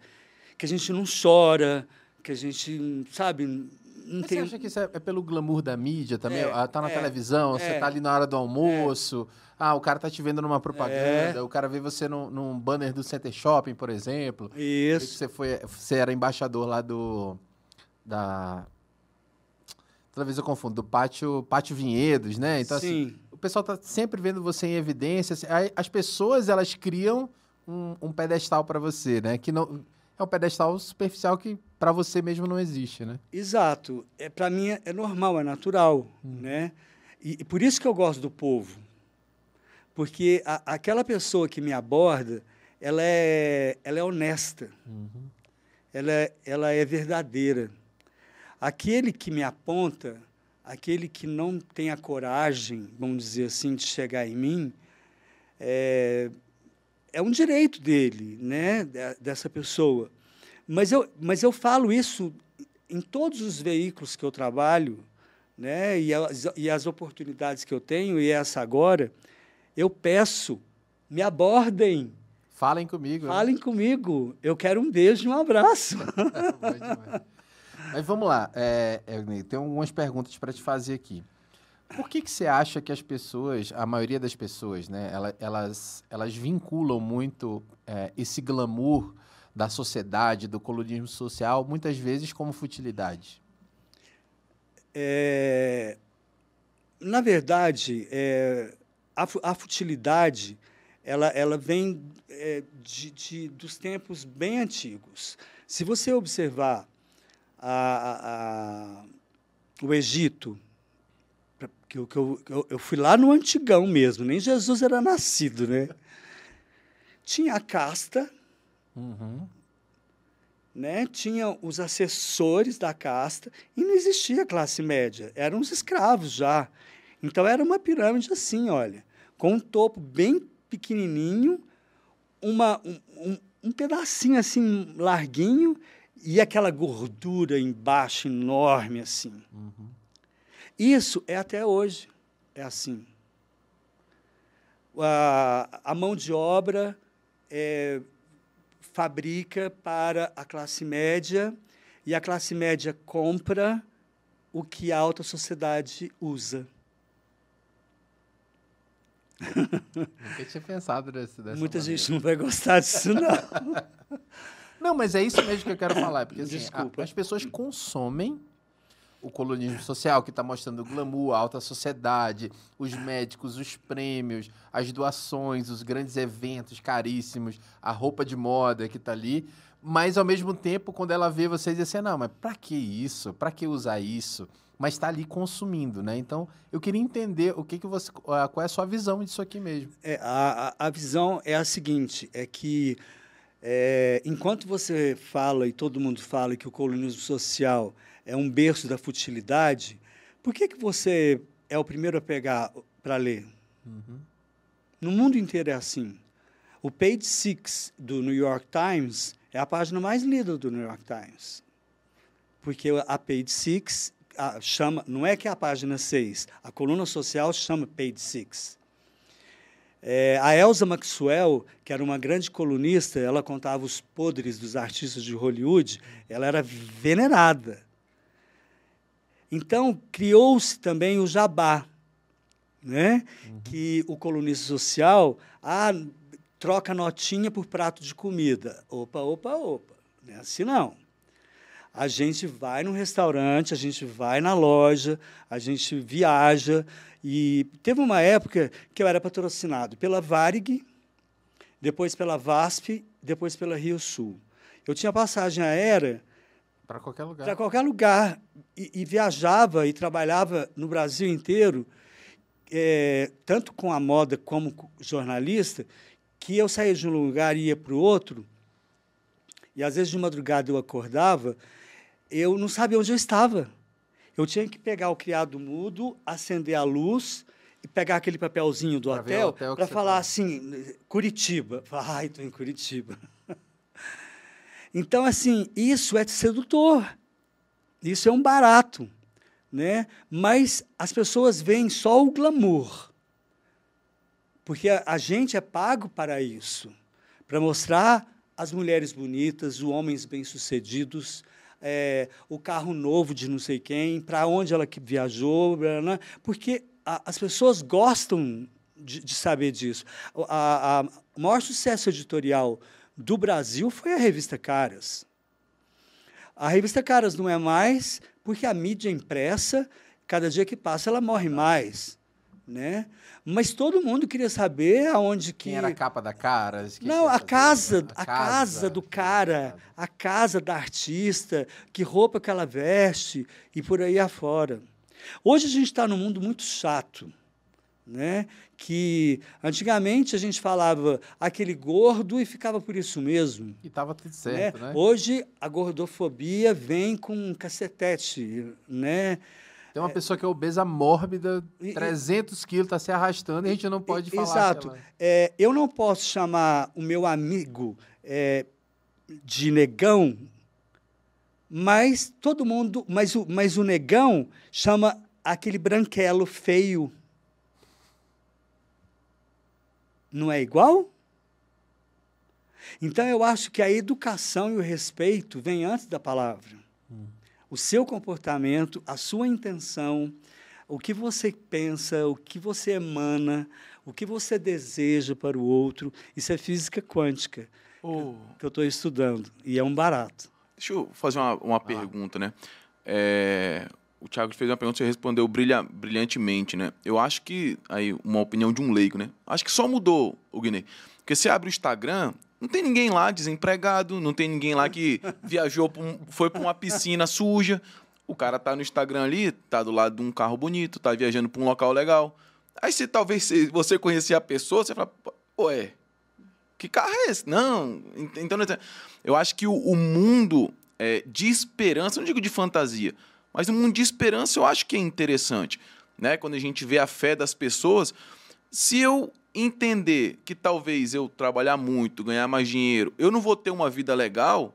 [SPEAKER 2] que a gente não chora, que a gente, sabe,
[SPEAKER 1] não tem... Você acha que isso é, é, pelo glamour da mídia também? É, ah, tá na é, televisão, é, você tá ali na hora do almoço. É. Ah, o cara tá te vendo numa propaganda, é. o cara vê você num, num, banner do Center Shopping, por exemplo.
[SPEAKER 2] Isso.
[SPEAKER 1] Você, foi, você era embaixador lá do. Da. Toda vez eu confundo, do Pátio, Pátio Vinhedos, né? Então, assim, Sim. assim, o pessoal tá sempre vendo você em evidência. Assim, as pessoas, elas criam um, um pedestal para você, né? Que não é um pedestal superficial que para você mesmo não existe, né?
[SPEAKER 2] Exato. É, para mim é, é, normal, é natural, hum. né? E, e, por isso que eu gosto do povo. Porque a, aquela pessoa que me aborda, ela é, ela é honesta. Uhum. Ela, é, ela é verdadeira. Aquele que me aponta, aquele que não tem a coragem, vamos dizer assim, de chegar em mim, é, é um direito dele, né, dessa pessoa. Mas eu, mas eu falo isso em todos os veículos que eu trabalho, né, e as, e as oportunidades que eu tenho, e essa agora, eu peço, me abordem.
[SPEAKER 1] Falem comigo.
[SPEAKER 2] Falem né? comigo. Eu quero um beijo e um abraço. [LAUGHS]
[SPEAKER 1] Mas vamos lá, é, é, tem algumas perguntas para te fazer aqui. Por que, que você acha que as pessoas, a maioria das pessoas, né, elas, elas vinculam muito é, esse glamour da sociedade, do colonismo social, muitas vezes como futilidade?
[SPEAKER 2] É, na verdade, é, a, a, futilidade ela, ela vem é, de, de, dos tempos bem antigos. Se você observar a, a, o Egito, que eu, que eu, eu fui lá no antigão mesmo, nem Jesus era nascido, né? Tinha a casta, uhum. né? tinha os assessores da casta, e não existia classe média, eram os escravos já. Então era uma pirâmide assim, olha, com um topo bem pequenininho, uma, um, um, pedacinho assim larguinho e aquela gordura embaixo enorme assim. Uhum. Isso é até hoje, é assim. A, a mão de obra é, fabrica para a classe média e a classe média compra o que a alta sociedade usa.
[SPEAKER 1] Nunca tinha pensado desse, dessa
[SPEAKER 2] Muita
[SPEAKER 1] maneira.
[SPEAKER 2] gente não vai gostar disso, não. [LAUGHS]
[SPEAKER 1] não, mas é isso mesmo que eu quero falar. Porque assim, a, as pessoas consomem o colonismo social, que está mostrando o glamour, a alta sociedade, os médicos, os prêmios, as doações, os grandes eventos caríssimos, a roupa de moda que está ali. Mas, ao mesmo tempo, quando ela vê vocês, diz assim, não, mas para que isso? Para que usar isso? Mas está ali consumindo, né? Então, eu queria entender o que, que você, qual é a sua visão disso aqui mesmo.
[SPEAKER 2] É, a, a visão é a seguinte, é que é, enquanto você fala e todo mundo fala que o colonismo social é um berço da futilidade, por que, que você é o primeiro a pegar para ler? Uhum. No mundo inteiro é assim. O page six do New York Times é a página mais lida do New York Times. Porque a page six a, chama, não é que é a página 6, a coluna social chama page six. É, a Elsa Maxwell, que era uma grande colunista, ela contava os podres dos artistas de Hollywood, ela era venerada. Então, criou-se também o jabá, né? Uhum. que o colunista social ah, troca notinha por prato de comida. Opa, opa, opa. Não é assim não. A gente vai no restaurante, a gente vai na loja, a gente viaja. E teve uma época que eu era patrocinado pela Varig, depois pela VASP, depois pela Rio Sul. Eu tinha passagem aérea
[SPEAKER 1] para qualquer lugar.
[SPEAKER 2] Para qualquer lugar. E, e, viajava e trabalhava no Brasil inteiro, é, tanto com a moda como jornalista, que eu saía de um lugar e ia para o outro, e às vezes de madrugada eu acordava, eu não sabia onde eu estava. Eu tinha que pegar o criado mudo, acender a luz e pegar aquele papelzinho do pra hotel, hotel para falar tá. assim, Curitiba. Ai, estou em Curitiba. Então, assim, isso é sedutor. Isso é um barato. Né? Mas as pessoas veem só o glamour. Porque a, a gente é pago para isso para mostrar as mulheres bonitas, os homens bem-sucedidos, é, o carro novo de não sei quem, para onde ela que viajou, né? porque a, as pessoas gostam de, de saber disso. O maior sucesso editorial do Brasil foi a revista Caras. A revista Caras não é mais porque a mídia impressa, cada dia que passa, ela morre mais. Né? Mas todo mundo queria saber aonde que.
[SPEAKER 1] Quem era a capa da Caras?
[SPEAKER 2] Não, a casa, a, a casa, casa do cara, a casa da artista, que roupa que ela veste e por aí afora. Hoje a gente está num mundo muito chato, né? Que antigamente a gente falava aquele gordo e ficava por isso mesmo.
[SPEAKER 1] E estava tudo certo, né?
[SPEAKER 2] né? Hoje a gordofobia vem com um cacetete, né?
[SPEAKER 1] Tem uma é, pessoa que é obesa mórbida, e, 300 quilos, está se arrastando e a gente não pode e, falar.
[SPEAKER 2] Exato. É, eu não posso chamar o meu amigo é, de negão, mas todo mundo. Mas o, mas o negão chama aquele branquelo feio. Não é igual? Então eu acho que a educação e o respeito vêm antes da palavra o seu comportamento, a sua intenção, o que você pensa, o que você emana, o que você deseja para o outro. Isso é física quântica oh. que eu estou estudando. E é um barato.
[SPEAKER 3] Deixa eu fazer uma, uma ah. pergunta, né? É, o Thiago fez uma pergunta e você respondeu brilha, brilhantemente, né? Eu acho que, aí, uma opinião de um leigo, né? Acho que só mudou, o Guiné. Porque você abre o Instagram, não tem ninguém lá desempregado, não tem ninguém lá que [LAUGHS] viajou, um, foi para uma piscina suja. O cara tá no Instagram ali, tá do lado de um carro bonito, tá viajando para um local legal. Aí se talvez se você conhecer a pessoa, você fala, ué, que carro é esse? Não, então eu acho que o, o mundo é, de esperança, não digo de fantasia, mas o mundo de esperança eu acho que é interessante. né? Quando a gente vê a fé das pessoas, se eu entender que talvez eu trabalhar muito, ganhar mais dinheiro, eu não vou ter uma vida legal,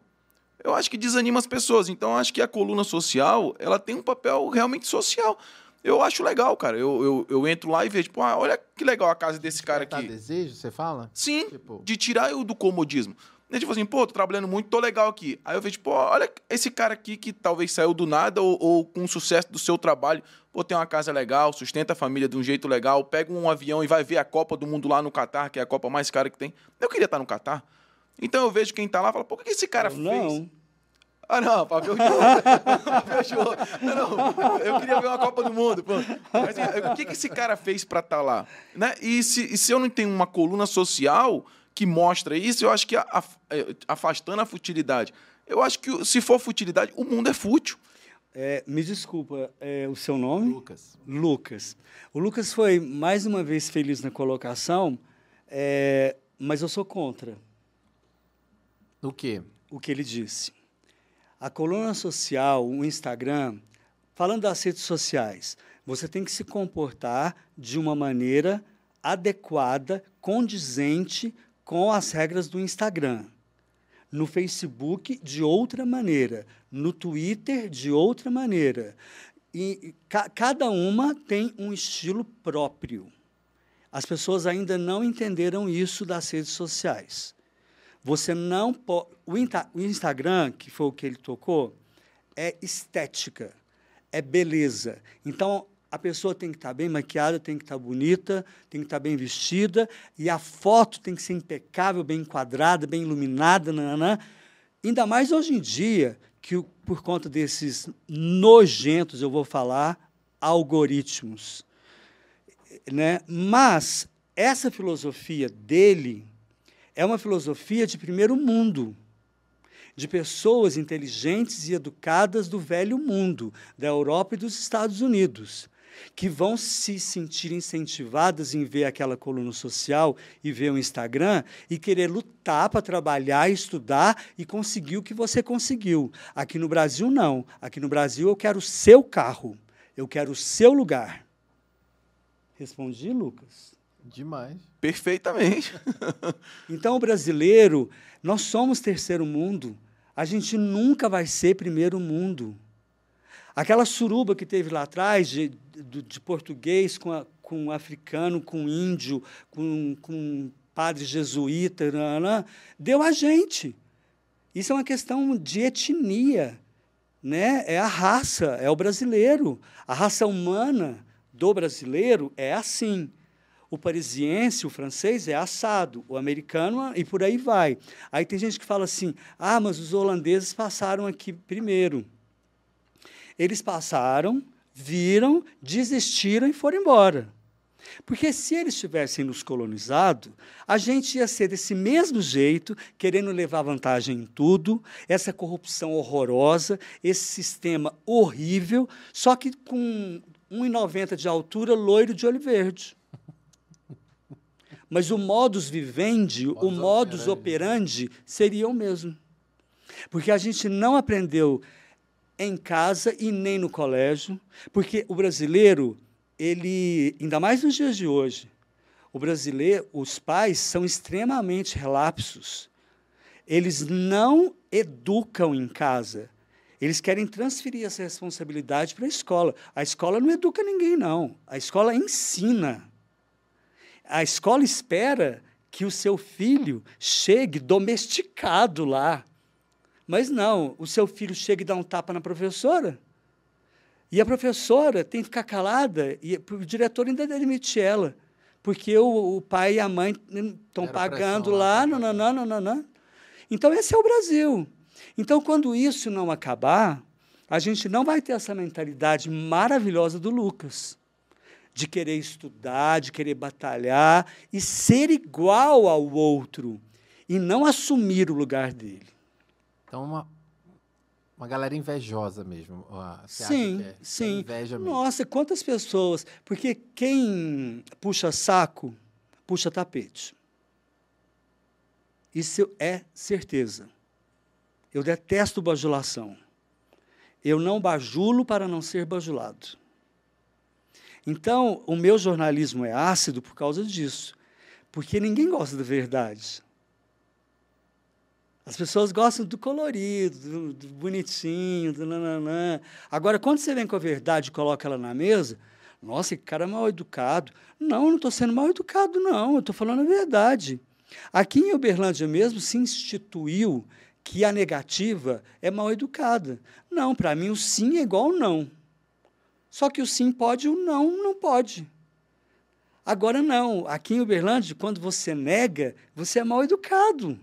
[SPEAKER 3] eu acho que desanima as pessoas. Então, eu acho que a coluna social, ela tem um papel realmente social. Eu acho legal, cara. Eu, eu, eu entro lá e vejo, tipo, ah, olha que legal a casa desse cara aqui.
[SPEAKER 1] desejo, você fala?
[SPEAKER 3] Sim, tipo... de tirar eu do comodismo. E, tipo assim, pô, tô trabalhando muito, tô legal aqui. Aí eu vejo, pô, olha esse cara aqui que talvez saiu do nada ou, ou com o sucesso do seu trabalho, pô, tem uma casa legal, sustenta a família de um jeito legal, pega um avião e vai ver a Copa do Mundo lá no Catar, que é a Copa mais cara que tem. Eu queria estar no Catar. Então eu vejo quem tá lá e falo, pô, o que esse cara
[SPEAKER 2] não.
[SPEAKER 3] fez? Ah, não, para ver o jogo. não, eu queria ver uma Copa do Mundo. Pô. Mas, assim, o que, que esse cara fez para estar tá lá? Né? E, se, e se eu não tenho uma coluna social que mostra isso, eu acho que é, afastando a futilidade, eu acho que se for futilidade, o mundo é fútil.
[SPEAKER 2] É, me desculpa, é, o seu nome?
[SPEAKER 1] Lucas.
[SPEAKER 2] Lucas. O Lucas foi mais uma vez feliz na colocação, é, mas eu sou contra.
[SPEAKER 1] O quê?
[SPEAKER 2] O que ele disse. A coluna social, o Instagram, falando das redes sociais, você tem que se comportar de uma maneira adequada, condizente com as regras do Instagram. No Facebook, de outra maneira. No Twitter, de outra maneira. E ca cada uma tem um estilo próprio. As pessoas ainda não entenderam isso das redes sociais. Você não pode. O, o Instagram, que foi o que ele tocou, é estética, é beleza. Então, a pessoa tem que estar bem maquiada, tem que estar bonita, tem que estar bem vestida, e a foto tem que ser impecável, bem enquadrada, bem iluminada, nananã. ainda mais hoje em dia, que por conta desses nojentos, eu vou falar, algoritmos. Né? Mas essa filosofia dele, é uma filosofia de primeiro mundo, de pessoas inteligentes e educadas do velho mundo, da Europa e dos Estados Unidos, que vão se sentir incentivadas em ver aquela coluna social e ver o Instagram e querer lutar para trabalhar, estudar e conseguir o que você conseguiu. Aqui no Brasil, não. Aqui no Brasil, eu quero o seu carro, eu quero o seu lugar. Respondi, Lucas?
[SPEAKER 1] Demais.
[SPEAKER 3] Perfeitamente. [LAUGHS]
[SPEAKER 2] então, o brasileiro, nós somos terceiro mundo. A gente nunca vai ser primeiro mundo. Aquela suruba que teve lá atrás, de, de, de português com, a, com africano, com índio, com, com padre jesuíta, não, não, deu a gente. Isso é uma questão de etnia. Né? É a raça, é o brasileiro. A raça humana do brasileiro é assim. O parisiense, o francês, é assado, o americano, e por aí vai. Aí tem gente que fala assim: ah, mas os holandeses passaram aqui primeiro. Eles passaram, viram, desistiram e foram embora. Porque se eles tivessem nos colonizado, a gente ia ser desse mesmo jeito, querendo levar vantagem em tudo, essa corrupção horrorosa, esse sistema horrível, só que com 1,90 de altura, loiro de olho verde. Mas o modus vivendi, modus o modus operandi. operandi seria o mesmo. Porque a gente não aprendeu em casa e nem no colégio, porque o brasileiro, ele, ainda mais nos dias de hoje, o brasileiro, os pais são extremamente relapsos. Eles não educam em casa. Eles querem transferir essa responsabilidade para a escola. A escola não educa ninguém, não. A escola ensina. A escola espera que o seu filho chegue domesticado lá. Mas não, o seu filho chega e dá um tapa na professora. E a professora tem que ficar calada, e o diretor ainda demite ela, porque o, o pai e a mãe estão pagando lá, não, não, não, não, não. Então, esse é o Brasil. Então, quando isso não acabar, a gente não vai ter essa mentalidade maravilhosa do Lucas de querer estudar, de querer batalhar e ser igual ao outro e não assumir o lugar dele.
[SPEAKER 1] Então, uma, uma galera invejosa mesmo.
[SPEAKER 2] Você sim, é, sim. É inveja mesmo. Nossa, quantas pessoas. Porque quem puxa saco, puxa tapete. Isso é certeza. Eu detesto bajulação. Eu não bajulo para não ser bajulado. Então, o meu jornalismo é ácido por causa disso. Porque ninguém gosta da verdade. As pessoas gostam do colorido, do, do bonitinho, do nananã. Agora, quando você vem com a verdade e coloca ela na mesa, nossa, que cara mal educado. Não, eu não estou sendo mal educado, não. Eu estou falando a verdade. Aqui em Uberlândia mesmo se instituiu que a negativa é mal educada. Não, para mim o sim é igual ao não. Só que o sim pode o não não pode. Agora não, aqui em Uberlândia, quando você nega, você é mal educado.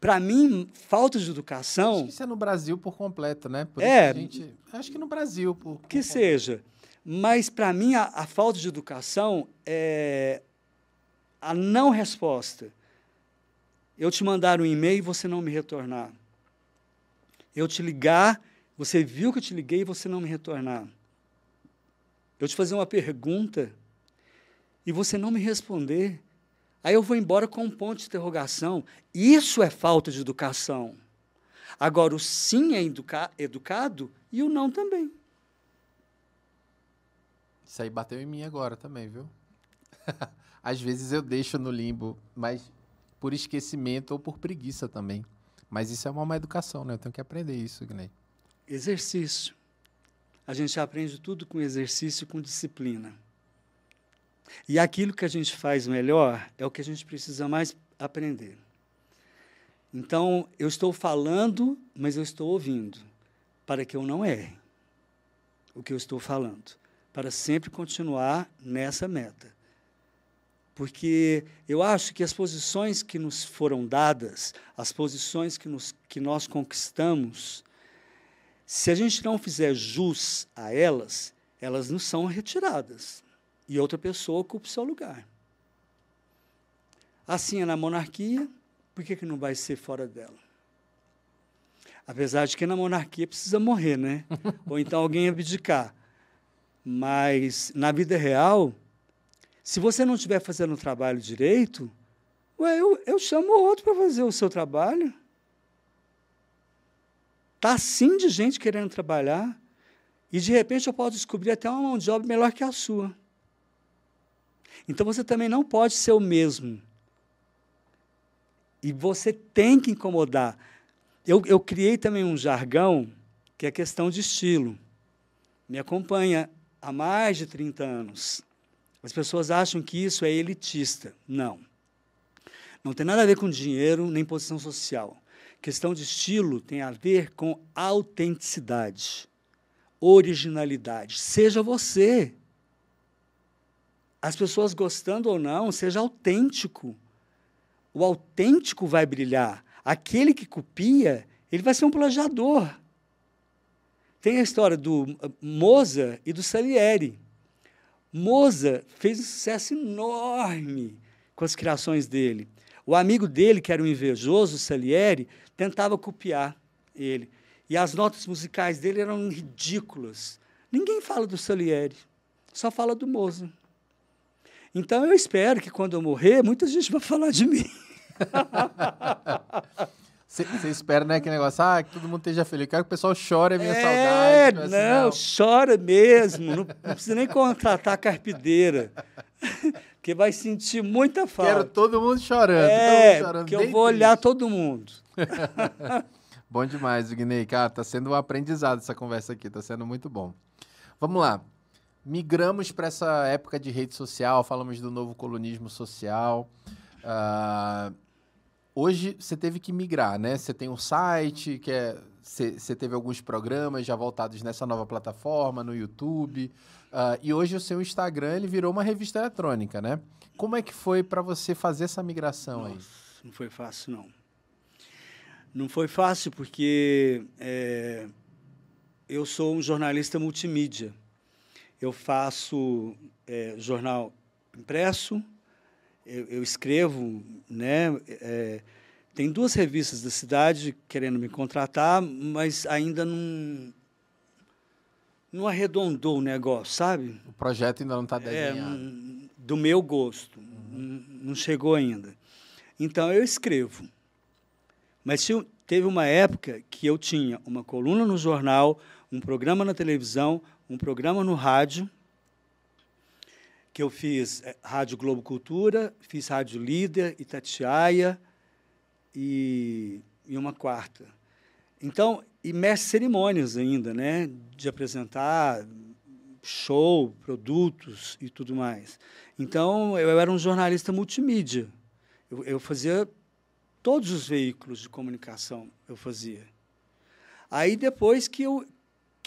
[SPEAKER 2] Para mim, falta de educação. Acho
[SPEAKER 1] que isso é no Brasil por completo, né? Por
[SPEAKER 2] é. Gente,
[SPEAKER 1] acho que no Brasil. Por, por
[SPEAKER 2] que completo. seja. Mas, para mim, a, a, falta de educação é a não resposta. Eu te mandar um e-mail e você não me retornar. Eu te ligar, você viu que eu te liguei e você não me retornar. Eu te fazer uma pergunta e você não me responder. Aí eu vou embora com um ponto de interrogação. Isso é falta de educação. Agora, o sim é educa educado e o não também.
[SPEAKER 1] Isso aí bateu em mim agora também, viu? [LAUGHS] Às vezes eu deixo no limbo, mas por esquecimento ou por preguiça também. Mas isso é uma má educação, né? Eu tenho que aprender isso, Guilherme.
[SPEAKER 2] Exercício. A gente aprende tudo com exercício e com disciplina. E aquilo que a gente faz melhor é o que a gente precisa mais aprender. Então, eu estou falando, mas eu estou ouvindo, para que eu não erre o que eu estou falando, para sempre continuar nessa meta. Porque eu acho que as posições que nos foram dadas, as posições que, nos, que nós conquistamos, se a gente não fizer jus a elas, elas não são retiradas e outra pessoa ocupa o seu lugar. Assim é na monarquia, por que, que não vai ser fora dela? Apesar de que na monarquia precisa morrer, né? [LAUGHS] Ou então alguém abdicar. Mas na vida real, se você não estiver fazendo o trabalho direito, ué, eu, eu chamo outro para fazer o seu trabalho. Está assim de gente querendo trabalhar, e de repente eu posso descobrir até uma mão de obra melhor que a sua. Então você também não pode ser o mesmo. E você tem que incomodar. Eu, eu criei também um jargão que é questão de estilo. Me acompanha há mais de 30 anos. As pessoas acham que isso é elitista. Não. Não tem nada a ver com dinheiro nem posição social. Questão de estilo tem a ver com autenticidade, originalidade. Seja você as pessoas gostando ou não, seja autêntico. O autêntico vai brilhar. Aquele que copia, ele vai ser um plagiador. Tem a história do uh, Moza e do Salieri. Moza fez um sucesso enorme com as criações dele. O amigo dele, que era um invejoso, Salieri, tentava copiar ele. E as notas musicais dele eram ridículas. Ninguém fala do Salieri, só fala do Moza. Então eu espero que quando eu morrer, muita gente vai falar de mim.
[SPEAKER 1] Você espera, né, que negócio, ah, que todo mundo esteja feliz. Eu quero que o pessoal chore a minha é,
[SPEAKER 2] saudade. Não, assim, não, chora mesmo. Não, não precisa nem contratar a carpideira. [LAUGHS] Porque vai sentir muita falta.
[SPEAKER 1] Quero todo mundo chorando.
[SPEAKER 2] É, mundo chorando, porque eu vou triste. olhar todo mundo. [LAUGHS]
[SPEAKER 1] bom demais, Guinei. Cara, tá sendo um aprendizado essa conversa aqui, tá sendo muito bom. Vamos lá migramos para essa época de rede social, falamos do novo colonismo social. Uh, hoje você teve que migrar, né? Você tem um site, que é, você, teve alguns programas já voltados nessa nova plataforma, no YouTube. Uh, e hoje o seu Instagram ele virou uma revista eletrônica, né? Como é que foi para você fazer essa migração Nossa, aí?
[SPEAKER 2] Não foi fácil, não. Não foi fácil porque é, eu sou um jornalista multimídia. Eu faço é, jornal impresso, eu, eu escrevo, né? É, tem duas revistas da cidade querendo me contratar, mas ainda não, não arredondou o negócio, sabe?
[SPEAKER 1] O projeto ainda não está desenhado.
[SPEAKER 2] É, do meu gosto, uhum. não chegou ainda. Então, eu escrevo. Mas teve uma época que eu tinha uma coluna no jornal, um programa na televisão, um programa no rádio, que eu fiz é, Rádio Globo Cultura, fiz Rádio Líder, Itatiaia e, e uma quarta. Então, e mestre cerimônias ainda, né, de apresentar show, produtos e tudo mais. Então, eu era um jornalista multimídia. Eu, eu fazia todos os veículos de comunicação, eu fazia. Aí, depois que eu,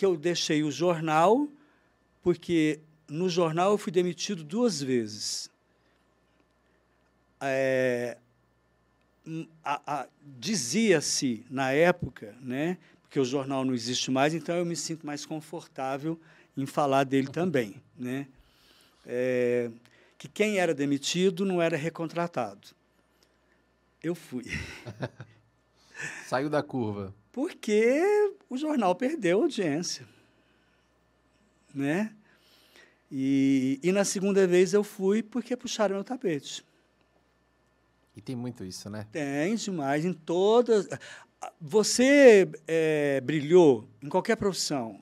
[SPEAKER 2] que eu deixei o jornal, porque no jornal eu fui demitido duas vezes. É, dizia-se na época, né, porque o jornal não existe mais, então eu me sinto mais confortável em falar dele também, né, é, que quem era demitido não era recontratado. Eu fui. [LAUGHS]
[SPEAKER 1] Saiu da curva.
[SPEAKER 2] Porque o jornal perdeu audiência, né? E, e na segunda vez eu fui porque puxaram meu tapete.
[SPEAKER 1] E tem muito isso, né?
[SPEAKER 2] Tem demais em todas. Você é, brilhou em qualquer profissão,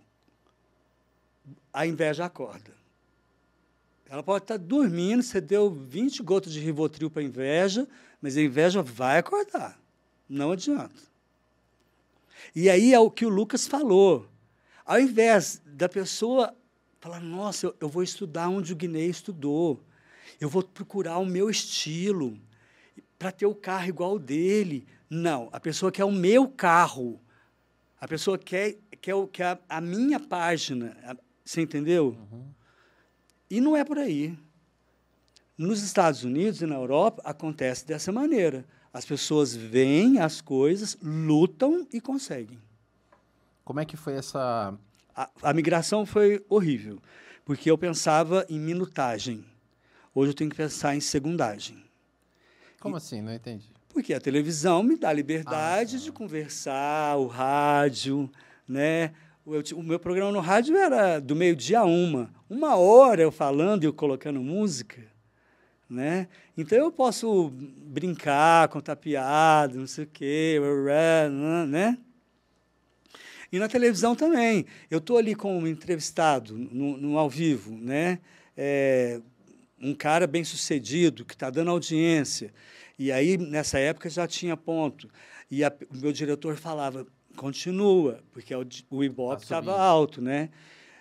[SPEAKER 2] a inveja acorda. Ela pode estar dormindo, você deu 20 gotas de Rivotril para a inveja, mas a inveja vai acordar. Não adianta. E aí é o que o Lucas falou. Ao invés da pessoa falar, nossa, eu, eu vou estudar onde o Guiné estudou, eu vou procurar o meu estilo para ter o carro igual o dele. Não, a pessoa quer o meu carro. A pessoa quer, quer, quer a, a minha página. Você entendeu? Uhum. E não é por aí. Nos Estados Unidos e na Europa acontece dessa maneira. As pessoas veem as coisas, lutam e conseguem.
[SPEAKER 1] Como é que foi essa.
[SPEAKER 2] A, a migração foi horrível, porque eu pensava em minutagem. Hoje eu tenho que pensar em segundagem.
[SPEAKER 1] Como e, assim? Não entendi.
[SPEAKER 2] Porque a televisão me dá liberdade ah, de conversar, o rádio, né? o meu programa no rádio era do meio-dia a uma. Uma hora eu falando e eu colocando música. Né? Então eu posso brincar, contar piada, não sei o quê, né? E na televisão também. Eu estou ali como entrevistado, no, no, ao vivo, né? É, um cara bem sucedido, que está dando audiência. E aí, nessa época, já tinha ponto. E a, o meu diretor falava, continua, porque o, o Ibope estava tá alto, né?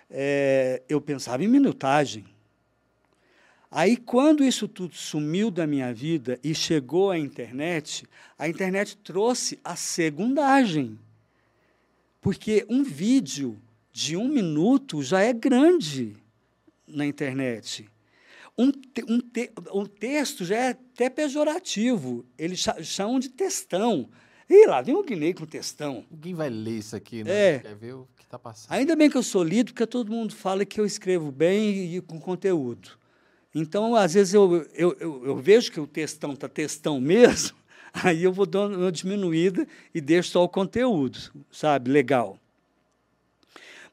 [SPEAKER 2] É, eu pensava em minutagem. Aí, quando isso tudo sumiu da minha vida e chegou à internet, a internet trouxe a segundagem. Porque um vídeo de um minuto já é grande na internet. Um, te, um, te, um texto já é até pejorativo. Eles chamam de textão. E lá vem o Guinei com textão.
[SPEAKER 1] Ninguém vai ler isso aqui,
[SPEAKER 2] né? É.
[SPEAKER 1] Quer ver o que está passando.
[SPEAKER 2] Ainda bem que eu sou lido, porque todo mundo fala que eu escrevo bem e com conteúdo. Então, às vezes, eu, eu, eu, eu vejo que o textão está textão [LAUGHS] mesmo, aí eu vou dando uma diminuída e deixo só o conteúdo, sabe? Legal.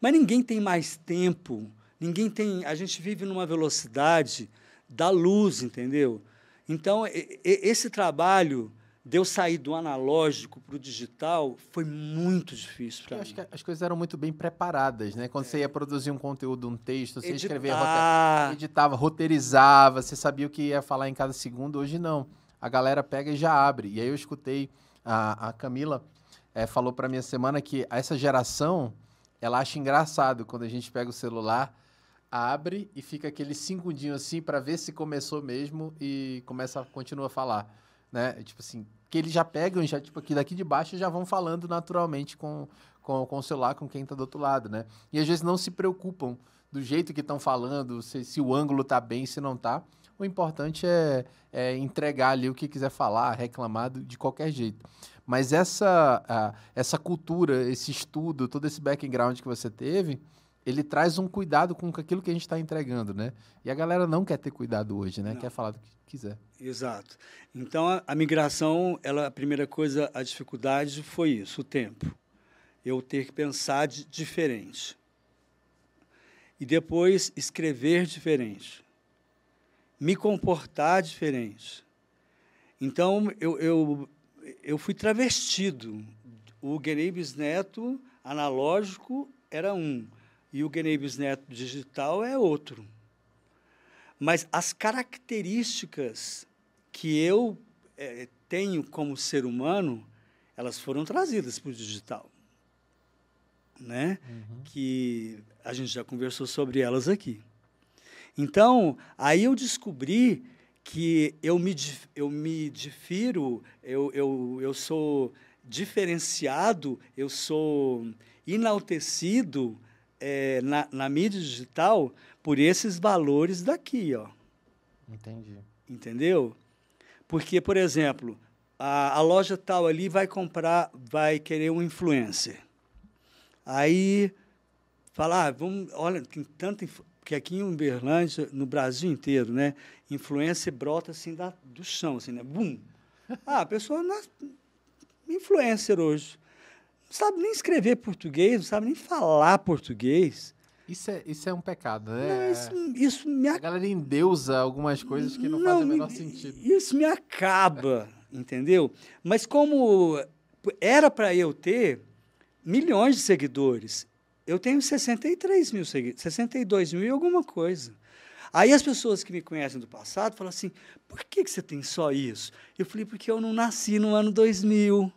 [SPEAKER 2] Mas ninguém tem mais tempo, ninguém tem. A gente vive numa velocidade da luz, entendeu? Então, esse trabalho de eu sair do analógico para o digital foi muito difícil para mim.
[SPEAKER 1] Acho que as coisas eram muito bem preparadas, né? Quando é. você ia produzir um conteúdo, um texto, você escrevia, rote... editava, roteirizava, você sabia o que ia falar em cada segundo. Hoje não. A galera pega e já abre. E aí eu escutei a, a Camila é, falou para minha semana que essa geração ela acha engraçado quando a gente pega o celular, abre e fica aquele segundinho assim para ver se começou mesmo e começa continua a falar, né? Tipo assim, que eles já pegam, já, tipo, aqui daqui de baixo já vão falando naturalmente com, com, com o celular, com quem está do outro lado, né? E às vezes não se preocupam do jeito que estão falando, se, se o ângulo está bem, se não está. O importante é, é, entregar ali o que quiser falar, reclamar de qualquer jeito. Mas essa, a, essa cultura, esse estudo, todo esse background que você teve, ele traz um cuidado com aquilo que a gente está entregando, né? E a galera não quer ter cuidado hoje, né? Não. Quer falar do que quiser.
[SPEAKER 2] Exato. Então, a, a, migração, ela, a primeira coisa, a dificuldade foi isso, o tempo. Eu ter que pensar de, diferente. E depois escrever diferente. Me comportar diferente. Então, eu, eu, eu fui travestido o Guinei Bisneto analógico era um e o Guinei Bisneto digital é outro. Mas as características que eu é, tenho como ser humano, elas foram trazidas para o digital. Né? Uhum. Que a gente já conversou sobre elas aqui. Então, aí eu descobri que eu me, eu me difiro, eu, eu, eu sou diferenciado, eu sou enaltecido é, na, na mídia digital por esses valores daqui, ó.
[SPEAKER 1] Entendi.
[SPEAKER 2] Entendeu? Porque, por exemplo, a, a loja tal ali vai comprar, vai querer um influencer. Aí falar, ah, vamos, olha, tem tanta porque aqui em Uberlândia, no Brasil inteiro, né, influência brota assim da, do chão, assim, né, bum. Ah, a pessoa não, influencer hoje, não sabe nem escrever português, não sabe nem falar português.
[SPEAKER 1] Isso é, isso é um pecado, né?
[SPEAKER 2] Não, isso, isso me
[SPEAKER 1] A galera endeusa algumas coisas que não, não fazem o menor sentido.
[SPEAKER 2] Isso me acaba, [LAUGHS] entendeu? Mas como era para eu ter milhões de seguidores, eu tenho 63 mil seguidores, 62 mil e alguma coisa. Aí as pessoas que me conhecem do passado falam assim: por que, que você tem só isso? Eu falei: porque eu não nasci no ano 2000.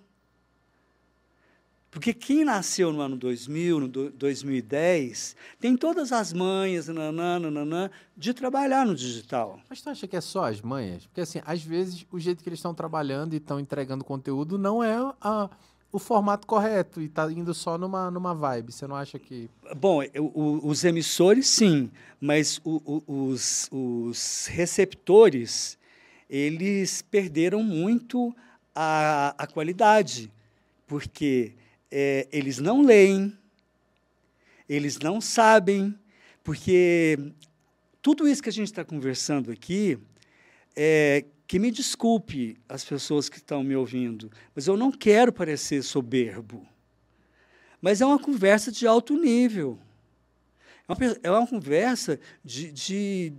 [SPEAKER 2] Porque quem nasceu no ano 2000, no 2010, tem todas as manhas nanã, nanã, de trabalhar no digital.
[SPEAKER 1] Mas tu acha que é só as manhas? Porque, assim, às vezes, o jeito que eles estão trabalhando e estão entregando conteúdo não é a, o formato correto e está indo só numa, numa vibe. Você não acha que.
[SPEAKER 2] Bom, o, os emissores, sim, mas o, o, os, os receptores, eles perderam muito a, a qualidade, porque é, eles não leem, eles não sabem, porque tudo isso que a gente está conversando aqui, é, que me desculpe as pessoas que estão me ouvindo, mas eu não quero parecer soberbo. Mas é uma conversa de alto nível. É uma, é uma conversa de, de,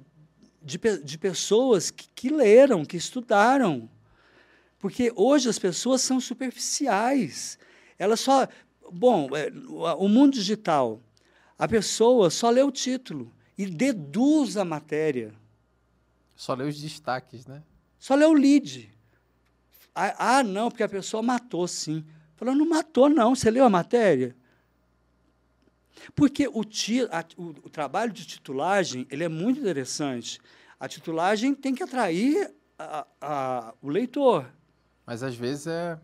[SPEAKER 2] de, de pessoas que, que leram, que estudaram. Porque hoje as pessoas são superficiais. Ela só. Bom, é, o mundo digital, a pessoa só lê o título e deduz a matéria.
[SPEAKER 1] Só lê os destaques, né?
[SPEAKER 2] Só lê o lead. Ah, ah não, porque a pessoa matou, sim. Falou, não matou, não. Você leu a matéria? Porque o, ti, a, o, o, trabalho de titulagem ele é muito interessante. A titulagem tem que atrair a, a, o leitor.
[SPEAKER 1] Mas às vezes é,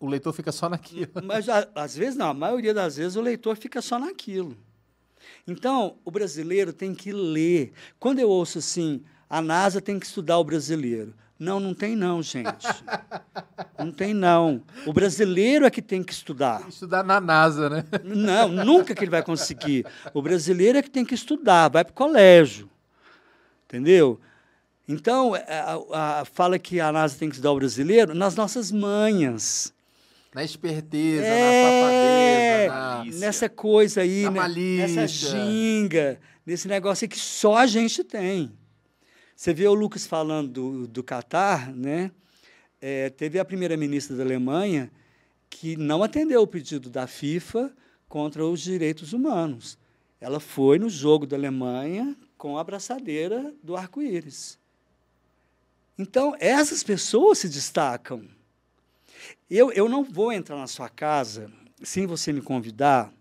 [SPEAKER 1] o leitor fica só naquilo. [LAUGHS]
[SPEAKER 2] Mas às vezes não, a maioria das vezes o leitor fica só naquilo. Então, o brasileiro tem que ler. Quando eu ouço assim, a NASA tem que estudar o brasileiro. Não, não tem não, gente. Não tem não. O brasileiro é que tem que estudar. Tem que
[SPEAKER 1] estudar na NASA, né?
[SPEAKER 2] Não, nunca que ele vai conseguir. O brasileiro é que tem que estudar, vai para o colégio. Entendeu? Então, é, a, a, fala que a NASA tem que estudar o brasileiro nas nossas manhas.
[SPEAKER 1] Na esperteza, é, na safadeza,
[SPEAKER 2] na... Nessa coisa aí, na né? nessa ginga, nesse negócio aí que só a gente tem. Você vê o Lucas falando do, do Catar, né? É, teve a primeira-ministra da Alemanha que não atendeu o pedido da FIFA contra os direitos humanos. Ela foi no jogo da Alemanha com a abraçadeira do arco-íris. Então, essas pessoas se destacam. Eu, eu não vou entrar na sua casa sem você me convidar,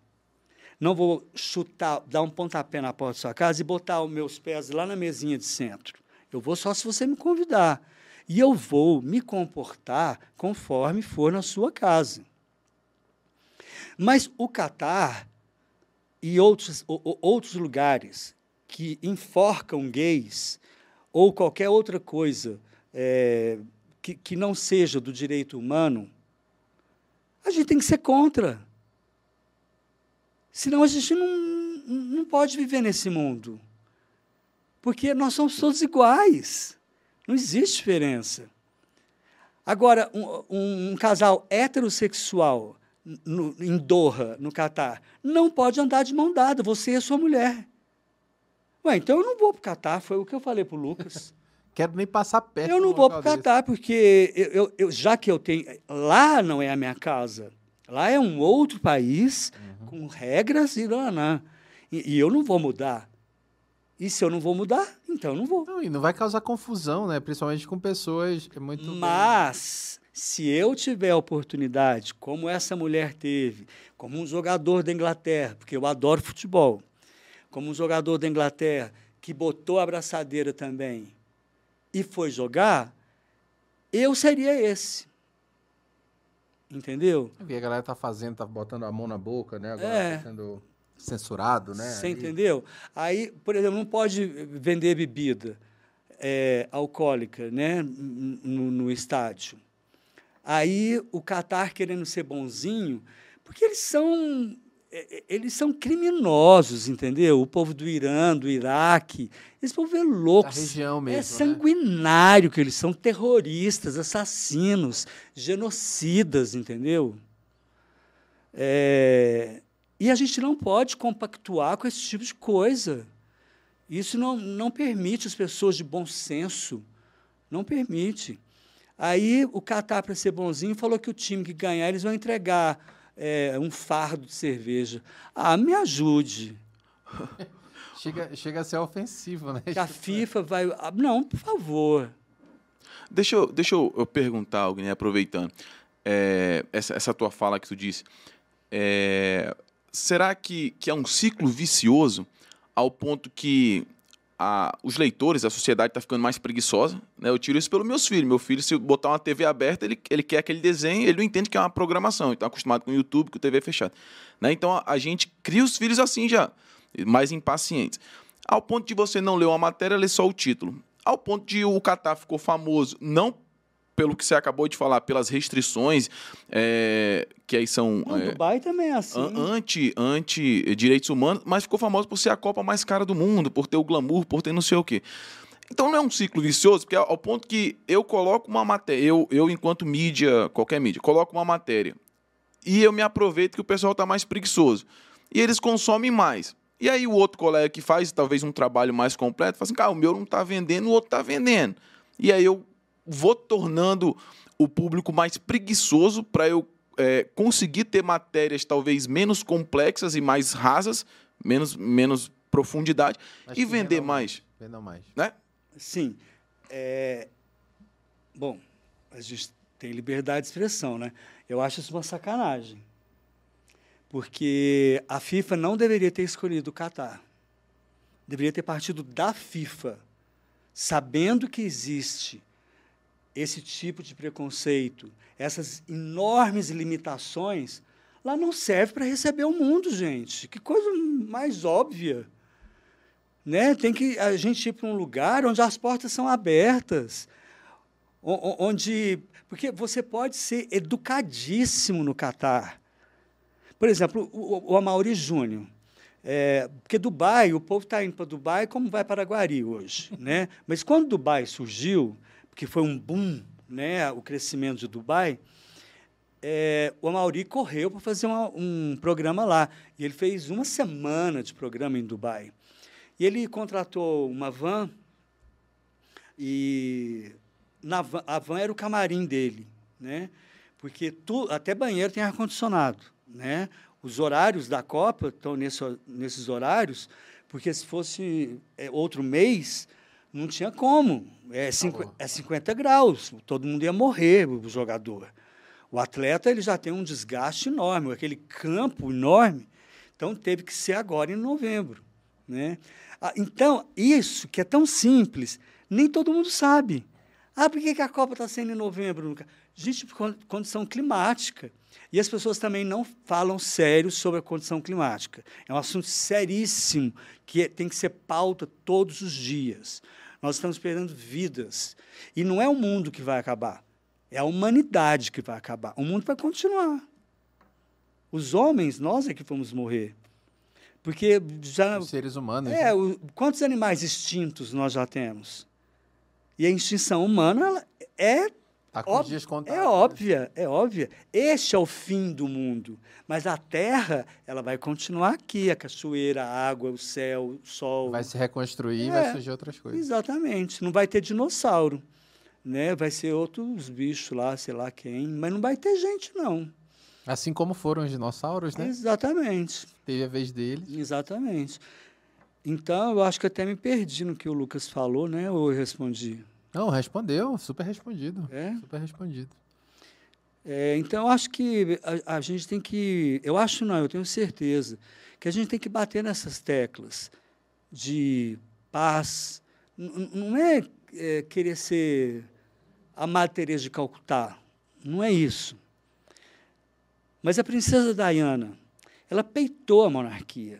[SPEAKER 2] não vou chutar, dar um pontapé na porta da sua casa e botar os meus pés lá na mesinha de centro. Eu vou só se você me convidar. E eu vou me comportar conforme for na sua casa. Mas o Catar e outros, outros lugares que enforcam gays ou qualquer outra coisa é, que, que não seja do direito humano, a gente tem que ser contra. Senão a gente não, não pode viver nesse mundo. Porque nós somos todos iguais. Não existe diferença. Agora, um, um, um casal heterossexual no, em Doha, no Catar, não pode andar de mão dada, você e a sua mulher. Ué, então eu não vou para o Catar, foi o que eu falei para o Lucas.
[SPEAKER 1] Quero nem passar perto.
[SPEAKER 2] Eu não vou para o Catar, porque eu, eu, eu, já que eu tenho. Lá não é a minha casa. Lá é um outro país, uhum. com regras e não, e, e eu não vou mudar. E se eu não vou mudar, então eu não vou.
[SPEAKER 1] Não, e não vai causar confusão, né? Principalmente com pessoas é muito.
[SPEAKER 2] Mas bem... se eu tiver a oportunidade, como essa mulher teve, como um jogador da Inglaterra, porque eu adoro futebol, como um jogador da Inglaterra que botou a abraçadeira também e foi jogar, eu seria esse. Entendeu?
[SPEAKER 1] E a galera tá fazendo, tá botando a mão na boca, né? Agora é. tá sendo censurado, né?
[SPEAKER 2] Você entendeu? Aí, por exemplo, não pode vender bebida é, alcoólica, né? No, no estádio. Aí o Catar querendo ser bonzinho, porque eles são é, é, eles são criminosos, entendeu? O povo do Irã, do Iraque, esse povo é louco.
[SPEAKER 1] região mesmo,
[SPEAKER 2] é sanguinário né? que eles são terroristas, assassinos, genocidas, entendeu? É, e a gente não pode compactuar com esse tipo de coisa. Isso não, não permite as pessoas de bom senso. Não permite. Aí o Catar, para ser bonzinho, falou que o time que ganhar, eles vão entregar é, um fardo de cerveja. Ah, me ajude. [LAUGHS]
[SPEAKER 1] chega, chega a ser ofensivo, né?
[SPEAKER 2] Que a FIFA vai. Ah, não, por favor.
[SPEAKER 3] Deixa eu, deixa eu perguntar algo, né, aproveitando. É, essa, essa tua fala que tu disse. É, será que, que é um ciclo vicioso ao ponto que a, os leitores, a sociedade está ficando mais preguiçosa. Né? Eu tiro isso pelos meus filhos. Meu filho, se botar uma TV aberta, ele, ele quer aquele desenho, ele não entende que é uma programação. Ele está acostumado com o YouTube, com TV fechada. Né? Então a, a, gente cria os filhos assim já, mais impacientes. Ao ponto de você não ler uma matéria, ler só o título. Ao ponto de o Catar ficou famoso não pelo que você acabou de falar, pelas restrições é, que aí são.
[SPEAKER 2] Não,
[SPEAKER 3] é,
[SPEAKER 2] Dubai também é assim.
[SPEAKER 3] Anti, anti direitos humanos, mas ficou famoso por ser a Copa mais cara do mundo, por ter o glamour, por ter não sei o quê. Então não é um ciclo vicioso, porque ao ponto que eu coloco uma matéria, eu, eu enquanto mídia, qualquer mídia, coloco uma matéria e eu me aproveito que o pessoal está mais preguiçoso. E eles consomem mais. E aí o outro colega que faz talvez um trabalho mais completo, fala assim, cara, o meu não está vendendo, o outro está vendendo. E aí eu vou tornando o público mais preguiçoso para eu é, conseguir ter matérias talvez menos complexas e mais rasas, menos, menos profundidade Acho e vender mais.
[SPEAKER 1] Vendam mais.
[SPEAKER 3] Né?
[SPEAKER 2] Sim. É... Bom, a gente tem liberdade de expressão, né? Eu acho isso uma sacanagem. Porque a FIFA não deveria ter escolhido o Catar. Deveria ter partido da FIFA, sabendo que existe esse tipo de preconceito, essas enormes limitações, lá não serve para receber o mundo, gente. Que coisa mais óbvia. Né? Tem que a gente ir para um lugar onde as portas são abertas, onde porque você pode ser educadíssimo no Catar. Por exemplo, o, o Amaury Júnior. É, porque Dubai, o povo está indo para Dubai como vai para Guari hoje. Né? Mas quando Dubai surgiu, porque foi um boom, né, o crescimento de Dubai, é, o Amauri correu para fazer uma, um programa lá. E ele fez uma semana de programa em Dubai. E ele contratou uma van, e na van, a van era o camarim dele, né? porque tu, até banheiro tem ar-condicionado. Né? Os horários da Copa estão nesse, nesses horários, porque se fosse é, outro mês, não tinha como. É, cinco, é 50 graus, todo mundo ia morrer, o jogador. O atleta ele já tem um desgaste enorme, aquele campo enorme. Então, teve que ser agora em novembro. Né? Ah, então, isso que é tão simples, nem todo mundo sabe. Ah, por que, que a Copa está sendo em novembro? Gente, por condição climática. E as pessoas também não falam sério sobre a condição climática. É um assunto seríssimo que é, tem que ser pauta todos os dias. Nós estamos perdendo vidas. E não é o mundo que vai acabar, é a humanidade que vai acabar. O mundo vai continuar. Os homens, nós é que vamos morrer. Porque já.
[SPEAKER 1] Os seres humanos.
[SPEAKER 2] É, né? o, quantos animais extintos nós já temos? E a extinção humana é
[SPEAKER 1] Tá com dias contados.
[SPEAKER 2] É óbvia, é óbvia. Este é o fim do mundo. Mas a Terra, ela vai continuar aqui, a cachoeira, a água, o céu, o sol.
[SPEAKER 1] Vai se reconstruir, é, vai surgir outras coisas.
[SPEAKER 2] Exatamente. Não vai ter dinossauro, né? Vai ser outros bichos lá, sei lá quem, mas não vai ter gente não.
[SPEAKER 1] Assim como foram os dinossauros, né?
[SPEAKER 2] Exatamente.
[SPEAKER 1] Teve a vez deles.
[SPEAKER 2] Exatamente. Então, eu acho que até me perdi no que o Lucas falou, né? Ou eu respondi?
[SPEAKER 1] Não, respondeu, super respondido.
[SPEAKER 2] É?
[SPEAKER 1] Super respondido.
[SPEAKER 2] É, então, eu acho que a, a, gente tem que. Eu acho não, eu tenho certeza que a gente tem que bater nessas teclas de paz. N não é, é, querer ser a Madre de Calcutá. Não é isso. Mas a princesa Diana, ela peitou a monarquia.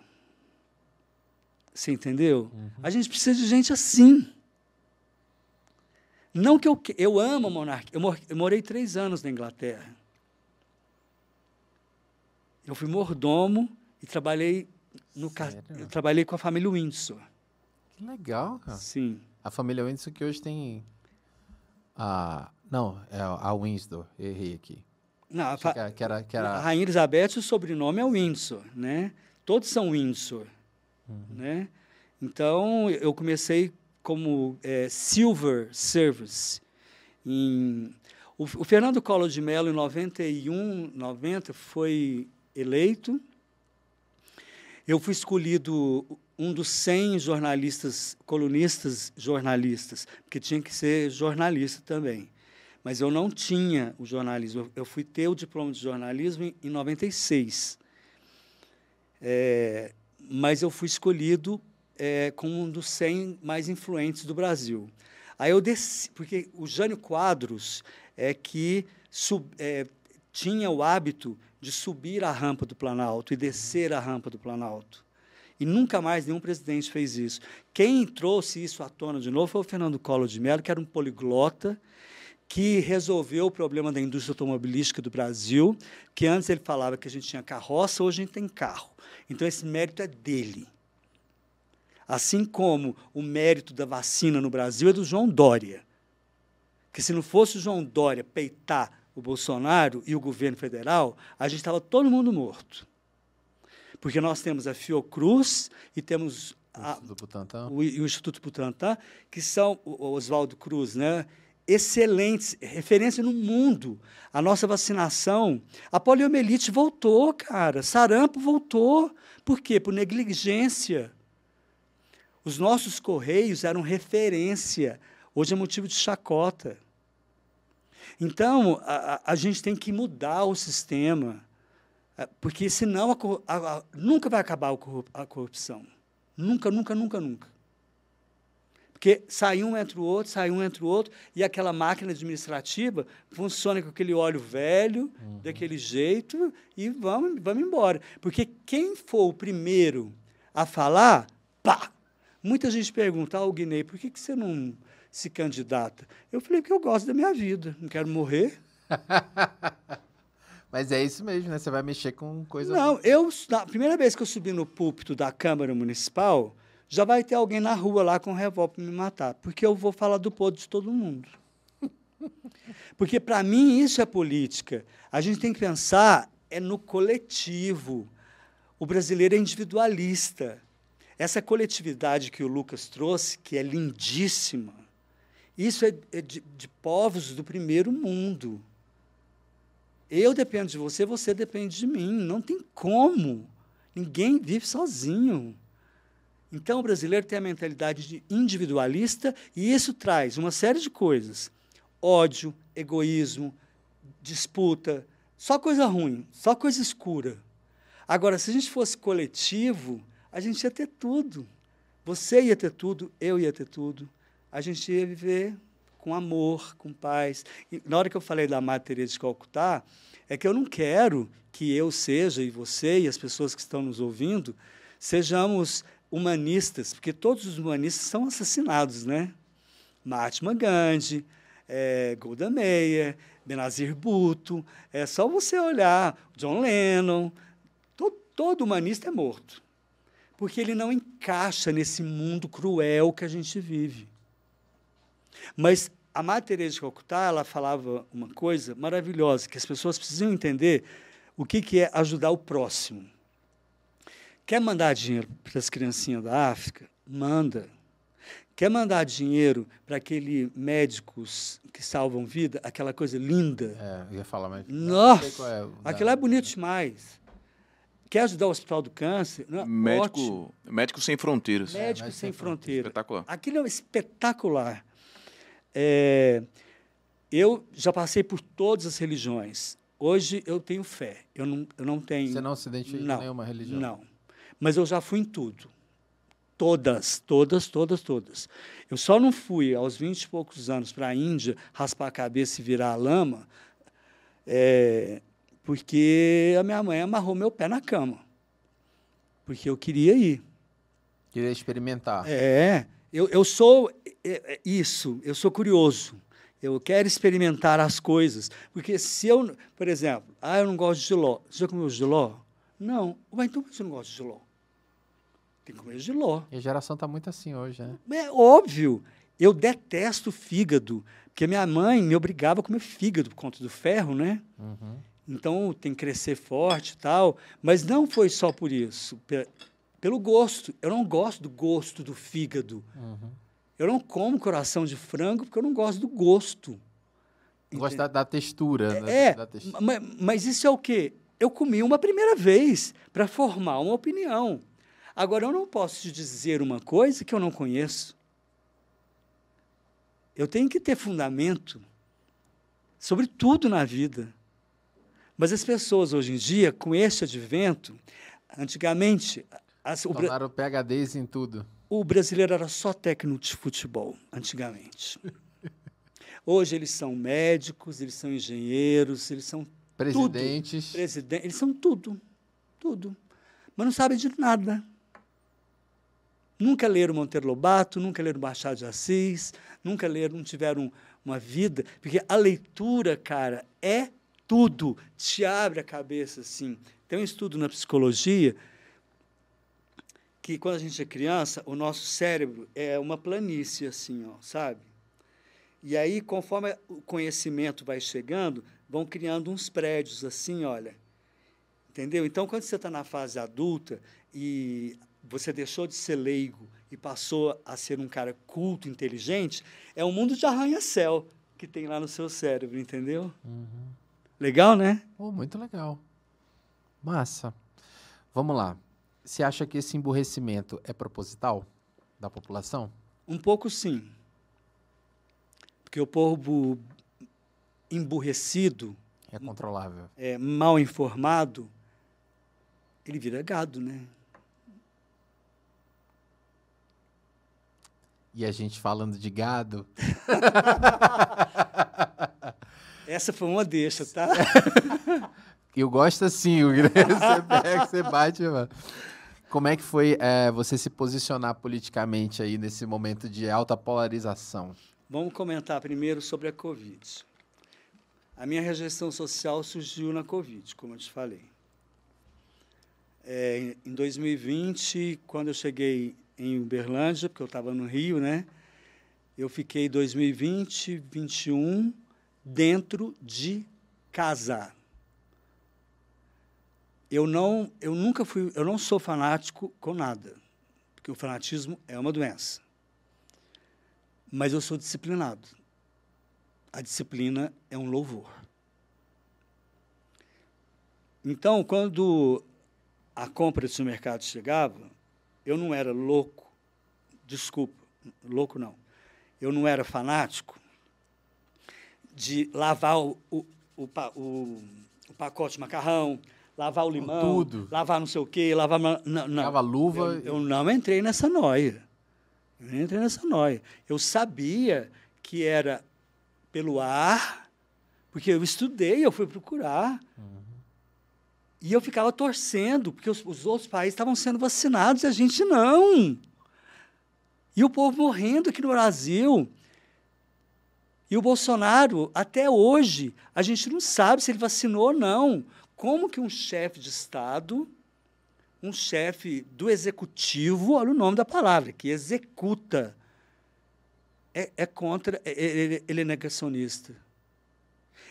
[SPEAKER 2] Você entendeu? Uhum. A gente precisa de gente assim. Não que eu, eu amo a monarquia. Eu, mor, eu morei três anos na Inglaterra. Eu fui mordomo e trabalhei no eu trabalhei com a família Windsor.
[SPEAKER 1] Que legal, cara.
[SPEAKER 2] Sim.
[SPEAKER 1] A família Windsor que hoje tem a não, é a Windsor, errei aqui.
[SPEAKER 2] Não, a,
[SPEAKER 1] que, que era, que era...
[SPEAKER 2] a Rainha Elizabeth, o sobrenome é Windsor, né? Todos são Windsor, uhum. né? Então, eu comecei como é, Silver Service. Em, o, o, Fernando Collor de Mello, em 91, 90, foi eleito. Eu fui escolhido um dos 100 jornalistas, colunistas jornalistas, porque tinha que ser jornalista também. Mas eu não tinha o jornalismo. Eu fui ter o diploma de jornalismo em, em 96. É, mas eu fui escolhido é, como um dos 100 mais influentes do Brasil. Aí eu desci, porque o Jânio Quadros é que sub, é, tinha o hábito de subir a rampa do Planalto e descer a rampa do Planalto. E nunca mais nenhum presidente fez isso. Quem trouxe isso à tona de novo foi o Fernando Collor de Mello, que era um poliglota, que resolveu o problema da indústria automobilística do Brasil, que antes ele falava que a gente tinha carroça, hoje a gente tem carro. Então esse mérito é dele. Assim como o mérito da vacina no Brasil é do João Dória. Que se não fosse o João Dória peitar o Bolsonaro e o governo federal, a gente estava todo mundo morto. Porque nós temos a Fiocruz e temos a, o, o, Instituto Butantan, que são o Oswaldo Cruz, né? excelentes, referência no mundo. A nossa vacinação, a poliomielite voltou, cara, sarampo voltou. Por quê? Por negligência. Os nossos correios eram referência. Hoje é motivo de chacota. Então, a, a gente tem que mudar o sistema, é, porque senão a, a, nunca vai acabar a corrupção. Nunca, nunca, nunca, nunca. Porque sai um entre o outro, sai um entre o outro, e aquela máquina administrativa funciona com aquele óleo velho, uhum. daquele jeito, e vamos, vamos embora. Porque quem for o primeiro a falar, pá, Muita gente pergunta, ah, Guinei, por que, que você não se candidata? Eu falei, porque eu gosto da minha vida, não quero morrer. [LAUGHS]
[SPEAKER 1] Mas é isso mesmo, né? Você vai mexer com coisa.
[SPEAKER 2] Não, eu, na primeira vez que eu subi no púlpito da Câmara Municipal, já vai ter alguém na rua lá com um revólver para me matar, porque eu vou falar do podre de todo mundo. [LAUGHS] Porque, para mim, isso é política. A gente tem que pensar é no coletivo. O brasileiro é individualista. Essa coletividade que o Lucas trouxe, que é lindíssima, isso é, é de, de povos do primeiro mundo. Eu dependo de você, você depende de mim. Não tem como. Ninguém vive sozinho. Então, o brasileiro tem a mentalidade de individualista e isso traz uma série de coisas: ódio, egoísmo, disputa, só coisa ruim, só coisa escura. Agora, se a gente fosse coletivo, a gente ia ter tudo. Você ia ter tudo, eu ia ter tudo. A gente ia viver com amor, com paz. E na hora que eu falei da Teresa de Calcutá, é que eu não quero que eu seja, e você e as pessoas que estão nos ouvindo, sejamos humanistas, porque todos os humanistas são assassinados, né? Mahatma Gandhi, é, Golda Meir, Benazir Bhutto, é só você olhar, John Lennon, todo humanista é morto porque ele não encaixa nesse mundo cruel que a gente vive. Mas a Madre Teresa de Calcutá, ela falava uma coisa maravilhosa, que as pessoas precisam entender o que, que é ajudar o próximo. Quer mandar dinheiro para as criancinhas da África? Manda. Quer mandar dinheiro para aquele médicos que salvam vida, aquela coisa linda?
[SPEAKER 1] É, eu ia falar, mas.
[SPEAKER 2] Nossa!
[SPEAKER 1] É,
[SPEAKER 2] aquilo é bonito demais. Quer ajudar o Hospital do Câncer? Não,
[SPEAKER 3] médico,
[SPEAKER 2] ótimo.
[SPEAKER 3] médico Sem Fronteiras.
[SPEAKER 2] Médico
[SPEAKER 1] É,
[SPEAKER 2] Sem
[SPEAKER 1] Sem
[SPEAKER 2] Fronteira.
[SPEAKER 3] Espetacular.
[SPEAKER 2] Aquilo é espetacular. É, eu já passei por todas as religiões. Hoje eu tenho fé. Eu não, eu não tenho.
[SPEAKER 1] Você não se identifica
[SPEAKER 2] não,
[SPEAKER 1] com nenhuma religião?
[SPEAKER 2] Não. Mas eu já fui em tudo. Todas, todas, todas, todas. Eu só não fui aos 20 e poucos anos para a Índia raspar a cabeça e virar a lama, é, porque a minha mãe amarrou meu pé na cama. Porque eu queria ir.
[SPEAKER 1] Queria experimentar.
[SPEAKER 2] É, eu, eu sou é, é, isso, eu sou curioso. Eu quero experimentar as coisas. Porque se eu, por exemplo, ah, eu não gosto de giló. Você já comeu giló? Não. Mas então por que você não gosta de giló? Tem que comer giló.
[SPEAKER 1] E a geração está muito assim hoje, né?
[SPEAKER 2] É óbvio. Eu detesto fígado, porque minha mãe me obrigava a comer fígado por conta do ferro, né?
[SPEAKER 1] Uhum.
[SPEAKER 2] Então tem que crescer forte e tal. Mas não foi só por isso. pe- Pelo gosto. Eu não gosto do gosto do fígado.
[SPEAKER 1] Uhum.
[SPEAKER 2] Eu não como coração de frango porque eu não gosto do gosto.
[SPEAKER 1] Gosto da, da textura. né?
[SPEAKER 2] É,
[SPEAKER 1] Da textura.
[SPEAKER 2] ma- mas isso é o quê? Eu comi uma primeira vez para formar uma opinião. Agora, eu não posso te dizer uma coisa que eu não conheço. Eu tenho que ter fundamento sobre tudo na vida. Mas as pessoas hoje em dia, com este advento, antigamente, as- o,
[SPEAKER 1] Tornaram PHDs em tudo.
[SPEAKER 2] o brasileiro era só técnico de futebol, antigamente. Hoje eles são médicos, eles são engenheiros, eles são
[SPEAKER 1] Presidentes.
[SPEAKER 2] presidentes, eles são tudo, tudo. Mas não sabem de nada. Nunca leram Monteiro Lobato, nunca leram Machado de Assis, nunca leram, não tiveram uma vida, porque a leitura, cara, é tudo, te abre a cabeça assim. Tem um estudo na psicologia que quando a gente é criança, o nosso cérebro é uma planície assim, ó, sabe? E aí, conforme o conhecimento vai chegando, vão criando uns prédios assim, olha. Entendeu? Então, quando você está na fase adulta e você deixou de ser leigo e passou a ser um cara culto, inteligente, é um mundo de arranha-céu que tem lá no seu cérebro, entendeu? Legal, né?
[SPEAKER 1] Pô, muito legal. Massa. Vamos lá. Você acha que esse emburrecimento é proposital da população?
[SPEAKER 2] Um pouco sim. Porque o povo emburrecido,
[SPEAKER 1] É controlável.
[SPEAKER 2] é, mal informado, ele vira gado, né?
[SPEAKER 1] E a gente falando de gado. [LAUGHS]
[SPEAKER 2] Essa foi uma deixa, tá? [LAUGHS]
[SPEAKER 1] Eu gosto assim, o [LAUGHS] você pega, você bate, mano. Como é que foi é, você se posicionar politicamente aí nesse momento de alta polarização?
[SPEAKER 2] Vamos comentar primeiro sobre a Covid. A minha rejeição social surgiu na Covid, como eu te falei. É, em 2020, quando eu cheguei em Uberlândia, porque eu estava no Rio, né? Eu fiquei 2020, 21 dentro de casa. Eu não, eu nunca fui, eu não sou fanático com nada, porque o fanatismo é uma doença. Mas eu sou disciplinado. A disciplina é um louvor. Então, quando a compra de supermercado chegava, eu não era louco, desculpa, louco não. Eu não era fanático de lavar o, o, o, o- o pacote de macarrão, lavar o limão,
[SPEAKER 1] Tudo.
[SPEAKER 2] lavar não sei o quê, lavar. Não, não.
[SPEAKER 1] Lava luva.
[SPEAKER 2] Eu, eu não entrei nessa noia. Eu não entrei nessa noia. Eu sabia que era pelo ar, porque eu estudei, eu fui procurar. E eu ficava torcendo, porque os, os outros países estavam sendo vacinados e a gente não. E o povo morrendo aqui no Brasil. E o Bolsonaro, até hoje, a gente não sabe se ele vacinou ou não. Como que um chefe de Estado, um chefe do executivo, olha o nome da palavra, que executa, é, é contra, é- é- ele, ele é negacionista.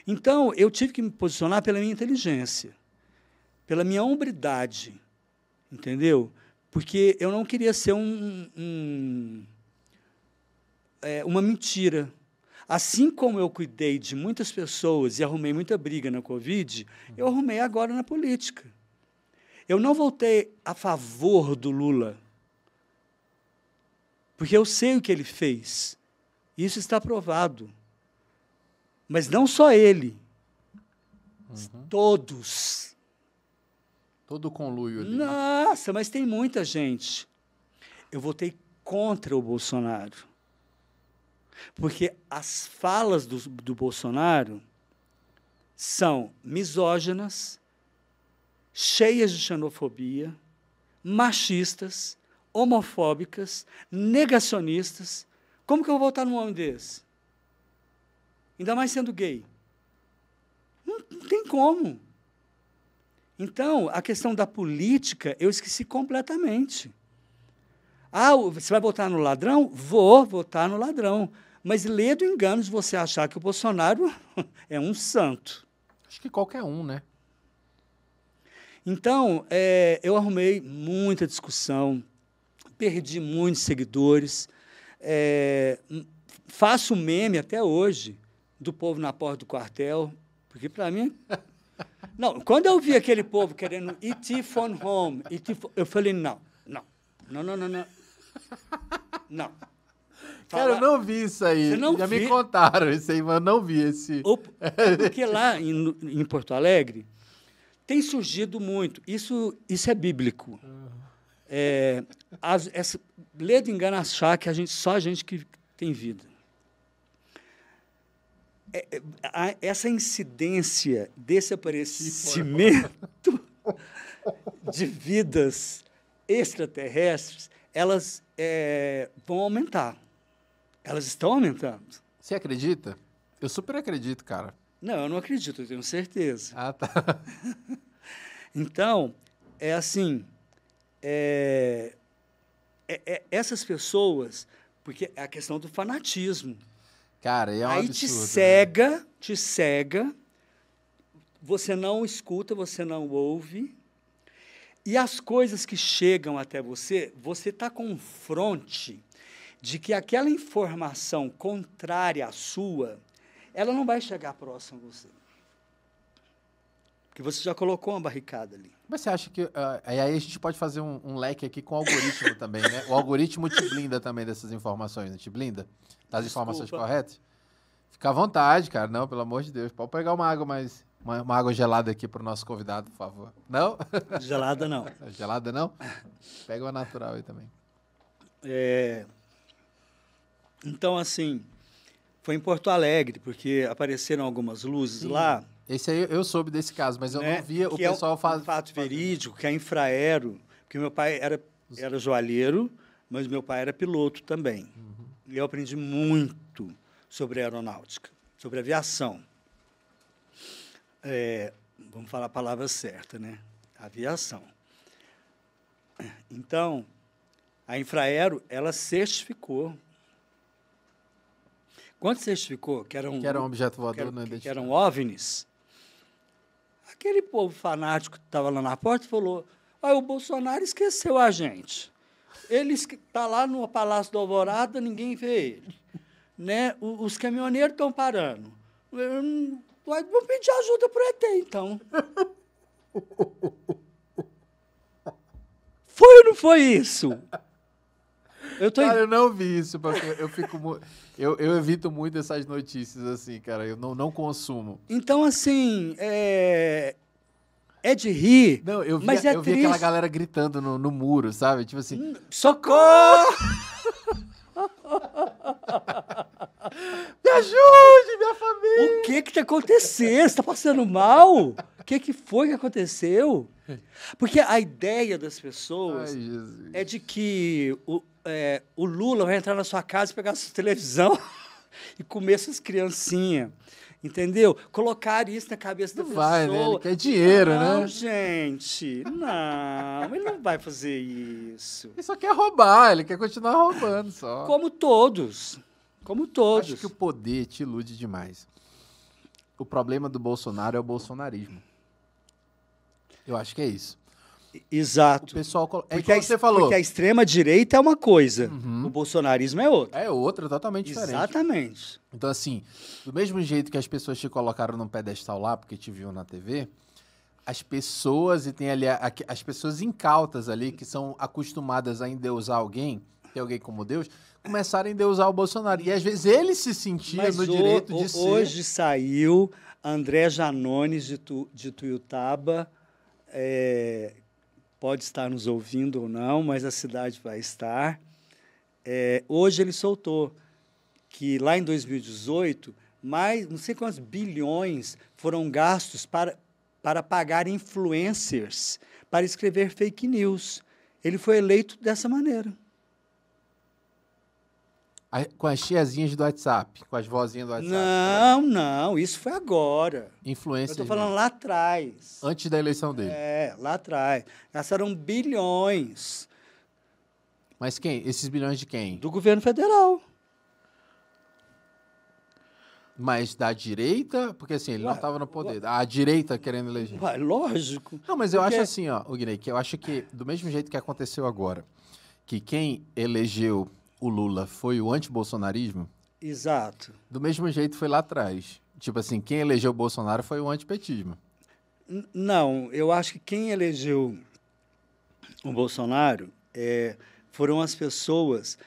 [SPEAKER 2] Então, eu tive que me posicionar pela minha inteligência, pela minha hombridade, entendeu? Porque eu não queria ser um, um, é, uma mentira. Assim como eu cuidei de muitas pessoas e arrumei muita briga na Covid, eu arrumei agora na política. Eu não voltei a favor do Lula, porque eu sei o que ele fez. Isso está provado. Mas não só ele, uhum. todos.
[SPEAKER 1] Todo conluio ali.
[SPEAKER 2] Né? Nossa, mas tem muita gente. Eu votei contra o Bolsonaro. Porque as falas do, do Bolsonaro são misóginas, cheias de xenofobia, machistas, homofóbicas, negacionistas. Como que eu vou votar num homem desse? Ainda mais sendo gay. Não, não tem como. Então, a questão da política, eu esqueci completamente. Ah, você vai votar no ladrão? Vou votar no ladrão. Mas lê do engano se você achar que o Bolsonaro [LAUGHS] é um santo.
[SPEAKER 1] Acho que qualquer um, né?
[SPEAKER 2] Então, é, eu arrumei muita discussão, perdi muitos seguidores, é, faço meme até hoje do povo na porta do quartel, porque para mim. [LAUGHS] Não, quando eu vi aquele povo querendo IT phone home, eu falei: não, não, não, não, não, não. Não.
[SPEAKER 1] Cara, eu não vi isso aí. Já vi? me contaram isso aí, mas eu não vi esse.
[SPEAKER 2] Porque lá em, em, Porto Alegre tem surgido muito. Isso, isso é bíblico. É, as, essa, lê de engano achar que a gente, só a gente que tem vida. É, é, a, essa incidência desse aparecimento de vidas extraterrestres, elas é, vão aumentar. Elas estão aumentando.
[SPEAKER 1] Você acredita? Eu super acredito, cara.
[SPEAKER 2] Não, eu não acredito, eu tenho certeza.
[SPEAKER 1] Ah, tá. [LAUGHS]
[SPEAKER 2] então, é assim, é, é, é, essas pessoas, porque é a questão do fanatismo.
[SPEAKER 1] Cara, é um
[SPEAKER 2] Aí
[SPEAKER 1] absurdo,
[SPEAKER 2] te né? cega, né? te cega, você não escuta, você não ouve, e as coisas que chegam até você, você está com um fronte de que aquela informação contrária à sua, ela não vai chegar próximo a você. Porque você já colocou uma barricada ali.
[SPEAKER 1] Mas você acha que. Uh, aí a gente pode fazer um, um leque aqui com o algoritmo também, né? O algoritmo te blinda também dessas informações, né? Te blinda? Das Desculpa. informações corretas? Fica à vontade, cara. Não, pelo amor de Deus. Pode pegar uma água mais. Uma, uma água gelada aqui para o nosso convidado, por favor. Não?
[SPEAKER 2] Gelada não. [LAUGHS]
[SPEAKER 1] gelada não? Pega uma natural aí também.
[SPEAKER 2] É. Então, assim, foi em Porto Alegre, porque apareceram algumas luzes Sim. lá.
[SPEAKER 1] Esse aí eu soube desse caso, mas eu né? não via o que pessoal é um, faz.
[SPEAKER 2] Um fato verídico, que é infraero, porque meu pai era, era joalheiro, mas meu pai era piloto também. Uhum. E eu aprendi muito sobre aeronáutica, sobre aviação. É, vamos falar a palavra certa, né? Aviação. Então, a Infraero, ela certificou quando certificou que era um,
[SPEAKER 1] que era um objeto voador
[SPEAKER 2] que, era, que eram OVNIs, aquele povo fanático que estava lá na porta falou: ah, o Bolsonaro esqueceu a gente. Ele está lá no Palácio do Alvorada, ninguém vê ele. Né? os caminhoneiros estão parando. Vamos pedir ajuda para o ET, então. [LAUGHS] Foi ou não foi isso?
[SPEAKER 1] Eu tô cara, eu não vi isso, porque eu fico eu, eu evito muito essas notícias assim, cara. Eu não, não consumo.
[SPEAKER 2] Então, assim, é, é de rir.
[SPEAKER 1] Não, eu vi, mas é eu vi aquela galera gritando no, no muro, sabe? Tipo assim, hum,
[SPEAKER 2] socorro! [LAUGHS]
[SPEAKER 1] Me ajude, minha família!
[SPEAKER 2] O que que tá acontecendo? Você tá passando mal? O que que foi que aconteceu? Porque a ideia das pessoas Ai, é de que o, é, o Lula vai entrar na sua casa e pegar a sua televisão [LAUGHS] e comer suas criancinhas. Entendeu? Colocar isso na cabeça da pessoa.
[SPEAKER 1] Vai, né? Ele quer dinheiro,
[SPEAKER 2] não,
[SPEAKER 1] né?
[SPEAKER 2] Não, gente. Não, ele não vai fazer isso.
[SPEAKER 1] Ele só quer roubar, ele quer continuar roubando só.
[SPEAKER 2] Como todos. Como todos.
[SPEAKER 1] Acho que o poder te ilude demais. O problema do Bolsonaro é o bolsonarismo. Eu acho que é isso.
[SPEAKER 2] Exato.
[SPEAKER 1] O pessoal.
[SPEAKER 2] É porque, a, você falou. porque a extrema-direita é uma coisa. Uhum. bolsonarismo é outro.
[SPEAKER 1] É outra, totalmente diferente.
[SPEAKER 2] Exatamente.
[SPEAKER 1] Então, assim, do mesmo jeito que as pessoas te colocaram num pedestal lá, porque te viu na TV, as pessoas, e tem ali a- a- as pessoas incautas ali, que são acostumadas a endeusar alguém, ter alguém como Deus, começaram a endeusar o Bolsonaro. E às vezes ele se sentia
[SPEAKER 2] Mas
[SPEAKER 1] no
[SPEAKER 2] o-
[SPEAKER 1] direito de
[SPEAKER 2] o-
[SPEAKER 1] ser.
[SPEAKER 2] hoje saiu André Janones de, tu, de Tuiutaba, é, pode estar nos ouvindo ou não, mas a cidade vai estar. É, hoje ele soltou que lá em 2018, mais não sei quantos bilhões foram gastos para, para pagar influencers para escrever fake news. Ele foi eleito dessa maneira.
[SPEAKER 1] A- com as tiazinhas do WhatsApp, com as vozinhas do WhatsApp.
[SPEAKER 2] Não, não, isso foi agora. Eu
[SPEAKER 1] Influência.
[SPEAKER 2] estou falando lá atrás.
[SPEAKER 1] Antes da eleição dele.
[SPEAKER 2] É, lá atrás. Gastaram bilhões
[SPEAKER 1] Mas quem? Esses bilhões de quem?
[SPEAKER 2] do governo federal.
[SPEAKER 1] Mas da direita? Porque assim, ele não
[SPEAKER 2] Ué,
[SPEAKER 1] estava no poder. A direita querendo eleger.
[SPEAKER 2] Ué, lógico.
[SPEAKER 1] Não, mas eu
[SPEAKER 2] Porque-
[SPEAKER 1] acho assim, ó, o Guinei, que eu acho que do mesmo jeito que aconteceu agora, que quem elegeu o Lula foi o antibolsonarismo,
[SPEAKER 2] Exato.
[SPEAKER 1] do mesmo jeito foi lá atrás. Tipo assim, quem elegeu o Bolsonaro foi o antipetismo.
[SPEAKER 2] N- Não, eu acho que quem elegeu o Bolsonaro é, foram as pessoas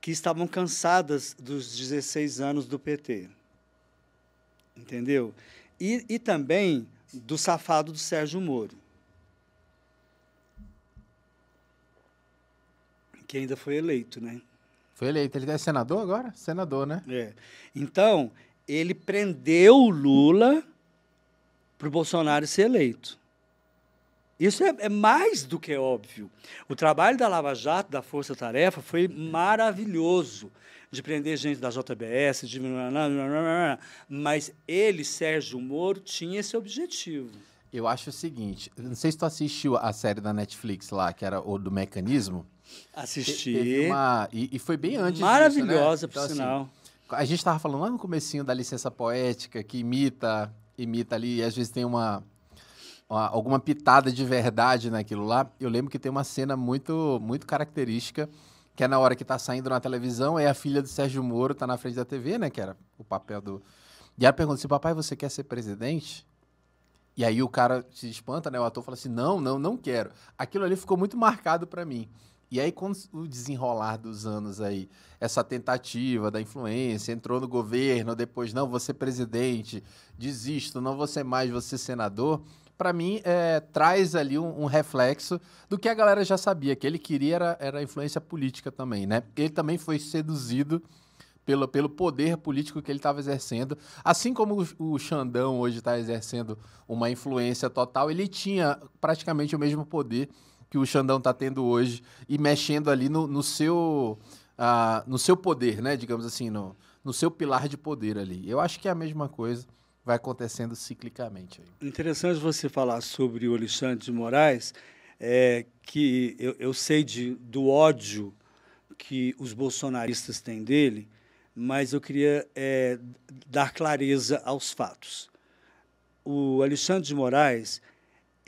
[SPEAKER 2] que estavam cansadas dos 16 anos do PT. Entendeu? E, e também do safado do Sérgio Moro. Que ainda foi eleito, né?
[SPEAKER 1] Foi eleito. Ele é senador agora? Senador, né?
[SPEAKER 2] É. Então, ele prendeu o Lula para o Bolsonaro ser eleito. Isso é, é mais do que óbvio. O trabalho da Lava Jato, da Força Tarefa, foi maravilhoso. De prender gente da JBS, de... mas ele, Sérgio Moro, tinha esse objetivo.
[SPEAKER 1] Eu acho o seguinte, não sei se tu assistiu a série da Netflix lá, que era o do mecanismo.
[SPEAKER 2] Assisti.
[SPEAKER 1] uma- e, e foi bem antes disso,
[SPEAKER 2] Maravilhosa,
[SPEAKER 1] né?
[SPEAKER 2] por
[SPEAKER 1] Então, assim,
[SPEAKER 2] sinal.
[SPEAKER 1] A gente estava falando lá no comecinho da licença poética, que imita, imita ali, e às vezes tem uma, uma- alguma pitada de verdade naquilo lá. Eu lembro que tem uma cena muito, muito característica, que é na hora que tá saindo na televisão, aí a filha do Sérgio Moro tá na frente da TV, né, que era o papel do... E ela pergunta assim, papai, você quer ser presidente? E aí o cara se espanta, né, o ator fala assim, não, não, não quero. Aquilo ali ficou muito marcado para mim. E aí, com o desenrolar dos anos aí, essa tentativa da influência, entrou no governo, depois, não, ser presidente, desisto, não vou ser mais, ser senador, para mim, é, traz ali um, um reflexo do que a galera já sabia, que ele queria era, era influência política também, né? Ele também foi seduzido pelo, pelo poder político que ele estava exercendo. Assim como o, o Xandão hoje está exercendo uma influência total, ele tinha praticamente o mesmo poder que o Xandão está tendo hoje e mexendo ali no, no seu ah, no seu poder, né? Digamos assim, no, no seu pilar de poder ali. Eu acho que é a mesma coisa vai acontecendo ciclicamente. Aí.
[SPEAKER 2] Interessante você falar sobre o Alexandre de Moraes, é, que eu, eu sei de, do ódio que os bolsonaristas têm dele, mas eu queria é, dar clareza aos fatos. O Alexandre de Moraes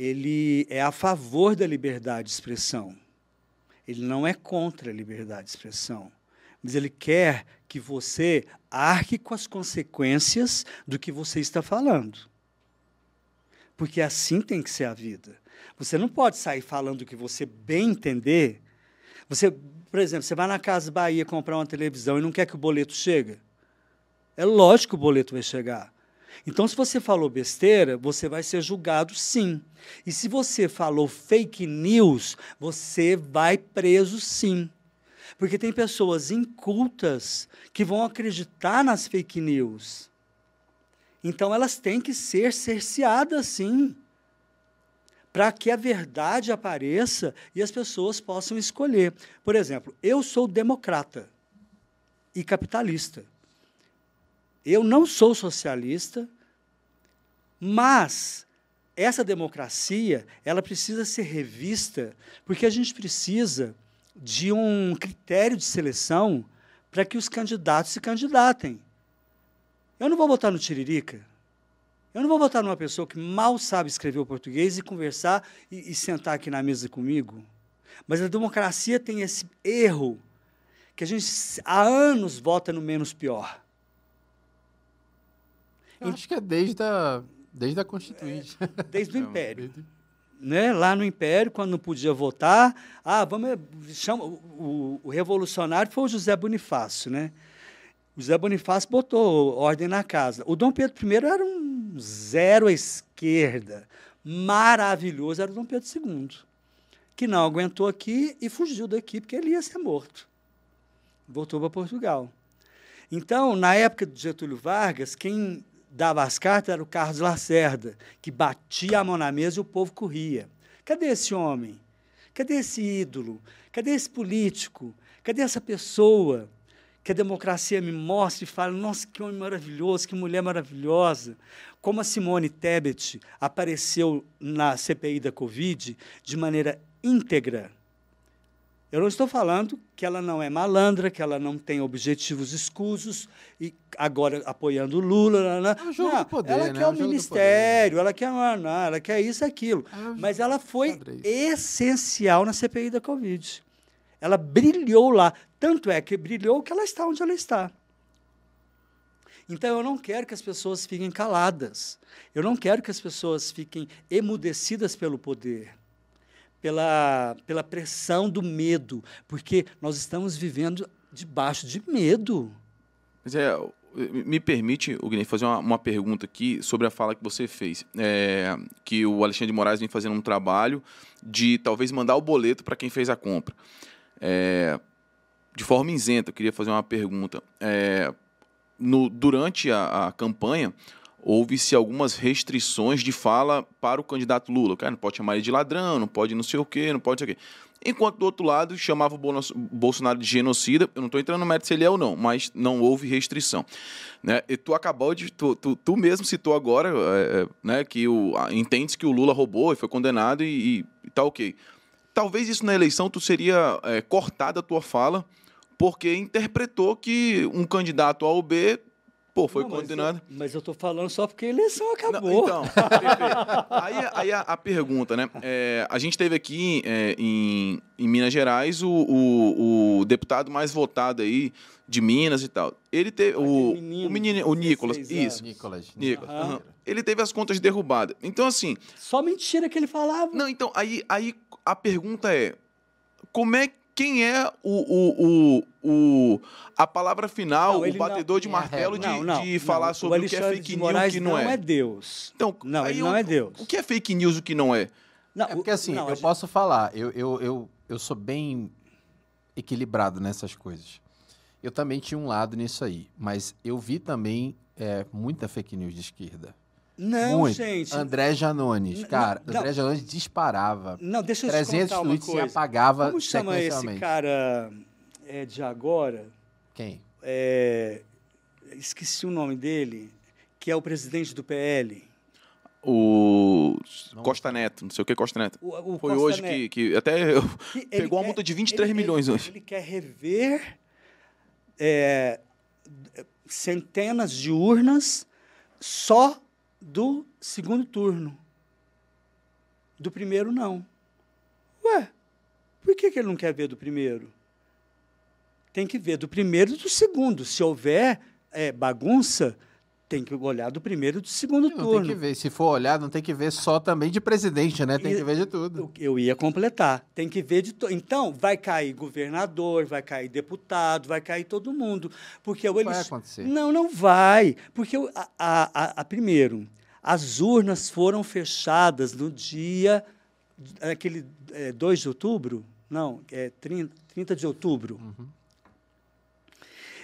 [SPEAKER 2] ele é a favor da liberdade de expressão. Ele não é contra a liberdade de expressão, mas ele quer que você arque com as consequências do que você está falando. Porque assim tem que ser a vida. Você não pode sair falando o que você bem entender. Você, por exemplo, você vai na Casa Bahia comprar uma televisão e não quer que o boleto chegue. É lógico que o boleto vai chegar. Então, se você falou besteira, você vai ser julgado sim. E se você falou fake news, você vai preso sim. Porque tem pessoas incultas que vão acreditar nas fake news. Então, elas têm que ser cerceadas sim. Para que a verdade apareça e as pessoas possam escolher. Por exemplo, eu sou democrata e capitalista. Eu não sou socialista, mas essa democracia ela precisa ser revista porque a gente precisa de um critério de seleção para que os candidatos se candidatem. Eu não vou votar no Tiririca. Eu não vou votar numa pessoa que mal sabe escrever o português e conversar e, e sentar aqui na mesa comigo. Mas a democracia tem esse erro que a gente há anos vota no menos pior.
[SPEAKER 1] Eu acho que é desde a, desde a Constituinte.
[SPEAKER 2] É, desde o [LAUGHS] Império. Né? Lá no Império, quando não podia votar, ah, vamos, chama, o, o, revolucionário foi o José Bonifácio. Né? O José Bonifácio botou ordem na casa. O Dom Pedro I era um zero à esquerda. Maravilhoso era o Dom Pedro II, que não aguentou aqui e fugiu daqui, porque ele ia ser morto. Voltou para Portugal. Então, na época de Getúlio Vargas, quem dava as cartas era o Carlos Lacerda, que batia a mão na mesa e o povo corria. Cadê esse homem? Cadê esse ídolo? Cadê esse político? Cadê essa pessoa que a democracia me mostra e fala: nossa, que homem maravilhoso, que mulher maravilhosa? Como a Simone Tebet apareceu na CPI da Covid de maneira íntegra eu não estou falando que ela não é malandra, que ela não tem objetivos escusos, e agora apoiando o Lula. Não,
[SPEAKER 1] é um não, poder,
[SPEAKER 2] ela
[SPEAKER 1] né?
[SPEAKER 2] quer
[SPEAKER 1] é
[SPEAKER 2] o ministério, ela quer, não, ela quer isso aquilo.
[SPEAKER 1] É um
[SPEAKER 2] Mas ela foi essencial na CPI da Covid. Ela brilhou lá. Tanto é que brilhou que ela está onde ela está. Então, eu não quero que as pessoas fiquem caladas. Eu não quero que as pessoas fiquem emudecidas pelo poder pela, pela pressão do medo, porque nós estamos vivendo debaixo de medo.
[SPEAKER 3] Mas é, me permite, Guilherme, fazer uma, uma, pergunta aqui sobre a fala que você fez. É, que o Alexandre de Moraes vem fazendo um trabalho de talvez mandar o boleto para quem fez a compra. É, de forma isenta, eu queria fazer uma pergunta. É, no, durante a, a campanha, houve-se algumas restrições de fala para o candidato Lula. Cara, não pode chamar ele de ladrão, não pode não sei o quê, não pode sei o quê. Enquanto do outro lado chamava o Bolsonaro de genocida, eu não estou entrando no mérito se ele é ou não, mas não houve restrição. Né? E tu acabou de. Tu, tu, tu mesmo citou agora é, né, que o, entende que o Lula roubou e foi condenado e, e tá ok. Talvez isso na eleição tu seria é, cortada a tua fala, porque interpretou que um candidato A ou B Pô, foi
[SPEAKER 2] não,
[SPEAKER 3] condenado.
[SPEAKER 2] Mas eu, mas eu tô falando só porque a eleição acabou.
[SPEAKER 3] Não, então, [LAUGHS] aí, aí a, a, pergunta, né? É, a gente teve aqui é, em, em Minas Gerais o, o, o, deputado mais votado aí de Minas e tal. Ele teve. O, menino, o menino, o Nicolas. Isso.
[SPEAKER 1] Nicolas.
[SPEAKER 3] Nicolas. Uhum. Ele teve as contas derrubadas. Então, assim.
[SPEAKER 2] Só mentira que ele falava.
[SPEAKER 3] Não, então, aí, aí a pergunta é: como é quem é o, o, o, o a palavra final, não, o batedor não, de martelo de, não, não, de falar sobre o, o que é fake news e o que não, é.
[SPEAKER 2] não é Deus.
[SPEAKER 3] Então,
[SPEAKER 2] não, ele não é Deus.
[SPEAKER 3] O que é fake news e o que não é?
[SPEAKER 1] Não, é porque assim, eu gente... posso falar, eu, eu, eu, eu sou bem equilibrado nessas coisas. Eu também tinha um lado nisso aí, mas eu vi também é, muita fake news de esquerda.
[SPEAKER 2] Não,
[SPEAKER 1] Muito.
[SPEAKER 2] gente.
[SPEAKER 1] André Janones, cara.
[SPEAKER 2] não,
[SPEAKER 1] André Janones disparava.
[SPEAKER 2] Não, deixa eu
[SPEAKER 1] 300
[SPEAKER 2] te contar
[SPEAKER 1] tweets
[SPEAKER 2] coisa.
[SPEAKER 1] e apagava
[SPEAKER 2] Como chama esse cara é, de agora?
[SPEAKER 1] Quem?
[SPEAKER 2] É, esqueci o nome dele, que é o presidente do PL.
[SPEAKER 3] O não. Costa Neto, não sei o que Costa Neto.
[SPEAKER 2] O, o
[SPEAKER 3] Foi
[SPEAKER 2] Costa
[SPEAKER 3] hoje
[SPEAKER 2] Neto.
[SPEAKER 3] que, que até eu,
[SPEAKER 2] Que [LAUGHS]
[SPEAKER 3] pegou uma
[SPEAKER 2] quer-
[SPEAKER 3] multa de 23
[SPEAKER 2] ele-
[SPEAKER 3] milhões
[SPEAKER 2] ele,
[SPEAKER 3] hoje.
[SPEAKER 2] Ele quer rever é, centenas de urnas só do segundo turno. Do primeiro, não. Ué, por que, que ele não quer ver do primeiro? Tem que ver do primeiro e do segundo. Se houver é, bagunça, tem que olhar do primeiro e do segundo
[SPEAKER 1] Não
[SPEAKER 2] turno.
[SPEAKER 1] tem que ver. Se for olhar, não tem que ver só também de presidente, né? Tem
[SPEAKER 2] E-
[SPEAKER 1] que ver de tudo.
[SPEAKER 2] Eu, eu ia completar. Tem que ver de to... Então, vai cair governador, vai cair deputado, vai cair todo mundo. Porque o
[SPEAKER 1] Vai
[SPEAKER 2] eles...
[SPEAKER 1] acontecer.
[SPEAKER 2] Não, não vai. Porque o- a, a, a- primeiro, as urnas foram fechadas no dia aquele é, 2 de outubro? Não, é 30, 30 de outubro.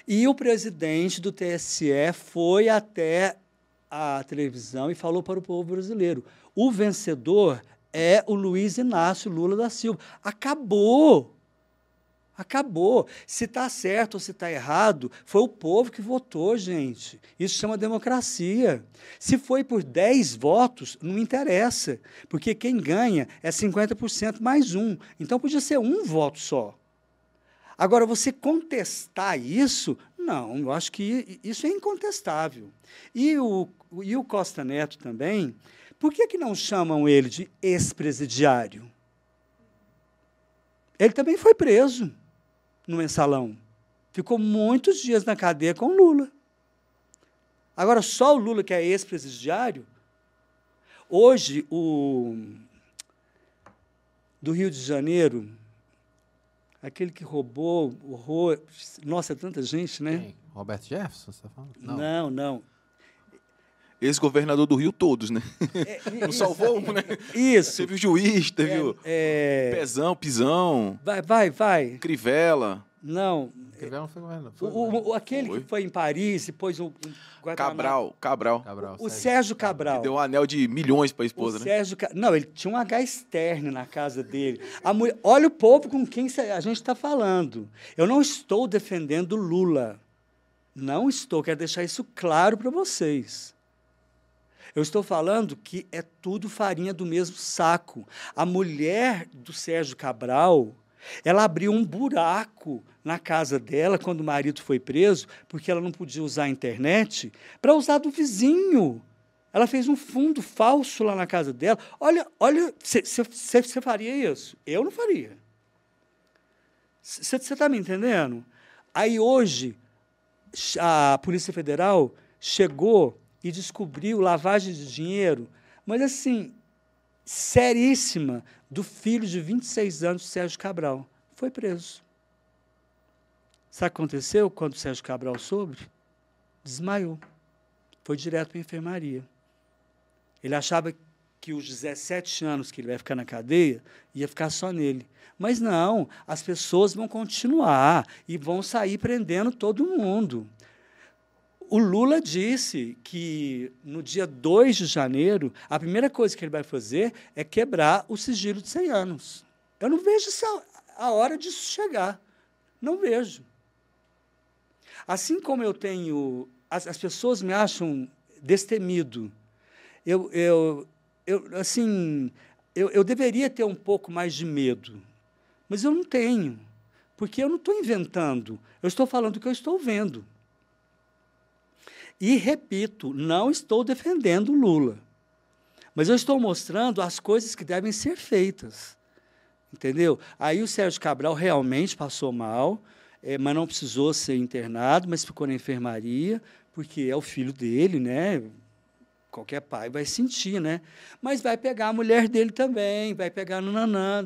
[SPEAKER 2] E o presidente do TSE foi até a televisão e falou para o povo brasileiro: o vencedor é o Luiz Inácio Lula da Silva. Acabou. Acabou. Se está certo ou se está errado, foi o povo que votou, gente. Isso chama democracia. Se foi por 10 votos, não interessa, porque quem ganha é 50% mais um. Então podia ser um voto só. Agora, você contestar isso, não, eu acho que isso é incontestável. E o, e o Costa Neto também, por que, que não chamam ele de ex-presidiário? Ele também foi preso no mensalão. ficou muitos dias na cadeia com Lula. Agora, só o Lula, que é ex-presidiário, hoje, o do Rio de Janeiro, aquele que roubou, horror, nossa, é tanta gente, né?
[SPEAKER 1] Quem? Roberto Jefferson, você está falando?
[SPEAKER 2] Não, não.
[SPEAKER 3] Ex-governador do Rio, todos, né?
[SPEAKER 2] É, [LAUGHS]
[SPEAKER 3] Não
[SPEAKER 2] isso,
[SPEAKER 3] salvou um, né?
[SPEAKER 2] Isso.
[SPEAKER 3] Teve o juiz, teve o
[SPEAKER 2] É,
[SPEAKER 3] Pezão, Pisão,
[SPEAKER 2] vai, vai, vai.
[SPEAKER 3] Crivella,
[SPEAKER 2] Não.
[SPEAKER 1] Não foi.
[SPEAKER 2] O,
[SPEAKER 1] Foi,
[SPEAKER 2] o- o- aquele
[SPEAKER 3] Foi.
[SPEAKER 2] que foi em Paris, depois o, o
[SPEAKER 3] Cabral, Cabral.
[SPEAKER 1] Cabral,
[SPEAKER 2] O
[SPEAKER 1] Sérgio.
[SPEAKER 2] Sérgio Cabral.
[SPEAKER 3] Deu um anel de milhões para a
[SPEAKER 2] O
[SPEAKER 3] esposa, né?
[SPEAKER 2] Sérgio Ca- Não, ele tinha um H externo na casa dele. A mulher... Olha o povo com quem a gente está falando. Eu não estou defendendo Lula. Não estou. Quero deixar isso claro para vocês. Eu estou falando que é tudo farinha do mesmo saco. A mulher do Sérgio Cabral, ela abriu um buraco na casa dela quando o marido foi preso, porque ela não podia usar a internet, para usar do vizinho. Ela fez um fundo falso lá na casa dela. Olha, olha, você faria isso? Eu não faria. Você está me entendendo? Aí hoje, a Polícia Federal chegou e descobriu lavagem de dinheiro, mas assim, seríssima, do filho de 26 anos, Sérgio Cabral. Foi preso. Sabe o que aconteceu quando Sérgio Cabral soube? Desmaiou. Foi direto para a enfermaria. Ele achava que os 17 anos que ele vai ficar na cadeia ia ficar só nele. Mas não, as pessoas vão continuar e vão sair prendendo todo mundo. O Lula disse que no dia 2 de janeiro, a primeira coisa que ele vai fazer é quebrar o sigilo de 100 anos. Eu não vejo a hora disso chegar. Não vejo. Assim como eu tenho. As, as pessoas me acham destemido. Eu, eu, eu assim, eu, eu deveria ter um pouco mais de medo, mas eu não tenho, porque eu não estou inventando, eu estou falando o que eu estou vendo. E repito, não estou defendendo Lula, mas eu estou mostrando as coisas que devem ser feitas. Entendeu? Aí o Sérgio Cabral realmente passou mal, é, mas não precisou ser internado, mas ficou na enfermaria, porque é o filho dele, né? Qualquer pai vai sentir, né? Mas vai pegar a mulher dele também, vai pegar no nanã,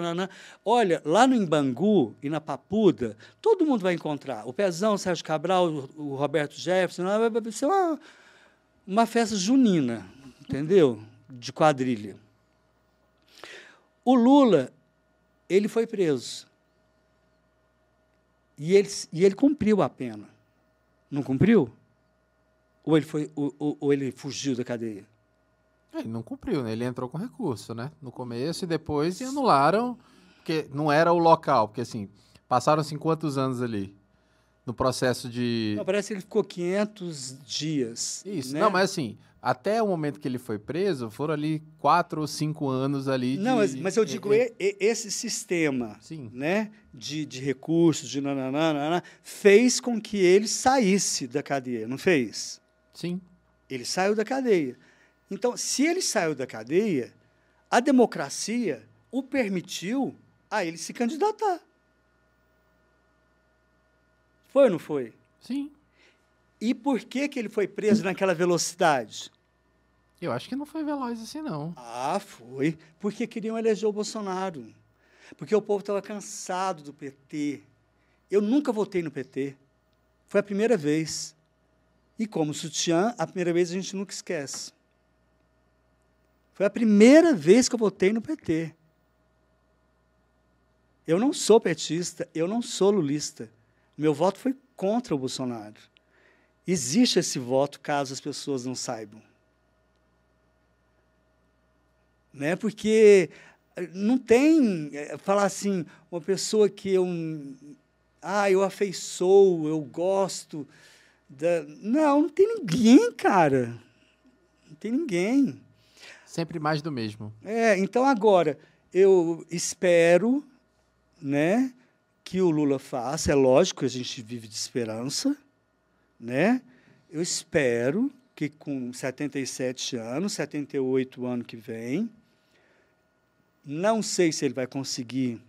[SPEAKER 2] nanã. Olha, lá no Imbangu e na Papuda, todo mundo vai encontrar. O Pezão, o Sérgio Cabral, o Roberto Jefferson, vai ser uma, uma festa junina, entendeu? De quadrilha. O Lula, ele foi preso. E ele, e ele cumpriu a pena. Não cumpriu? Ou ele, foi, ou, ou, ou ele fugiu da cadeia?
[SPEAKER 1] Ele não cumpriu, né? Ele entrou com recurso, né? No começo e depois e anularam, porque não era o local, porque assim, passaram-se quantos anos ali? No processo de.
[SPEAKER 2] Não, parece que ele ficou 500 dias.
[SPEAKER 1] Isso,
[SPEAKER 2] né?
[SPEAKER 1] não, mas assim, até o momento que ele foi preso, foram ali quatro ou cinco anos ali.
[SPEAKER 2] Não,
[SPEAKER 1] de...
[SPEAKER 2] mas, mas eu digo,
[SPEAKER 1] é, é,
[SPEAKER 2] esse sistema
[SPEAKER 1] Sim.
[SPEAKER 2] né, de, de recursos, de nananana, fez com que ele saísse da cadeia, não fez?
[SPEAKER 1] Sim.
[SPEAKER 2] Ele saiu da cadeia. Então, se ele saiu da cadeia, a democracia o permitiu a ele se candidatar. Foi ou não foi?
[SPEAKER 1] Sim.
[SPEAKER 2] E por que, que ele foi preso naquela velocidade?
[SPEAKER 1] Eu acho que não foi veloz assim, não.
[SPEAKER 2] Ah, foi. Porque queriam eleger o Bolsonaro. Porque o povo estava cansado do PT. Eu nunca votei no PT. Foi a primeira vez. E como sutiã, a primeira vez a gente nunca esquece. Foi a primeira vez que eu votei no PT. Eu não sou petista, eu não sou lulista. Meu voto foi contra o Bolsonaro. Existe esse voto, caso as pessoas não saibam. Né? Porque eh, não tem eh, falar assim, uma pessoa que eu ah, eu afeiçoo, eu gosto da não, não tem ninguém, cara. Não tem ninguém.
[SPEAKER 1] Sempre mais do mesmo.
[SPEAKER 2] É, então agora eu espero, né, que o Lula faça. É lógico que a gente vive de esperança, né? Eu espero que com 77 anos, 78 ano que vem, não sei se ele vai conseguir,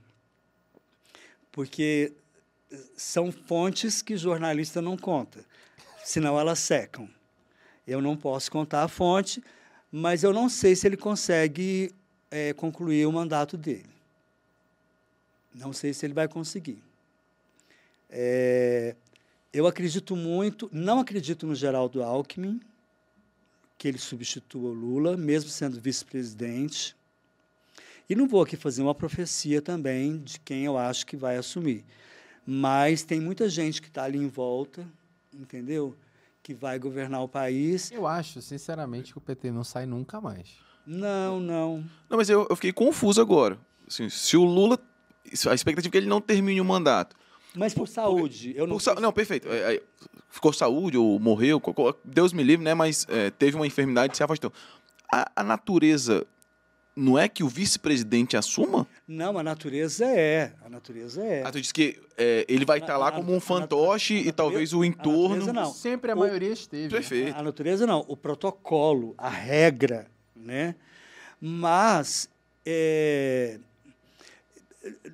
[SPEAKER 2] porque são fontes que jornalista não conta, senão elas secam. Eu não posso contar a fonte, mas eu não sei se ele consegue é, concluir o mandato dele. Não sei se ele vai conseguir. É, eu acredito muito, não acredito no Geraldo Alckmin, que ele substitua o Lula, mesmo sendo vice-presidente. E não vou aqui fazer uma profecia também de quem eu acho que vai assumir. Mas tem muita gente que está ali em volta, entendeu? Que vai governar o país.
[SPEAKER 1] Eu acho, sinceramente, que o PT não sai nunca mais.
[SPEAKER 2] Não, não.
[SPEAKER 3] Não, mas eu, eu fiquei confuso agora. Assim, se o Lula. A expectativa é que ele não termine o mandato.
[SPEAKER 2] Mas por saúde, eu não.
[SPEAKER 3] Por sa- não, perfeito. É, é, ficou saúde ou morreu, Deus me livre, né? Mas é, teve uma enfermidade e se afastou. A, a natureza não é que o vice-presidente assuma?
[SPEAKER 2] Não, a natureza é. A natureza é.
[SPEAKER 3] Ah, tu disse que é, ele vai
[SPEAKER 2] A-
[SPEAKER 3] estar lá
[SPEAKER 2] a-
[SPEAKER 3] como
[SPEAKER 2] a-
[SPEAKER 3] um
[SPEAKER 2] a-
[SPEAKER 3] fantoche
[SPEAKER 2] a
[SPEAKER 3] e talvez o
[SPEAKER 2] natureza- a
[SPEAKER 3] entorno.
[SPEAKER 2] natureza não.
[SPEAKER 1] Sempre a
[SPEAKER 2] O-
[SPEAKER 1] maioria esteve.
[SPEAKER 3] Perfeito.
[SPEAKER 2] A natureza não, o protocolo, a regra, né? Mas é,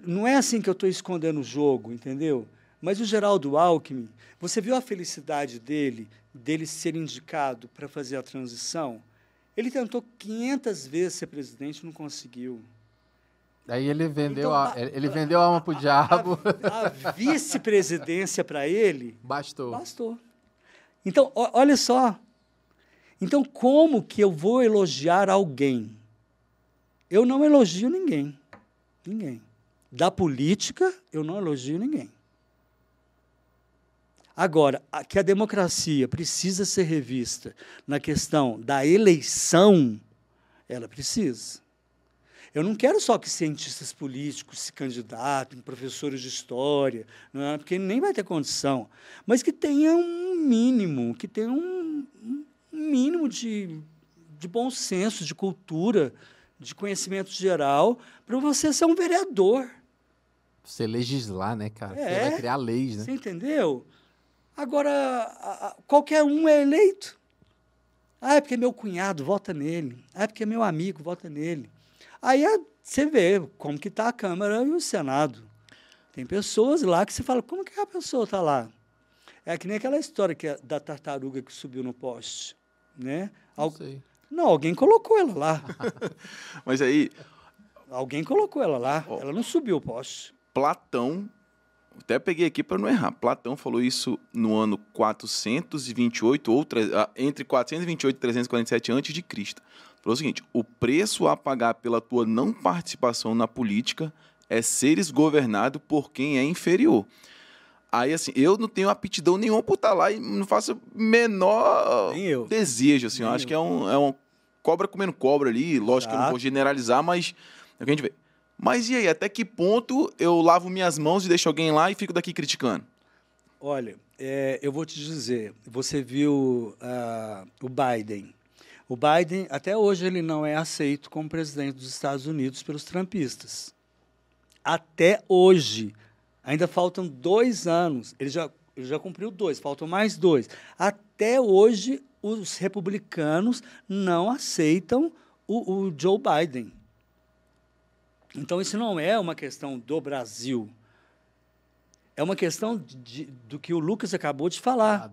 [SPEAKER 2] não é assim que eu estou escondendo o jogo, entendeu? Mas o Geraldo Alckmin, você viu a felicidade dele, dele ser indicado para fazer a transição? Ele tentou 500 vezes ser presidente, não conseguiu.
[SPEAKER 1] Daí ele vendeu,
[SPEAKER 2] Então,
[SPEAKER 1] a, ele vendeu a alma pro diabo.
[SPEAKER 2] A, [LAUGHS] a vice-presidência para ele
[SPEAKER 1] Bastou.
[SPEAKER 2] Bastou. Então, ó- olha só. Então, como que eu vou elogiar alguém? Eu não elogio ninguém. Ninguém. Da política, eu não elogio ninguém. Agora, a- que a democracia precisa ser revista na questão da eleição, ela precisa. Eu não quero só que cientistas políticos se candidatem, professores de história, é? porque nem vai ter condição, mas que tenha um mínimo, que tenha um, um mínimo de, de bom senso, de cultura, de conhecimento geral, para você ser um vereador.
[SPEAKER 1] Você legislar, né, cara? Você
[SPEAKER 2] É.
[SPEAKER 1] vai criar leis, né?
[SPEAKER 2] Você entendeu? Agora, a- a- qualquer um é eleito. Ah, é porque é meu cunhado, vota nele. Ah, é porque é meu amigo, vota nele. Aí a- você vê como que está a Câmara e o Senado. Tem pessoas lá que você fala, como que a pessoa está lá? É que nem aquela história que é da tartaruga que subiu no poste. Né?
[SPEAKER 1] Não
[SPEAKER 2] Al-
[SPEAKER 1] sei.
[SPEAKER 2] Não, alguém colocou ela lá. [LAUGHS]
[SPEAKER 3] Mas aí,
[SPEAKER 2] alguém colocou ela lá.
[SPEAKER 3] Ó.
[SPEAKER 2] Ela não subiu o poste.
[SPEAKER 3] Platão, até peguei aqui para não errar. Platão falou isso no ano 428 ou ah, entre 428 e 347 a.C. Falou o seguinte: o preço a pagar pela tua não participação na política é seres governado por quem é inferior. Aí, assim, eu não tenho aptidão nenhuma por estar lá e não faço o menor
[SPEAKER 2] eu.
[SPEAKER 3] desejo, assim. eu
[SPEAKER 2] Nem
[SPEAKER 3] acho
[SPEAKER 2] eu.
[SPEAKER 3] que é um, é um cobra comendo cobra ali. Lógico que eu não vou generalizar, mas é o que a gente vê. Mas e aí, até que ponto eu lavo minhas mãos e deixo alguém lá e fico daqui criticando?
[SPEAKER 2] Olha, é, eu vou te dizer, você viu ah, o Biden. O Biden, até hoje, ele não é aceito como presidente dos Estados Unidos pelos trumpistas. Até hoje. Ainda faltam dois anos. Ele já, ele já cumpriu dois, faltam mais dois. Até hoje, os republicanos não aceitam o, o Joe Biden. Então, isso não é uma questão do Brasil. É uma questão de- do que o Lucas acabou de falar,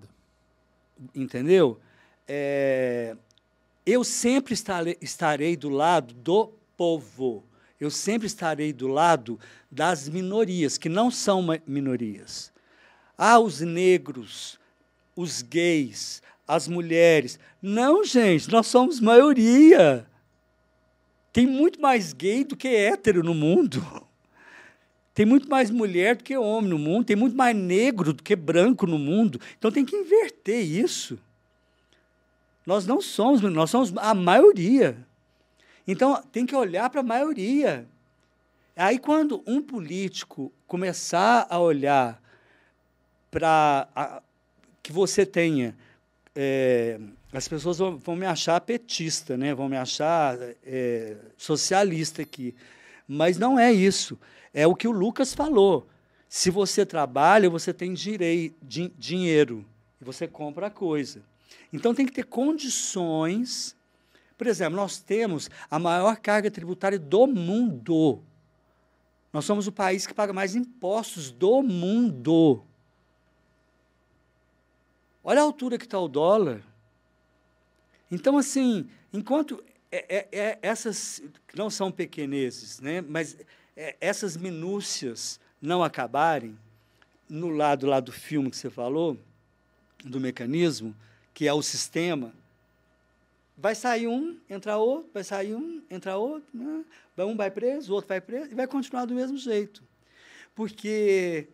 [SPEAKER 2] entendeu? É, eu sempre estarei, estarei do lado do povo. Eu sempre estarei do lado das minorias, que não são minorias. Ah, os negros, os gays, as mulheres. Não, gente, nós somos maioria. Tem muito mais gay do que hétero no mundo. Tem muito mais mulher do que homem no mundo, tem muito mais negro do que branco no mundo. Então tem que inverter isso. Nós não somos, nós somos a maioria. Então tem que olhar para a maioria. Aí quando um político começar a olhar para que você tenha é, as pessoas vão, vão me achar petista, né? vão me achar é, socialista aqui. Mas não é isso. É o que o Lucas falou. Se você trabalha, você tem direi, din dinheiro e você compra a coisa. Então tem que ter condições. Por exemplo, nós temos a maior carga tributária do mundo. Nós somos o país que paga mais impostos do mundo. Olha a altura que está o dólar. Então, assim, enquanto é, é, é, essas não são pequenezes, né? mas é, essas minúcias não acabarem, no lado lá do filme que você falou, do mecanismo, que é o sistema, vai sair um, entrar outro, vai sair um, entrar outro, né? um vai preso, o outro vai preso, e vai continuar do mesmo jeito. Porque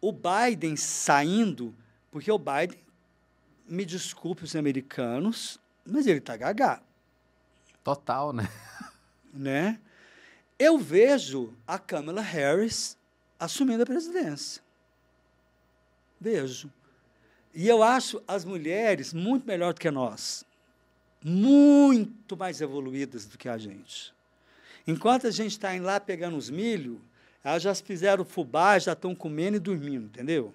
[SPEAKER 2] o Biden saindo, porque o Biden, me desculpe os americanos, mas ele está gagá.
[SPEAKER 1] Total, né?
[SPEAKER 2] né? Eu vejo a Kamala Harris assumindo a presidência. Vejo. E eu acho as mulheres muito melhor do que nós. Muito mais evoluídas do que a gente. Enquanto a gente está lá pegando os milho, elas já fizeram fubá, já estão comendo e dormindo, entendeu?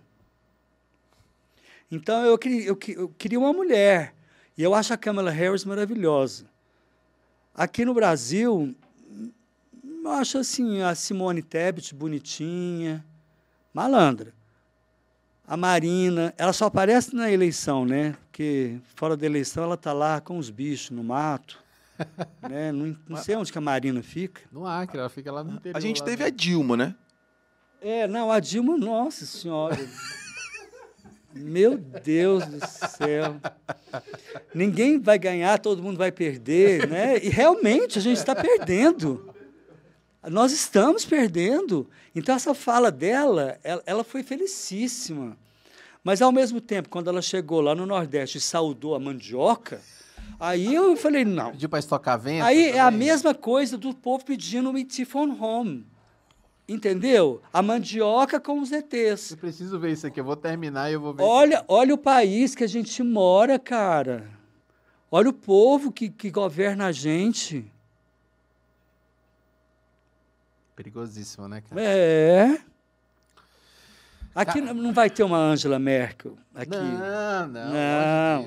[SPEAKER 2] Então eu queria, eu, eu queria uma mulher. E eu acho a Kamala Harris maravilhosa. Aqui no Brasil, eu acho assim, a Simone Tebet bonitinha, malandra. A Marina, ela só aparece na eleição, né? Porque fora da eleição ela está lá com os bichos no mato. [LAUGHS] né? Não, não, sei onde que a Marina fica.
[SPEAKER 1] No Acre, ela fica lá no interior.
[SPEAKER 3] A gente teve
[SPEAKER 1] a
[SPEAKER 3] Dilma, né?
[SPEAKER 2] É, não, a Dilma, nossa senhora. [LAUGHS] Meu Deus do céu. Ninguém vai ganhar, todo mundo vai perder, né? E realmente a gente está perdendo. Nós estamos perdendo. Então, essa fala dela, ela, ela, foi felicíssima. Mas, ao mesmo tempo, quando ela chegou lá no Nordeste e saudou a mandioca, aí eu falei, não.
[SPEAKER 1] Pediu para estocar vento?
[SPEAKER 2] Aí também. é a mesma coisa do povo pedindo o Itifon Home. Entendeu? A mandioca com os ETs.
[SPEAKER 1] Eu preciso ver isso aqui, eu vou terminar e eu vou ver.
[SPEAKER 2] Olha, olha o país que a gente mora, cara. Olha o povo que, que governa a gente.
[SPEAKER 1] Perigosíssimo, né, cara?
[SPEAKER 2] É. Aqui não vai ter uma Angela Merkel. Aqui.
[SPEAKER 1] Não, não.
[SPEAKER 2] Não.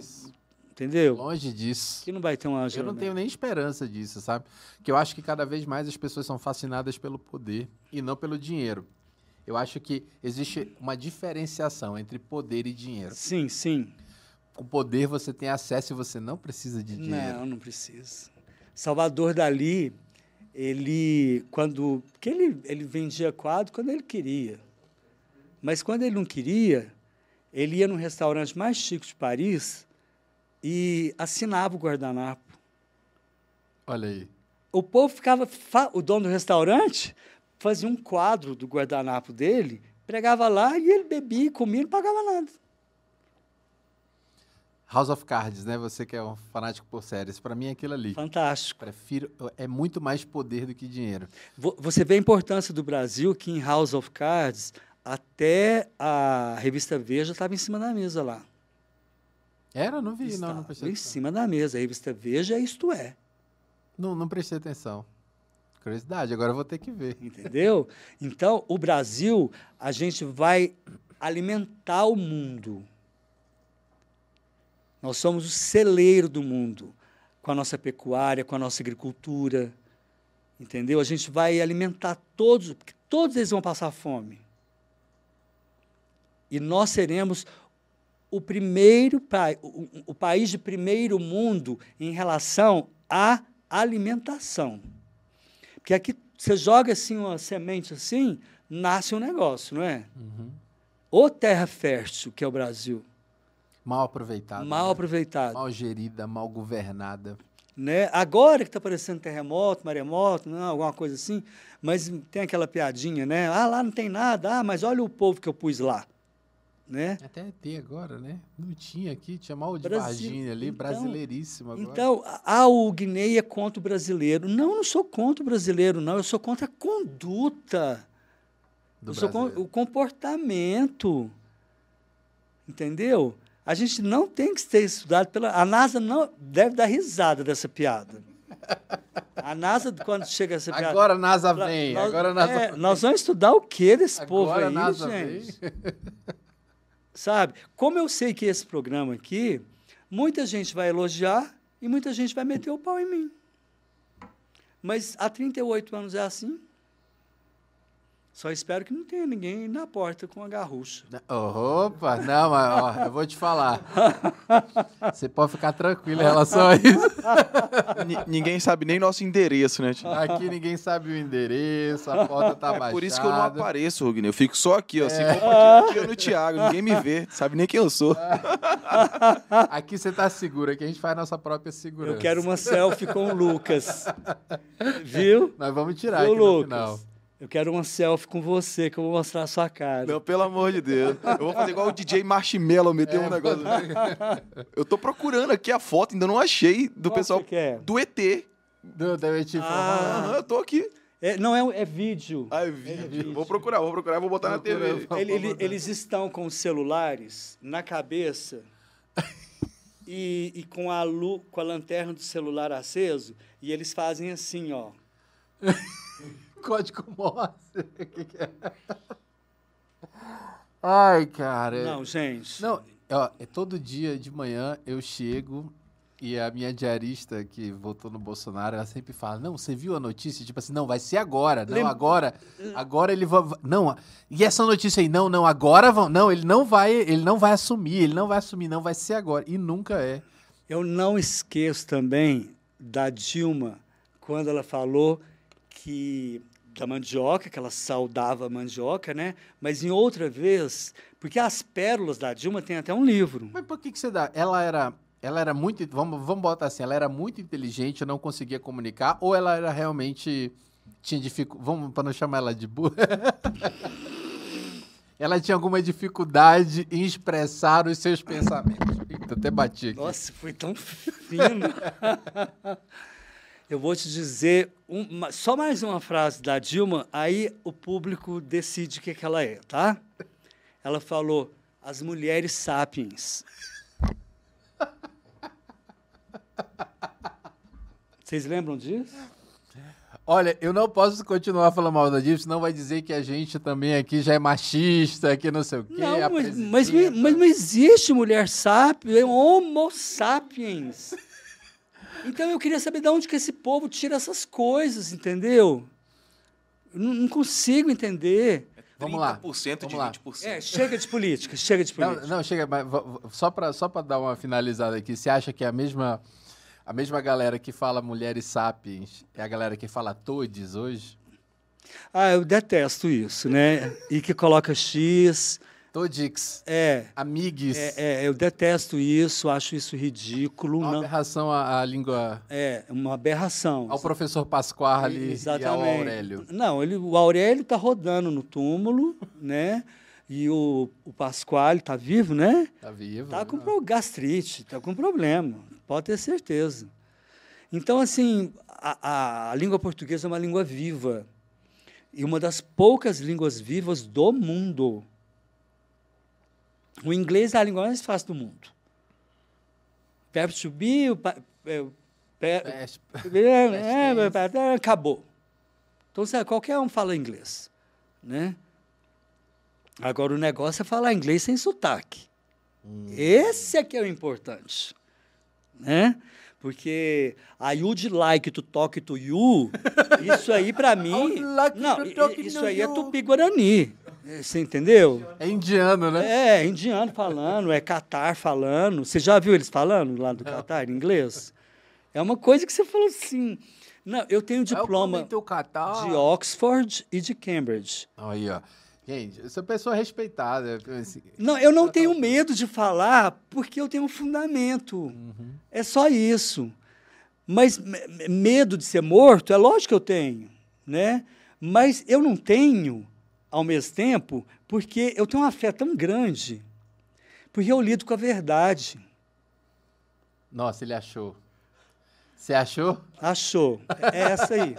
[SPEAKER 2] Entendeu?
[SPEAKER 1] Longe disso.
[SPEAKER 2] Que não vai ter Angela
[SPEAKER 1] Eu não
[SPEAKER 2] Merkel.
[SPEAKER 1] tenho nem esperança disso, sabe? Que eu acho que cada vez mais as pessoas são fascinadas pelo poder e não pelo dinheiro. Eu acho que existe uma diferenciação entre poder e dinheiro.
[SPEAKER 2] Sim, sim.
[SPEAKER 1] Com poder você tem acesso e você não precisa de dinheiro.
[SPEAKER 2] Não, não precisa. Salvador Dali, ele quando que ele ele vendia quadro quando ele queria. Mas quando ele não queria, ele ia no restaurante mais chique de Paris e assinava o guardanapo.
[SPEAKER 1] Olha aí.
[SPEAKER 2] O povo ficava o dono do restaurante fazia um quadro do guardanapo dele, pregava lá e ele bebia, comia, não pagava nada.
[SPEAKER 1] House of Cards, né? Você que é um fanático por séries, para mim é aquilo ali.
[SPEAKER 2] Fantástico.
[SPEAKER 1] Prefiro, é muito mais poder do que dinheiro.
[SPEAKER 2] Você vê a importância do Brasil que em House of Cards até a revista Veja estava em cima da mesa lá.
[SPEAKER 1] Era? Não vi,
[SPEAKER 2] Estava
[SPEAKER 1] não, não prestei
[SPEAKER 2] em
[SPEAKER 1] atenção.
[SPEAKER 2] cima da mesa. A revista Veja, isto é.
[SPEAKER 1] Não, não prestei atenção. Curiosidade, agora eu vou ter que ver.
[SPEAKER 2] Entendeu? Então, o Brasil, a gente vai alimentar o mundo. Nós somos o celeiro do mundo, com a nossa pecuária, com a nossa agricultura. Entendeu? A gente vai alimentar todos, porque todos eles vão passar fome. E nós seremos o primeiro o, o país de primeiro mundo em relação à alimentação. Porque aqui você joga assim uma semente assim, nasce um negócio, não é?
[SPEAKER 1] Uhum.
[SPEAKER 2] Ou terra fértil, que é o Brasil.
[SPEAKER 1] Mal aproveitada.
[SPEAKER 2] Mal
[SPEAKER 1] né?
[SPEAKER 2] aproveitada.
[SPEAKER 1] Mal gerida, mal governada.
[SPEAKER 2] Né? Agora que está aparecendo terremoto, maremoto, não, alguma coisa assim, mas tem aquela piadinha, né? Ah, lá não tem nada, ah, mas olha o povo que eu pus lá. Né?
[SPEAKER 1] Até tem agora, né? Não tinha aqui, tinha mal de
[SPEAKER 2] Brasil.
[SPEAKER 1] Varginha ali,
[SPEAKER 2] Então-
[SPEAKER 1] brasileiríssimo agora.
[SPEAKER 2] Então, ah, o Guiné é contra o brasileiro. Não, eu não sou contra o brasileiro, não. Eu sou contra a conduta.
[SPEAKER 1] do
[SPEAKER 2] eu sou o comportamento. Entendeu? A gente não tem que ser estudado pela. A NASA não deve dar risada dessa piada. A NASA, quando chega essa piada.
[SPEAKER 1] Agora a NASA vem,
[SPEAKER 2] nós-
[SPEAKER 1] agora a NASA
[SPEAKER 2] é,
[SPEAKER 1] vem.
[SPEAKER 2] Nós vamos estudar o que desse povo
[SPEAKER 1] Agora a
[SPEAKER 2] aí,
[SPEAKER 1] NASA
[SPEAKER 2] gente?
[SPEAKER 1] vem. [LAUGHS]
[SPEAKER 2] Sabe? Como eu sei que esse programa aqui, muita gente vai elogiar e muita gente vai meter o pau em mim. Mas há 38 anos é assim. Só espero que não tenha ninguém na porta com a garrucha.
[SPEAKER 1] Opa, não, mas ó, eu vou te falar. [LAUGHS] Você pode ficar tranquilo em relação a isso.
[SPEAKER 3] ninguém sabe nem nosso endereço, né? Tio?
[SPEAKER 1] Aqui ninguém sabe o endereço, a porta tá baixada.
[SPEAKER 3] É por isso que eu não apareço, Rugner. Eu fico só aqui, ó, assim, compartilhando no Thiago. Ninguém me vê, sabe nem quem eu sou.
[SPEAKER 1] Aqui você tá seguro, aqui a gente faz nossa própria segurança.
[SPEAKER 2] Eu quero uma selfie com o Lucas. Viu?
[SPEAKER 1] Nós vamos tirar
[SPEAKER 2] Viu,
[SPEAKER 1] aqui no
[SPEAKER 2] Lucas?
[SPEAKER 1] final.
[SPEAKER 2] Eu quero uma selfie com você, que eu vou mostrar a sua cara.
[SPEAKER 3] Não, pelo amor de Deus. Eu vou fazer igual o DJ Marshmello, meter um negócio. [LAUGHS] Eu tô procurando aqui a foto, ainda não achei do
[SPEAKER 2] Qual
[SPEAKER 3] pessoal
[SPEAKER 2] quer?
[SPEAKER 3] do ET.
[SPEAKER 1] Do, do, tipo,
[SPEAKER 2] Ah.
[SPEAKER 3] Eu tô aqui.
[SPEAKER 2] É, não, é, é vídeo.
[SPEAKER 3] Ai, vídeo. Vou procurar, vou procurar, vou botar na. TV.
[SPEAKER 2] Ele- ele- eles estão com os celulares na cabeça [LAUGHS] e, e com, a lu, com a lanterna do celular aceso e eles fazem assim, ó. [LAUGHS]
[SPEAKER 1] Código [LAUGHS] Morse. O que que é? Ai, cara.
[SPEAKER 2] Não, gente.
[SPEAKER 1] Não, ó, é todo dia de manhã eu chego e a minha diarista que votou no Bolsonaro, ela sempre fala: "Não, você viu a notícia? Tipo assim, não, vai ser agora. Não,
[SPEAKER 2] Lem-
[SPEAKER 1] agora. Agora ele vai não, e essa notícia aí, não, não, agora vão. Não, ele não vai, ele não vai assumir, ele não vai assumir, não vai ser agora e nunca é.
[SPEAKER 2] Eu não esqueço também da Dilma, quando ela falou que da mandioca, que ela saudava a mandioca, né? Mas em outra vez, porque as pérolas da Dilma tem até um livro.
[SPEAKER 1] Mas por que que você dá? Ela era ela era muito, vamos, vamos botar assim, ela era muito inteligente, não conseguia comunicar, ou ela era realmente tinha dificuldade, vamos para não chamar ela de burra. [LAUGHS] ela tinha alguma dificuldade em expressar os seus pensamentos. Eita, até bati aqui.
[SPEAKER 2] Nossa, foi tão fino. [LAUGHS] Eu vou te dizer uma- só mais uma frase da Dilma, aí o público decide o que, que ela é, tá? Ela falou: as mulheres sapiens. Vocês lembram disso?
[SPEAKER 1] Olha, eu não posso continuar falando mal da Dilma, senão vai dizer que a gente também aqui já é machista, que não sei o quê.
[SPEAKER 2] Não, mas, mas, mas não existe mulher sapiens, é homo sapiens. Então eu queria saber de onde que esse povo tira essas coisas, entendeu? Eu não, consigo entender.
[SPEAKER 1] Vamos lá,
[SPEAKER 3] 30% de
[SPEAKER 1] vamos lá.
[SPEAKER 3] 20%.
[SPEAKER 2] É, chega de política, chega de política.
[SPEAKER 1] Não, não, chega, mas só para só pra dar uma finalizada aqui, você acha que é a mesma, a mesma galera que fala mulheres sapiens é a galera que fala todes hoje?
[SPEAKER 2] Ah, eu detesto isso, né? E que coloca X.
[SPEAKER 1] Todix,
[SPEAKER 2] É,
[SPEAKER 1] amigues,
[SPEAKER 2] é, é, eu detesto isso, acho isso ridículo.
[SPEAKER 1] uma
[SPEAKER 2] Não,
[SPEAKER 1] aberração à, à língua,
[SPEAKER 2] é uma aberração.
[SPEAKER 1] ao professor Pasquale e ao Aurélio.
[SPEAKER 2] Não, ele, o Aurélio está rodando no túmulo, [LAUGHS] né? E o, o Pasquale está vivo, né?
[SPEAKER 1] Tá vivo?
[SPEAKER 2] Está com
[SPEAKER 1] né?
[SPEAKER 2] pro- gastrite, está com problema, pode ter certeza. Então, assim, a, a- a língua portuguesa é uma língua viva. E uma das poucas línguas vivas do mundo. O inglês é a língua mais fácil do mundo. Verbo to be, o pa- é, o pe-
[SPEAKER 1] Peste. [LAUGHS]
[SPEAKER 2] é, é, acabou. Então, sabe, qualquer um fala inglês, né? Agora, o negócio é falar inglês sem sotaque. Esse é que é o importante, né? Porque a you'd like to talk to you, [LAUGHS] isso aí para mim,
[SPEAKER 1] like
[SPEAKER 2] não,
[SPEAKER 1] to
[SPEAKER 2] i-
[SPEAKER 1] talk
[SPEAKER 2] isso
[SPEAKER 1] to
[SPEAKER 2] aí é
[SPEAKER 1] you.
[SPEAKER 2] tupi-guarani, eh, você entendeu?
[SPEAKER 1] É indiano, né?
[SPEAKER 2] É, indiano falando, é Catar falando. Você já viu eles falando lá do Catar, em inglês? É uma coisa que você falou assim. Não, eu tenho diploma
[SPEAKER 1] catar.
[SPEAKER 2] de Oxford e de Cambridge.
[SPEAKER 1] Aí, ó. Gente, eu sou pessoa respeitada.
[SPEAKER 2] Não, eu não tenho medo de falar porque eu tenho um fundamento. É só isso. Mas me- me- medo de ser morto, é lógico que eu tenho, né? Mas eu não tenho, ao mesmo tempo, porque eu tenho uma fé tão grande, porque eu lido com a verdade.
[SPEAKER 1] Nossa, ele achou. Você achou?
[SPEAKER 2] Achou? É essa aí.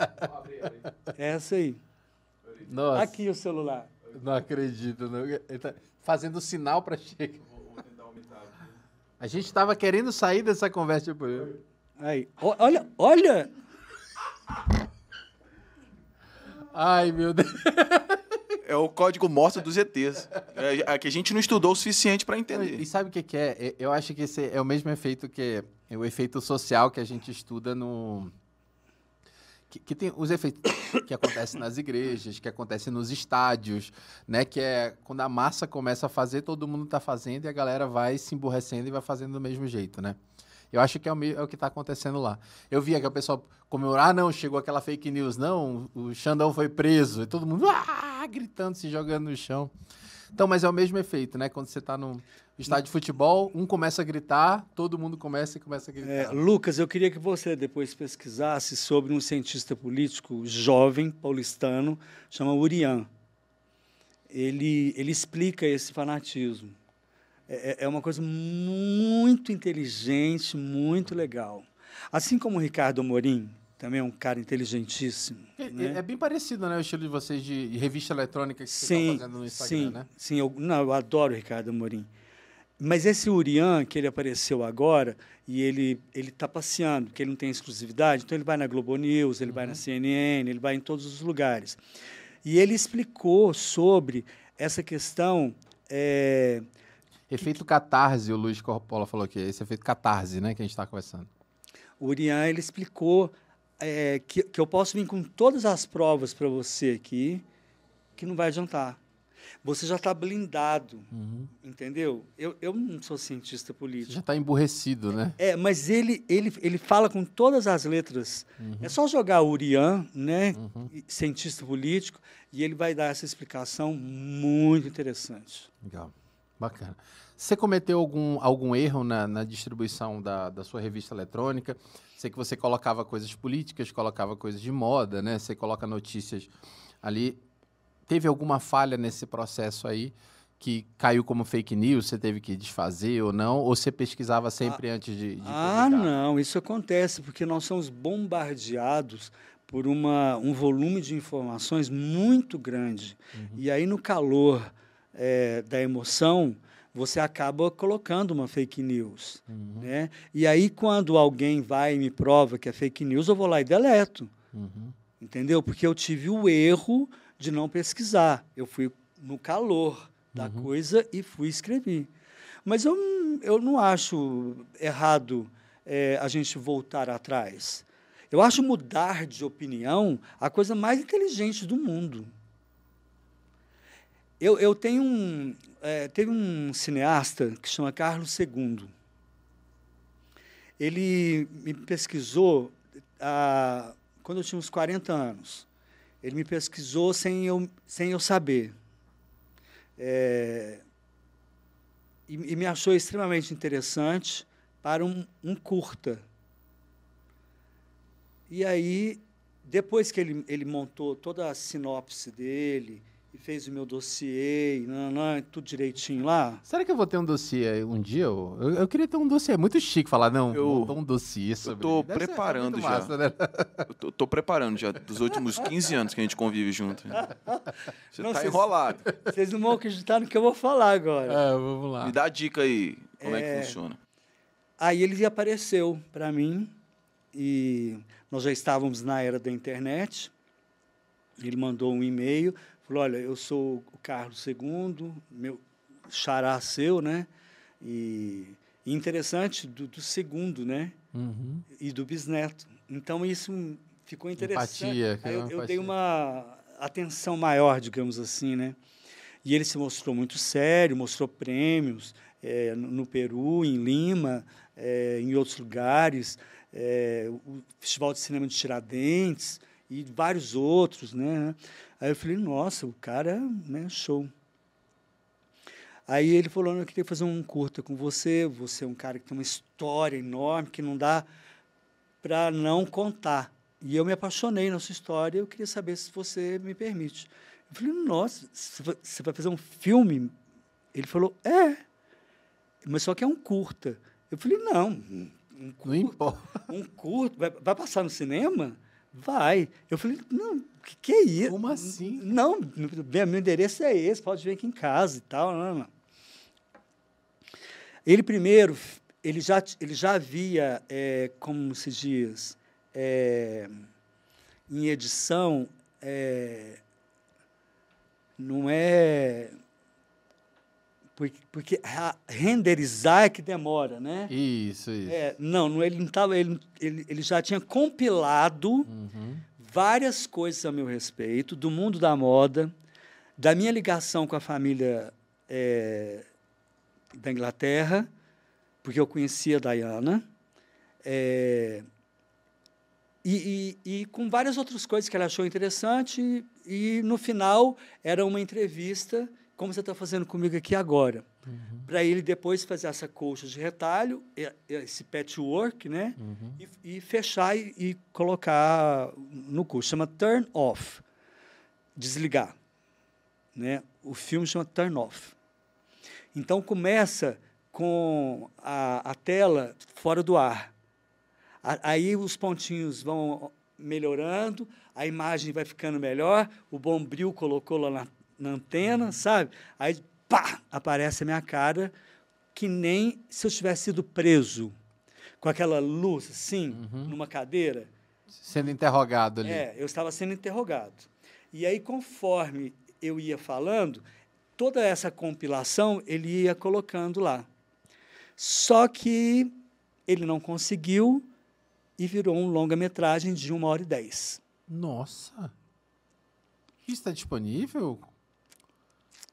[SPEAKER 2] É essa aí.
[SPEAKER 1] Nossa,
[SPEAKER 2] Aqui o celular.
[SPEAKER 1] não acredito. Não. Ele tá fazendo sinal pra chegar. A gente tava querendo sair dessa conversa por ele.
[SPEAKER 2] Aí. Olha, olha.
[SPEAKER 1] Ai, meu Deus.
[SPEAKER 3] É o código morse dos ETs. É, é que a gente não estudou o suficiente para
[SPEAKER 1] E
[SPEAKER 3] entender.
[SPEAKER 1] sabe o que, que é? É- Eu acho que esse é o mesmo efeito que é o efeito social que a gente estuda no que, que, tem os efeitos que acontecem nas igrejas, que acontecem nos estádios, né? Que é quando a massa começa a fazer, todo mundo está fazendo e a galera vai se emburrecendo e vai fazendo do mesmo jeito, né? Eu acho que é o, é o que está acontecendo lá. Eu via que o pessoal comemorar, ah, não, chegou aquela fake news, não, o Xandão foi preso, e todo mundo ah, gritando, se jogando no chão. Então, mas é o mesmo efeito, né? Quando você está no estádio de futebol, um começa a gritar, todo mundo começa e começa a gritar. É,
[SPEAKER 2] Lucas, eu queria que você depois pesquisasse sobre um cientista político jovem, paulistano, chama Urian. Ele, ele explica esse fanatismo. É, é, é uma coisa muito inteligente, muito legal. Assim como o Ricardo Morim, também é um cara inteligentíssimo.
[SPEAKER 1] É,
[SPEAKER 2] né?
[SPEAKER 1] é, bem parecido, né? O estilo de vocês de revista eletrônica que sim, vocês fazendo no Instagram,
[SPEAKER 2] sim,
[SPEAKER 1] né?
[SPEAKER 2] Sim, eu, não, eu adoro o Ricardo Morim. Mas esse Urian, que ele apareceu agora, e ele ele está passeando, porque ele não tem exclusividade, então ele vai na Globo News, ele uhum. vai na CNN, ele vai em todos os lugares. E ele explicou sobre essa questão é,
[SPEAKER 1] Efeito catarse, o Luiz Corpola falou aqui. Esse efeito catarse, né, que a gente está conversando.
[SPEAKER 2] O Urian, ele explicou é, que, que eu posso vir com todas as provas para você aqui, que não vai adiantar. Você já está blindado, uhum. entendeu? Eu, eu não sou cientista político. Você
[SPEAKER 1] já está emburrecido, né?
[SPEAKER 2] É, mas ele, ele, ele fala com todas as letras. Uhum. É só jogar Urian, né, uhum. cientista político, e ele vai dar essa explicação muito interessante.
[SPEAKER 1] Legal. Bacana. Você cometeu algum, algum erro na, na distribuição da, da sua revista eletrônica? Sei que você colocava coisas políticas, colocava coisas de moda, né? Você coloca notícias ali. Teve alguma falha nesse processo aí que caiu como fake news? Você teve que desfazer ou não? Ou você pesquisava sempre ah, antes de, de
[SPEAKER 2] Ah, não. Isso acontece porque nós somos bombardeados por uma, um volume de informações muito grande. Uhum. E aí, no calor é, da emoção, você acaba colocando uma fake news. Uhum. Né? E aí, quando alguém vai e me prova que é fake news, eu vou lá e deleto. Uhum. Entendeu? Porque eu tive o erro de não pesquisar. Eu fui no calor da uhum. coisa e fui escrever. Mas eu, eu não acho errado é, a gente voltar atrás. Eu acho mudar de opinião a coisa mais inteligente do mundo. Eu, eu tenho um. É, teve um cineasta que chama Carlos II. Ele me pesquisou ah, quando eu tinha uns 40 anos. Ele me pesquisou sem eu, sem eu saber. É, e, e, me achou extremamente interessante para um, um curta. E aí, depois que ele, ele montou toda a sinopse dele, e fez o meu dossiê, não, não, tudo direitinho lá.
[SPEAKER 1] Será que eu vou ter um dossiê um dia? Eu, eu, eu queria ter um dossiê. É muito chique falar, não, eu, um dossiê sobre...
[SPEAKER 3] Eu tô preparando já. Massa, né? Eu tô, tô, preparando já, dos últimos 15 anos que a gente convive junto. Você não, tá cês, enrolado.
[SPEAKER 2] Vocês não vão acreditar no que eu vou falar agora.
[SPEAKER 1] É, vamos lá.
[SPEAKER 3] Me dá a dica aí, como é, é que funciona.
[SPEAKER 2] Aí ele apareceu para mim e nós já estávamos na era da internet. Ele mandou um e-mail Falou, olha, eu sou o Carlos II, meu xará seu, né? E, interessante do, do, segundo, né? Uhum. E do bisneto. Então, isso ficou interessante.
[SPEAKER 1] Empatia.
[SPEAKER 2] Eu,
[SPEAKER 1] eu
[SPEAKER 2] empatia. dei uma atenção maior, digamos assim, né? E ele se mostrou muito sério, mostrou prêmios é, no, no, Peru, em Lima, é, em outros lugares, é, o Festival de Cinema de Tiradentes e vários outros, né? Aí eu falei, nossa, o cara, né, show. Aí ele falou, eu queria fazer um curta com você, você é um cara que tem uma história enorme, que não dá para não contar. E eu me apaixonei na sua história, eu queria saber se você me permite. Eu falei, nossa, você vai fazer um filme? Ele falou, é, mas só que é um curta. Eu falei, não, um importa. um curta, vai, vai passar no cinema? Vai. Eu falei, não, que, que é isso?
[SPEAKER 1] Como assim?
[SPEAKER 2] Não, meu endereço é esse, pode vir aqui em casa e tal. Não, não. Ele primeiro, ele já, ele já havia, é, como se diz, é, em edição, é, não é porque, porque renderizar é que demora, né?
[SPEAKER 1] Isso, isso.
[SPEAKER 2] É, não, ele não tava, ele, ele, ele já tinha compilado uhum. várias coisas a meu respeito, do mundo da moda, da minha ligação com a família é, da Inglaterra, porque eu conhecia a Diana, é, e, e, e, com várias outras coisas que ela achou interessante, e, e no final era uma entrevista, como você está fazendo comigo aqui agora, uhum. para ele depois fazer essa colcha de retalho, esse patchwork, né, uhum. e, fechar e, colocar no curso. Chama Turn Off, desligar. Né? O filme chama Turn Off. Então começa com a, a tela fora do ar. A, aí os pontinhos vão melhorando, a imagem vai ficando melhor, o bombril colocou lá na, na antena, sabe? Aí, pá, aparece a minha cara, que nem se eu tivesse sido preso, com aquela luz assim, uhum. numa cadeira.
[SPEAKER 1] Sendo interrogado ali.
[SPEAKER 2] É, eu estava sendo interrogado. E aí, conforme eu ia falando, toda essa compilação ele ia colocando lá. Só que ele não conseguiu e virou um longa-metragem de uma hora e dez.
[SPEAKER 1] Nossa! Isso está disponível?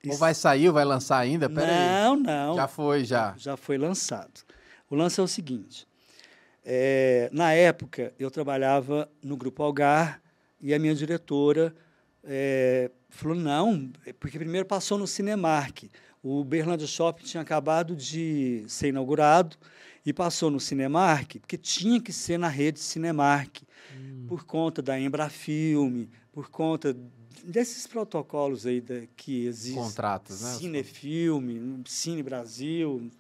[SPEAKER 1] Isso. Ou vai sair, ou vai lançar ainda?
[SPEAKER 2] Pera não, aí. não.
[SPEAKER 1] Já foi, já.
[SPEAKER 2] Já foi lançado. O lance é o seguinte. É, na época, eu trabalhava no Grupo Algar e a minha diretora é, falou, não, porque primeiro passou no Cinemark. O Berlândia Shopping tinha acabado de ser inaugurado e passou no Cinemark, porque tinha que ser na rede Cinemark, hum. por conta da Embrafilme, por conta desses protocolos aí da, que existem.
[SPEAKER 1] Contratos, né?
[SPEAKER 2] Cinefilme, Cine Brasil,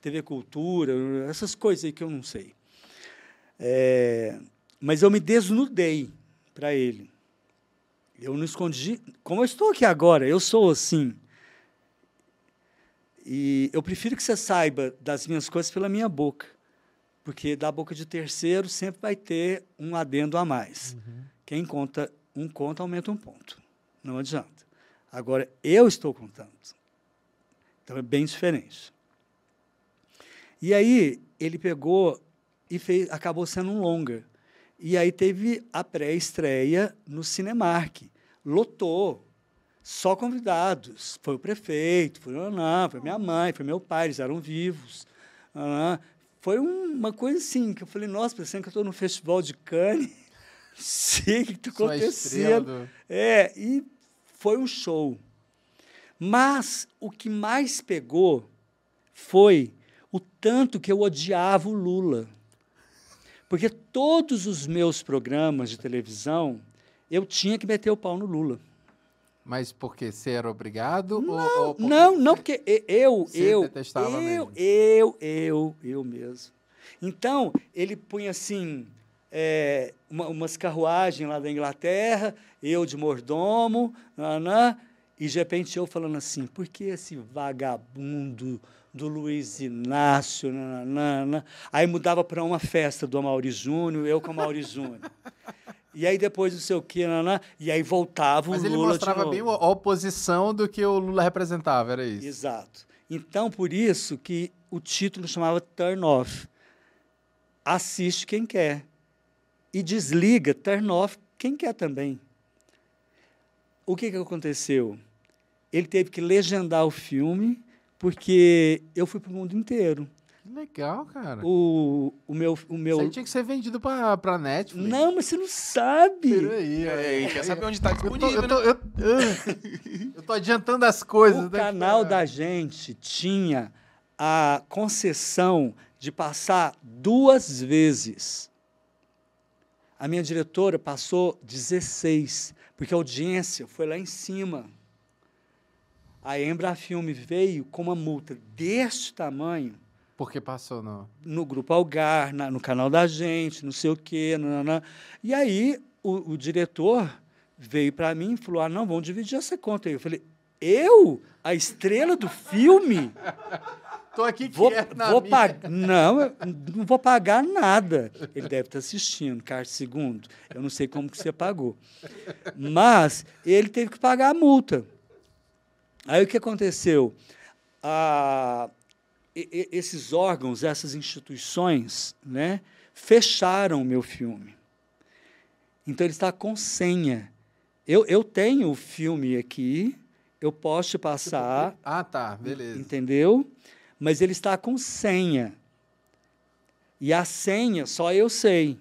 [SPEAKER 2] TV Cultura, essas coisas aí que eu não sei. É, mas eu me desnudei para ele. Eu não escondi. Como eu estou aqui agora, eu sou assim. E eu prefiro que você saiba das minhas coisas pela minha boca. Porque da boca de terceiro sempre vai ter um adendo a mais. Uhum. Quem conta um conto aumenta um ponto. Não adianta. Agora, eu estou contando. Então é bem diferente. E aí, ele pegou e fez, acabou sendo um longa. E aí teve a pré-estreia no Cinemark. Lotou. Só convidados. Foi o prefeito, foi Ana, foi minha mãe, foi meu pai, eles eram vivos. Foi uma coisa assim, que eu falei, nossa, pensando que eu estou no Festival de Cannes. [LAUGHS] Sei o que está acontecendo. É, e foi um show. Mas o que mais pegou foi o tanto que eu odiava o Lula. Porque todos os meus programas de televisão, eu tinha que meter o pau no Lula.
[SPEAKER 1] Mas porque você era obrigado?
[SPEAKER 2] Não,
[SPEAKER 1] ou,
[SPEAKER 2] não, não, porque eu, eu, eu, eu, eu, eu mesmo. Então, ele punha assim, é, uma, umas carruagens lá da Inglaterra, eu de mordomo, nanã, e de repente eu falando assim, por que esse vagabundo do Luiz Inácio, nanana? aí mudava para uma festa do Amaury Júnior, eu com o Amaury Júnior. [LAUGHS] E aí depois não sei o que, nanã, e aí voltava Mas o Lula
[SPEAKER 1] Mas ele mostrava bem a oposição do que o Lula representava, era isso?
[SPEAKER 2] Exato. Então, por isso que o título chamava Turn Off. Assiste quem quer. E desliga, turn off, quem quer também. O que, que aconteceu? Ele teve que legendar o filme, porque eu fui para o mundo inteiro.
[SPEAKER 1] Legal, cara.
[SPEAKER 2] O, o meu. O meu... Isso
[SPEAKER 1] aí tinha que ser vendido pra, pra Netflix.
[SPEAKER 2] Não, mas você não sabe.
[SPEAKER 3] Peraí, aí, quer saber onde está disponível?
[SPEAKER 1] Eu tô, eu, tô, eu, eu, eu tô adiantando as coisas.
[SPEAKER 2] O né? canal da gente tinha a concessão de passar duas vezes. A minha diretora passou 16, porque a audiência foi lá em cima. A Embrafilme veio com uma multa deste tamanho
[SPEAKER 1] porque passou no...
[SPEAKER 2] No Grupo Algar, na, no canal da gente, não sei o quê. Nanana. E aí o, o diretor veio para mim e falou, ah, não, vamos dividir essa conta aí. Eu falei, eu? A estrela do filme?
[SPEAKER 1] Tô aqui
[SPEAKER 2] vou, vou pagar. Não, não vou pagar nada. Ele deve estar assistindo, Carlos II. Eu não sei como que você pagou. Mas ele teve que pagar a multa. Aí o que aconteceu? A, esses órgãos, essas instituições, né, fecharam o meu filme. Então ele está com senha. Eu, eu tenho o filme aqui, eu posso te passar.
[SPEAKER 1] Ah, tá, beleza.
[SPEAKER 2] Entendeu? Mas ele está com senha. E a senha só eu sei.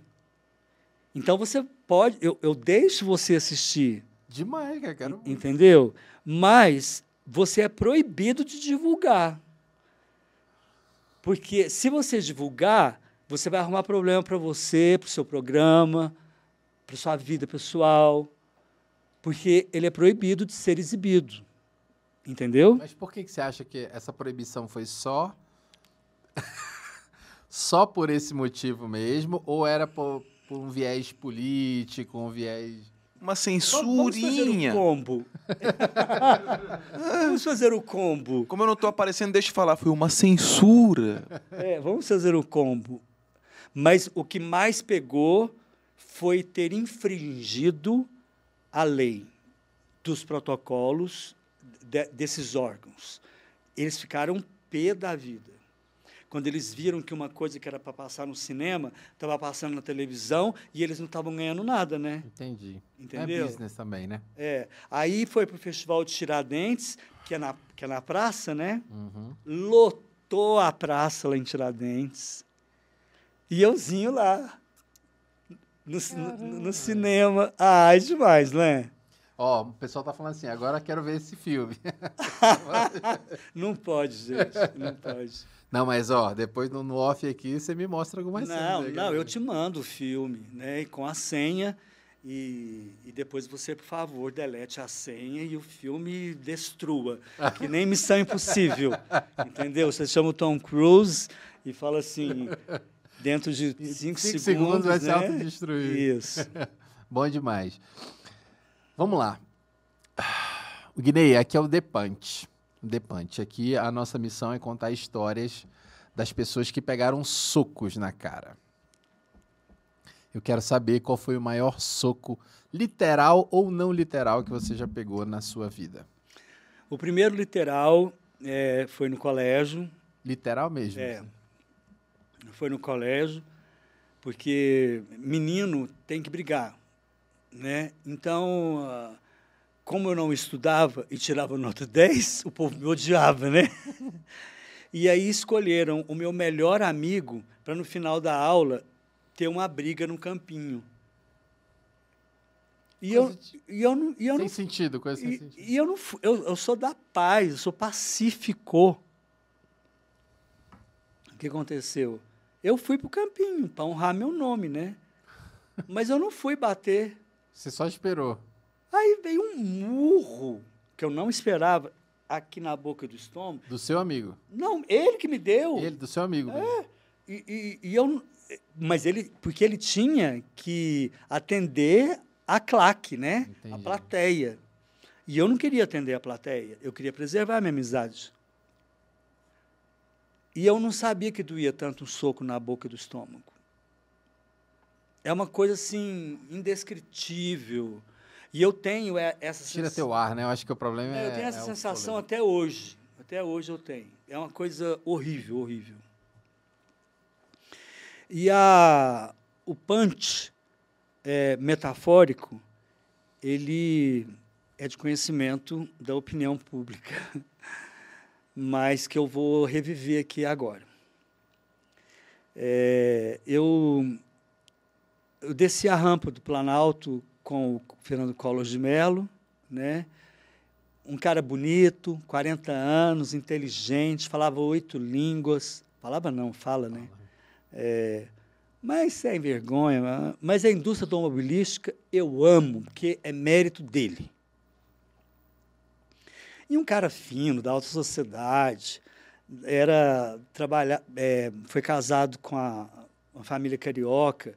[SPEAKER 2] Então você pode, eu, eu deixo você assistir.
[SPEAKER 1] Demais, cara. Quero...
[SPEAKER 2] Entendeu? Mas você é proibido de divulgar. Porque se você divulgar, você vai arrumar problema para você, para o seu programa, para sua vida pessoal, porque ele é proibido de ser exibido. Entendeu?
[SPEAKER 1] Mas por que, que você acha que essa proibição foi só [LAUGHS] só por esse motivo mesmo ou era por, por um viés político, um viés
[SPEAKER 3] uma censurinha.
[SPEAKER 2] Vamos fazer o combo. [LAUGHS] vamos fazer o combo.
[SPEAKER 3] Como eu não estou aparecendo, deixa eu falar, foi uma censura.
[SPEAKER 2] É, vamos fazer o combo. Mas o que mais pegou foi ter infringido a lei dos protocolos de, desses órgãos. Eles ficaram pé da vida quando eles viram que uma coisa que era para passar no cinema estava passando na televisão e eles não estavam ganhando nada, né?
[SPEAKER 1] Entendi.
[SPEAKER 2] Entendeu?
[SPEAKER 1] É business também, né?
[SPEAKER 2] É. Aí foi para o Festival de Tiradentes, que é na, que é na praça, né?
[SPEAKER 1] Uhum.
[SPEAKER 2] Lotou a praça lá em Tiradentes. E euzinho lá. No, no, no, cinema. Ah, é demais, né?
[SPEAKER 1] Ó, o pessoal tá falando assim, agora quero ver esse filme. [LAUGHS]
[SPEAKER 2] não pode, gente. Não pode.
[SPEAKER 1] Não, mas ó, depois no, no off aqui você me mostra algumas
[SPEAKER 2] não,
[SPEAKER 1] cenas.
[SPEAKER 2] Não, não, eu te mando o filme, né? Com a senha. E, e depois você, por favor, delete a senha e o filme destrua. que nem Missão Impossível. entendeu? Você chama o Tom Cruise e fala assim. Dentro de cinco, cinco segundos, segundos
[SPEAKER 1] vai
[SPEAKER 2] né?
[SPEAKER 1] se autodestruir.
[SPEAKER 2] Isso. [LAUGHS]
[SPEAKER 1] Bom demais. Vamos lá. O Guinei, aqui é o Depante. Depante. Aqui a nossa missão é contar histórias das pessoas que pegaram socos na cara. Eu quero saber qual foi o maior soco, literal ou não literal, que você já pegou na sua vida.
[SPEAKER 2] O primeiro literal é, foi no colégio.
[SPEAKER 1] Literal mesmo?
[SPEAKER 2] É. Foi no colégio, porque menino tem que brigar, né? Então, ah, como eu não estudava e tirava nota 10, [LAUGHS] o povo me odiava, né? [LAUGHS] E aí escolheram o meu melhor amigo para no final da aula ter uma briga no campinho. E eu, e eu não. E eu
[SPEAKER 1] sem
[SPEAKER 2] não,
[SPEAKER 1] sentido, coisa sem
[SPEAKER 2] e,
[SPEAKER 1] sentido.
[SPEAKER 2] E eu, não, eu, eu sou da paz, eu sou pacífico. O que aconteceu? Eu fui para o campinho para honrar meu nome, né? [LAUGHS] Mas eu não fui bater.
[SPEAKER 1] Você só esperou.
[SPEAKER 2] Aí veio um murro que eu não esperava aqui na boca do estômago.
[SPEAKER 1] Do seu amigo.
[SPEAKER 2] Não, ele que me deu.
[SPEAKER 1] Ele, do seu amigo.
[SPEAKER 2] É. E, e, e eu, mas ele, porque ele tinha que atender a claque, né?
[SPEAKER 1] Entendi.
[SPEAKER 2] A plateia. E eu não queria atender a plateia, eu queria preservar a minha amizade. E eu não sabia que doía tanto um soco na boca do estômago. É uma coisa assim indescritível. E eu tenho essa
[SPEAKER 1] Tira sens... teu ar, né? Eu acho que o problema é.
[SPEAKER 2] Eu tenho essa
[SPEAKER 1] é
[SPEAKER 2] sensação até hoje. Até hoje eu tenho. É uma coisa horrível, horrível. E a, o punch é, metafórico, ele é de conhecimento da opinião pública, [LAUGHS] mas que eu vou reviver aqui agora. É, eu, eu desci a rampa do Planalto com o Fernando Collor de Mello, né? um cara bonito, 40 anos, inteligente, falava oito línguas. Falava não, fala, né? É, mas sem vergonha. Mas a indústria automobilística eu amo, porque é mérito dele. E um cara fino, da alta sociedade, era trabalhar, é, foi casado com a, uma família carioca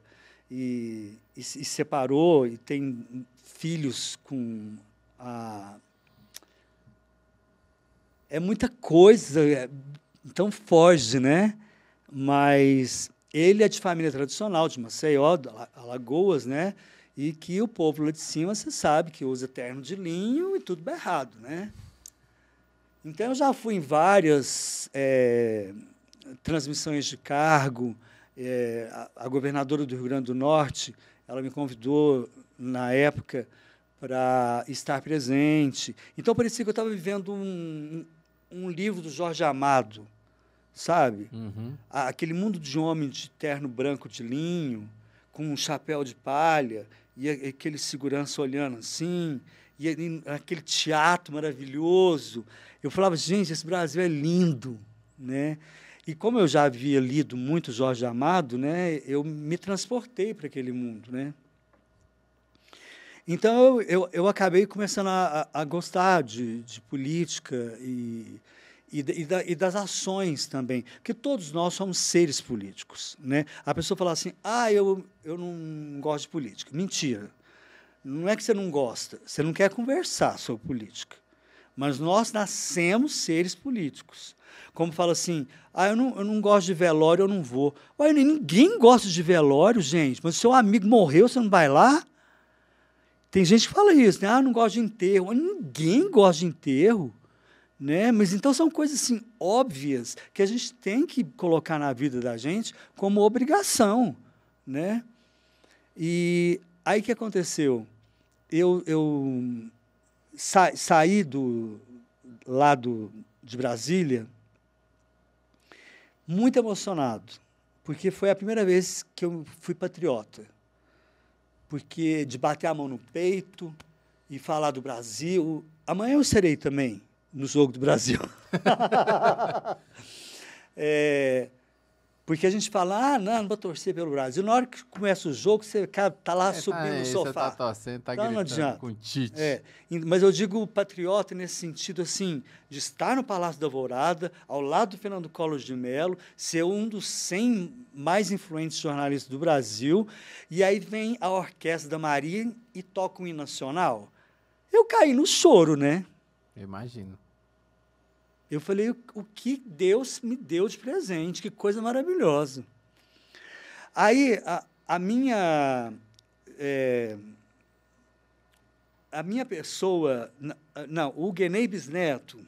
[SPEAKER 2] e, e, se separou e tem filhos com a é muita coisa, então foge, né? Mas ele é de família tradicional, de Maceió, Alagoas, né? E que o povo lá de cima, você sabe, que usa terno de linho e tudo berrado, né? Então, eu já fui em várias é, transmissões de cargo. É, a, a, governadora do Rio Grande do Norte, ela me convidou na época para estar presente. Então parecia que eu estava vivendo um, um livro do Jorge Amado, sabe?
[SPEAKER 1] Uhum.
[SPEAKER 2] Aquele mundo de homem de terno branco de linho, com um chapéu de palha, e aquele segurança olhando assim, e aquele teatro maravilhoso. Eu falava, gente, esse Brasil é lindo, né? E como eu já havia lido muito Jorge Amado, né, eu me transportei para aquele mundo, né? Então, eu, eu, eu acabei começando a, a gostar de, de política e, e, e, da, e, das ações também, porque todos nós somos seres políticos. Né? A pessoa fala assim, ah, eu, eu não gosto de política. Mentira. Não é que você não gosta, você não quer conversar sobre política. Mas nós nascemos seres políticos. Como fala assim, ah, eu não, eu não gosto de velório, eu não vou. Ué, ninguém gosta de velório, gente, mas seu amigo morreu, você não vai lá? Tem gente que fala isso, né? Ah, não gosto de enterro. Ninguém gosta de enterro. Né? Mas então são coisas assim óbvias que a gente tem que colocar na vida da gente como obrigação, né? E aí que aconteceu? Eu, eu sa saí do lado de Brasília muito emocionado, porque foi a primeira vez que eu fui patriota porque de bater a mão no peito e falar do Brasil. Amanhã eu serei também no jogo do Brasil. [LAUGHS] é, porque a gente fala, ah, não, não vou torcer pelo Brasil. Na hora que começa o jogo, você está lá é, tá subindo tá, no sofá. Você
[SPEAKER 1] está torcendo, está então, gritando com Tite.
[SPEAKER 2] É, mas eu digo patriota nesse sentido, assim, de estar no Palácio da Alvorada, ao lado do Fernando Collor de Mello, ser um dos 100 mais influentes jornalistas do Brasil, e aí vem a Orquestra da Maria e toca um hino nacional. Eu caí no choro, né?
[SPEAKER 1] Eu imagino.
[SPEAKER 2] Eu falei, o que Deus me deu de presente, que coisa maravilhosa. Aí, a, a minha. É, a minha pessoa. Não, o Guenei Bisneto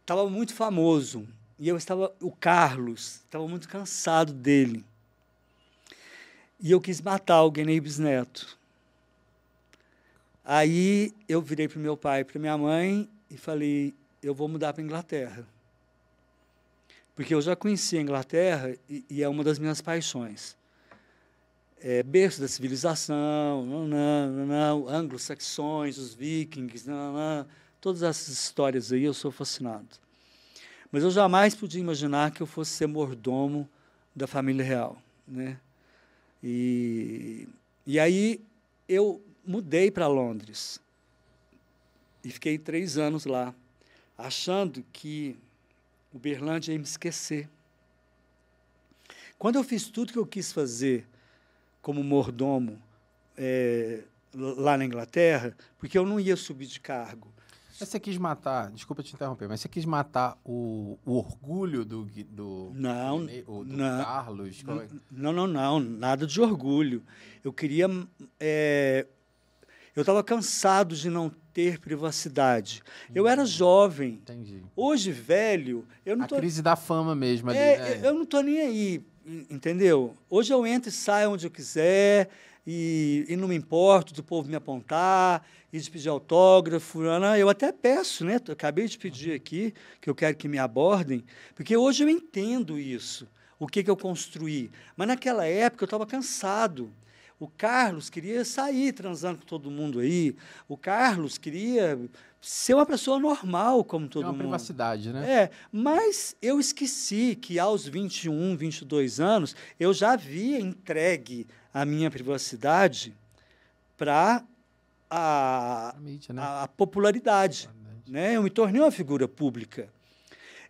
[SPEAKER 2] estava muito famoso. E eu estava. O Carlos estava muito cansado dele. E eu quis matar o Guenei Bisneto. Aí eu virei para meu pai e para minha mãe e falei: eu vou mudar para a Inglaterra. Porque eu já conheci a Inglaterra e, e é uma das minhas paixões. É, berço da civilização, anglo-saxões, os vikings, não, todas essas histórias aí eu sou fascinado. Mas eu jamais podia imaginar que eu fosse ser mordomo da família real. Né? E, e aí eu mudei para Londres e fiquei três anos lá achando que o Berlândia ia me esquecer. Quando eu fiz tudo que eu quis fazer como mordomo é, lá na Inglaterra, porque eu não ia subir de cargo.
[SPEAKER 1] Você quis matar, desculpa te interromper, mas você quis matar o, o orgulho do, do,
[SPEAKER 2] não,
[SPEAKER 1] do, do
[SPEAKER 2] não,
[SPEAKER 1] Carlos?
[SPEAKER 2] Não, é? não, não, não, nada de orgulho. Eu queria. É, eu estava cansado de não ter privacidade. Eu era jovem.
[SPEAKER 1] Entendi.
[SPEAKER 2] Hoje, velho, eu não
[SPEAKER 1] A crise da fama mesmo ali,
[SPEAKER 2] é,
[SPEAKER 1] né?
[SPEAKER 2] Eu não estou nem aí, entendeu? Hoje eu entro e saio onde eu quiser e, e não me importo do povo me apontar e de pedir autógrafo. Eu até peço, né? Eu acabei de pedir aqui que eu quero que me abordem, porque hoje eu entendo isso, o que, que eu construí. Mas naquela época eu estava cansado. O Carlos queria sair transando com todo mundo aí. O Carlos queria ser uma pessoa normal, como todo
[SPEAKER 1] uma
[SPEAKER 2] mundo.
[SPEAKER 1] privacidade, né?
[SPEAKER 2] É, mas eu esqueci que aos 21, 22 anos, eu já havia entregue a minha privacidade para a, né? a, a popularidade. Né? Eu me tornei uma figura pública.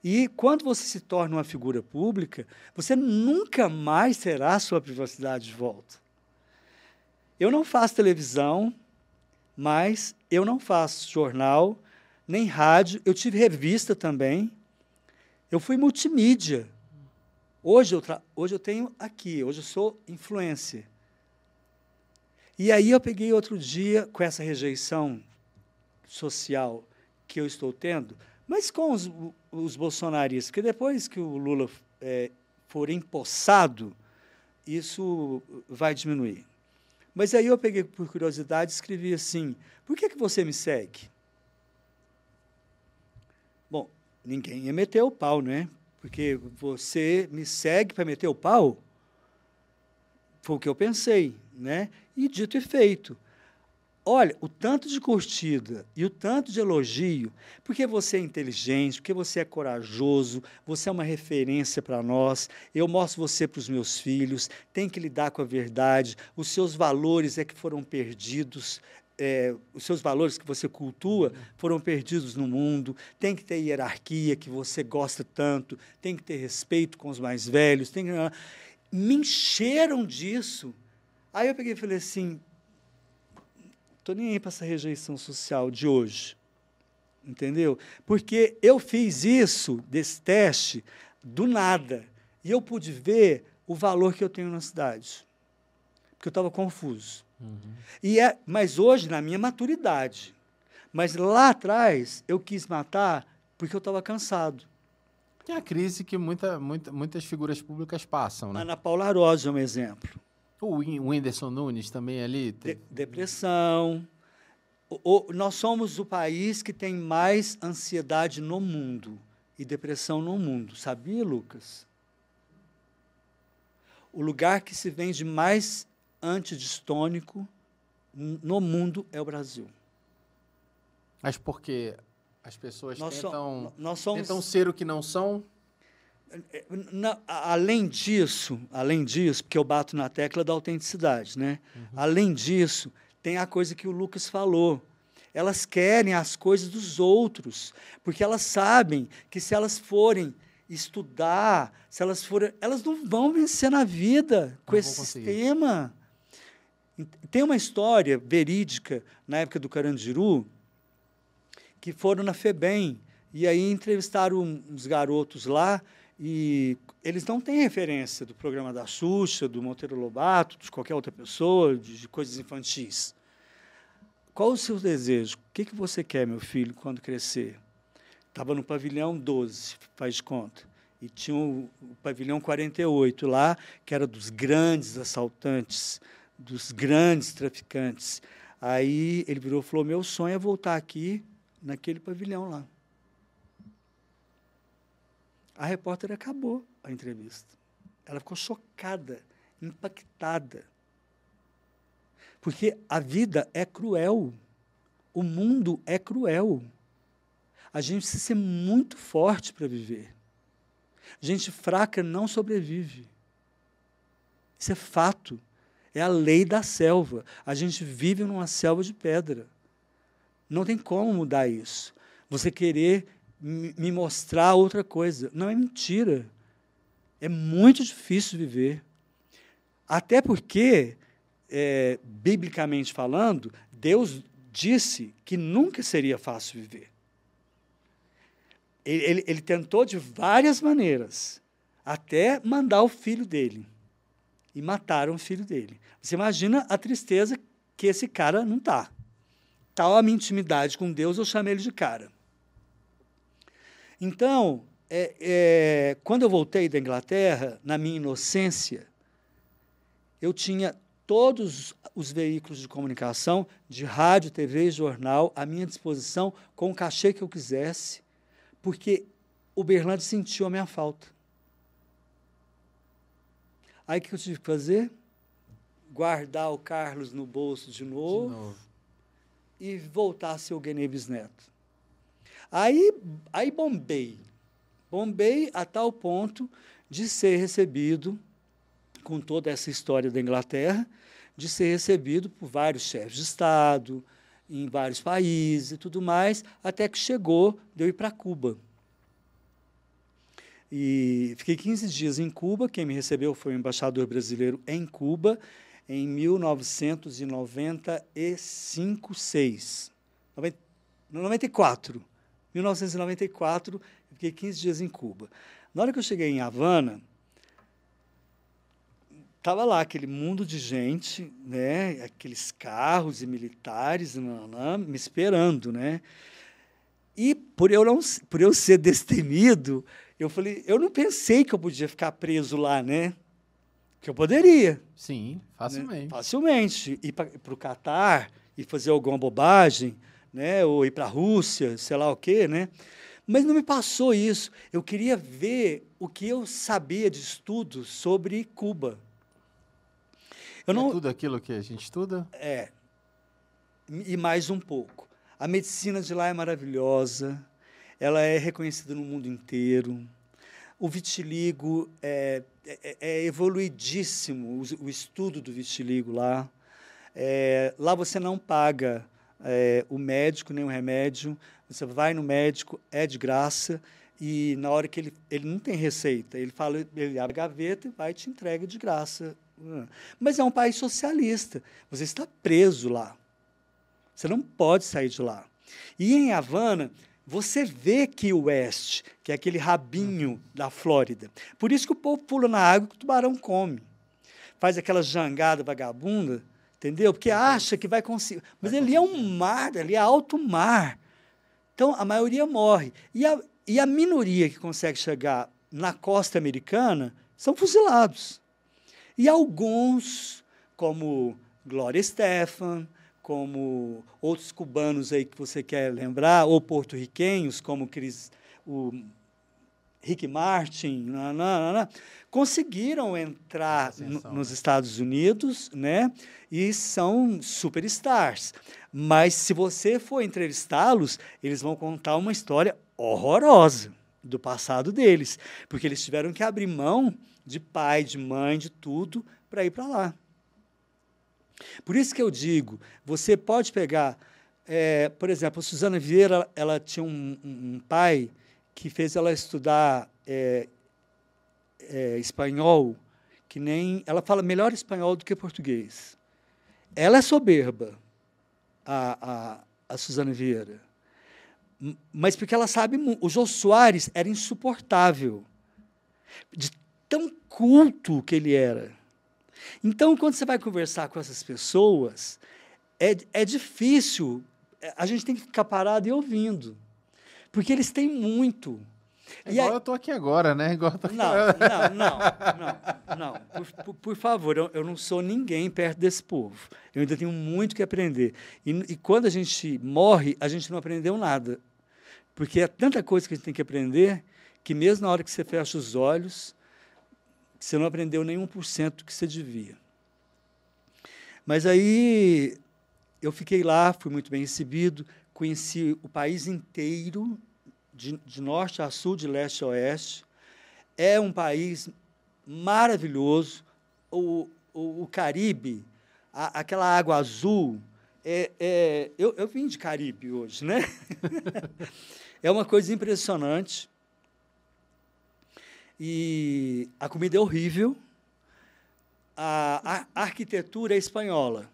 [SPEAKER 2] E quando você se torna uma figura pública, você nunca mais terá sua privacidade de volta. Eu não faço televisão, mas eu não faço jornal, nem rádio. Eu tive revista também. Eu fui multimídia. Hoje eu, hoje eu tenho aqui, hoje eu sou influencer. E aí eu peguei outro dia com essa rejeição social que eu estou tendo, mas com os, os bolsonaristas, porque depois que o Lula é, for empossado, isso vai diminuir. Mas aí eu peguei por curiosidade e escrevi assim: por que, que você me segue? Bom, ninguém ia meter o pau, né? Porque você me segue para meter o pau? Foi o que eu pensei, né? E dito e feito. Olha, o tanto de curtida e o tanto de elogio, porque você é inteligente, porque você é corajoso, você é uma referência para nós. Eu mostro você para os meus filhos, tem que lidar com a verdade. Os seus valores é que foram perdidos, é, os seus valores que você cultua foram perdidos no mundo. Tem que ter hierarquia que você gosta tanto, tem que ter respeito com os mais velhos. Tem que... Me encheram disso. Aí eu peguei e falei assim: Estou nem aí para essa rejeição social de hoje. Entendeu? Porque eu fiz isso, desse teste, do nada. E eu pude ver o valor que eu tenho na cidade. Porque eu estava confuso. Uhum. E é, mas hoje, na minha maturidade. Mas lá atrás, eu quis matar porque eu estava cansado.
[SPEAKER 1] É a crise que muita, muita, muitas figuras públicas passam, né?
[SPEAKER 2] Ana Paula Rosa é um exemplo.
[SPEAKER 1] O Whindersson Nunes também ali.
[SPEAKER 2] De, depressão. O, o, nós somos o país que tem mais ansiedade no mundo e depressão no mundo. Sabia, Lucas? O lugar que se vende mais antidistônico no mundo é o Brasil.
[SPEAKER 1] Mas porque as pessoas nós tentam, nós somos, tentam ser o que não são?
[SPEAKER 2] Na, além disso, além disso, porque eu bato na tecla da autenticidade, né? Uhum. Além disso, tem a coisa que o Lucas falou. Elas querem as coisas dos outros, porque elas sabem que se elas forem estudar, se elas forem, elas não vão vencer na vida com esse sistema. Tem uma história verídica na época do Carandiru que foram na FEBEM e aí entrevistaram uns garotos lá e eles não têm referência do programa da Xuxa, do Monteiro Lobato, de qualquer outra pessoa, de, de coisas infantis. Qual o seu desejo? O que, que você quer, meu filho, quando crescer? Estava no pavilhão 12, faz conta. E tinha o, o pavilhão 48 lá, que era dos grandes assaltantes, dos grandes traficantes. Aí ele virou e falou: Meu sonho é voltar aqui, naquele pavilhão lá. A repórter acabou a entrevista. Ela ficou chocada, impactada. Porque a vida é cruel. O mundo é cruel. A gente precisa ser muito forte para viver. Gente fraca não sobrevive. Isso é fato. É a lei da selva. A gente vive numa selva de pedra. Não tem como mudar isso. Você querer me mostrar outra coisa. Não é mentira. É muito difícil viver. Até porque, é, biblicamente falando, Deus disse que nunca seria fácil viver. Ele, ele, ele tentou de várias maneiras, até mandar o filho dele. E mataram o filho dele. Você imagina a tristeza que esse cara não está. Tal a minha intimidade com Deus, eu chamei ele de cara. Então, é, é, quando eu voltei da Inglaterra, na minha inocência, eu tinha todos os veículos de comunicação, de rádio, TV e jornal, à minha disposição, com o cachê que eu quisesse, porque o Berlândia sentiu a minha falta. Aí o que eu tive que fazer? Guardar o Carlos no bolso de novo, de novo. e voltar a ser o Guené Bisneto. Aí, aí bombei. Bombei a tal ponto de ser recebido, com toda essa história da Inglaterra, de ser recebido por vários chefes de Estado, em vários países e tudo mais, até que chegou de eu ir para Cuba. E fiquei 15 dias em Cuba. Quem me recebeu foi o embaixador brasileiro em Cuba, em 1995, 6. 94. 1994, fiquei 15 dias em Cuba. Na hora que eu cheguei em Havana, estava lá aquele mundo de gente, né, aqueles carros e militares me esperando, né? E por eu não, por eu ser destemido, eu falei, eu não pensei que eu podia ficar preso lá, né? Que eu poderia.
[SPEAKER 1] Sim,
[SPEAKER 2] né?
[SPEAKER 1] facilmente.
[SPEAKER 2] Facilmente. Ir para o Catar e fazer alguma bobagem, né? ou ir para a Rússia, sei lá o quê, né? Mas não me passou isso. Eu queria ver o que eu sabia de estudos sobre Cuba.
[SPEAKER 1] Eu não... É tudo aquilo que a gente estuda?
[SPEAKER 2] É. E mais um pouco. A medicina de lá é maravilhosa, ela é reconhecida no mundo inteiro. O vitiligo é, é, é evoluidíssimo, o, o, estudo do vitiligo lá. É, lá você não paga é, o médico nem o remédio, você vai no médico, é de graça, e na hora que ele, ele não tem receita, ele fala, ele abre a gaveta e vai e te entrega de graça. Mas é um país socialista, você está preso lá. Você não pode sair de lá. E em Havana, você vê que o oeste, que é aquele rabinho da Flórida. Por isso que o povo pula na água que o tubarão come. Faz aquela jangada vagabunda, entendeu? Porque acha que vai conseguir. Mas ali é um mar, ali é alto mar. Então, a maioria morre. E a, e a minoria que consegue chegar na costa americana são fuzilados. E alguns, como Gloria Stefan, como outros cubanos aí que você quer lembrar, ou porto-riquenhos, como Chris, o Rick Martin, nanana, conseguiram entrar no, nos Estados Unidos, né? E são superstars. Mas se você for entrevistá-los, eles vão contar uma história horrorosa do passado deles, porque eles tiveram que abrir mão de pai, de mãe, de tudo para ir para lá. Por isso que eu digo, você pode pegar, é, por exemplo, a Suzana Vieira, ela tinha um, um pai que fez ela estudar é, é, espanhol, que nem ela fala melhor espanhol do que português. Ela é soberba, a, a, a Suzana Vieira. Mas porque ela sabe, o Jô Soares era insuportável, de tão culto que ele era. Então, quando você vai conversar com essas pessoas, é, é difícil, é, a gente tem que ficar parado e ouvindo, porque eles têm muito.
[SPEAKER 1] É igual eu estou aqui agora, né? Igual
[SPEAKER 2] tô... não, não, não, não, não. Por, por, por favor, eu, eu, não sou ninguém perto desse povo. Eu ainda tenho muito que aprender. E, e quando a gente morre, a gente não aprendeu nada. Porque é tanta coisa que a gente tem que aprender que mesmo na hora que você fecha os olhos, você não aprendeu nem 1% que você devia. Mas aí eu fiquei lá, fui muito bem recebido, conheci o país inteiro, de, de norte a sul, de leste a oeste. É um país maravilhoso. O, o, o Caribe, a, aquela água azul, é, é, eu, eu vim de Caribe hoje, né? [LAUGHS] é uma coisa impressionante. E a comida é horrível, a, a arquitetura é espanhola.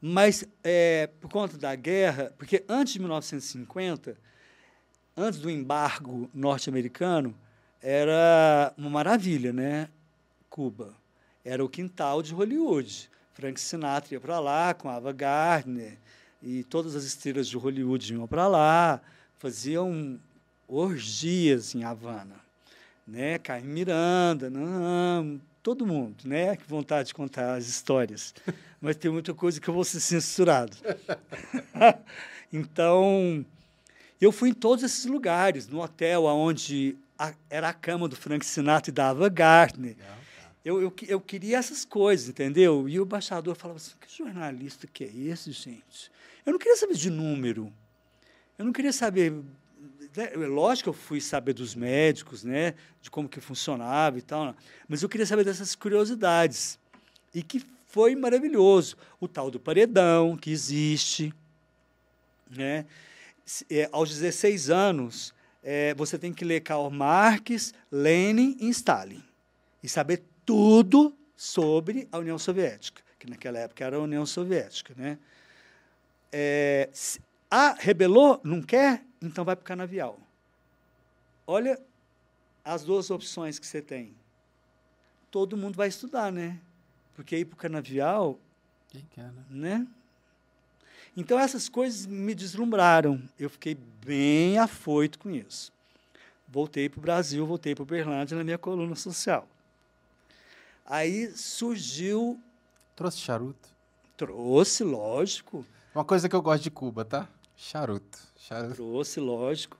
[SPEAKER 2] Mas, é, por conta da guerra, porque antes de 1950, antes do embargo norte-americano, era uma maravilha, né? Cuba. Era o quintal de Hollywood. Frank Sinatra ia para lá com Ava Gardner e todas as estrelas de Hollywood iam para lá, faziam orgias em Havana né? Carmen Miranda, não, todo mundo, né? Que vontade de contar as histórias. [LAUGHS] Mas tem muita coisa que eu vou ser censurado. [LAUGHS] então, eu fui em todos esses lugares, no hotel onde a, era a cama do Frank Sinatra e da Ava Gardner. Eu, eu, eu, queria essas coisas, entendeu? E o embaixador falava assim, que jornalista que é esse, gente? Eu não queria saber de número. Eu não queria saber lógico que eu fui saber dos médicos, né, de como que funcionava e tal, mas eu queria saber dessas curiosidades. E que foi maravilhoso. O tal do paredão, que existe. Né? É, aos 16 anos, é, você tem que ler Karl Marx, Lenin e Stalin. E saber tudo sobre a União Soviética, que naquela época era a União Soviética. Né? É, ah, rebelou? Não quer? Então vai para o canavial. Olha as duas opções que você tem. Todo mundo vai estudar, né? Porque ir para o canavial.
[SPEAKER 1] Quem quer, né?
[SPEAKER 2] né? Então essas coisas me deslumbraram. Eu fiquei bem afoito com isso. Voltei para o Brasil, voltei para o Berlândia na minha coluna social. Aí surgiu.
[SPEAKER 1] Trouxe charuto?
[SPEAKER 2] Trouxe, lógico.
[SPEAKER 1] Uma coisa que eu gosto de Cuba, tá? Charuto. Charuto.
[SPEAKER 2] Trouxe, lógico.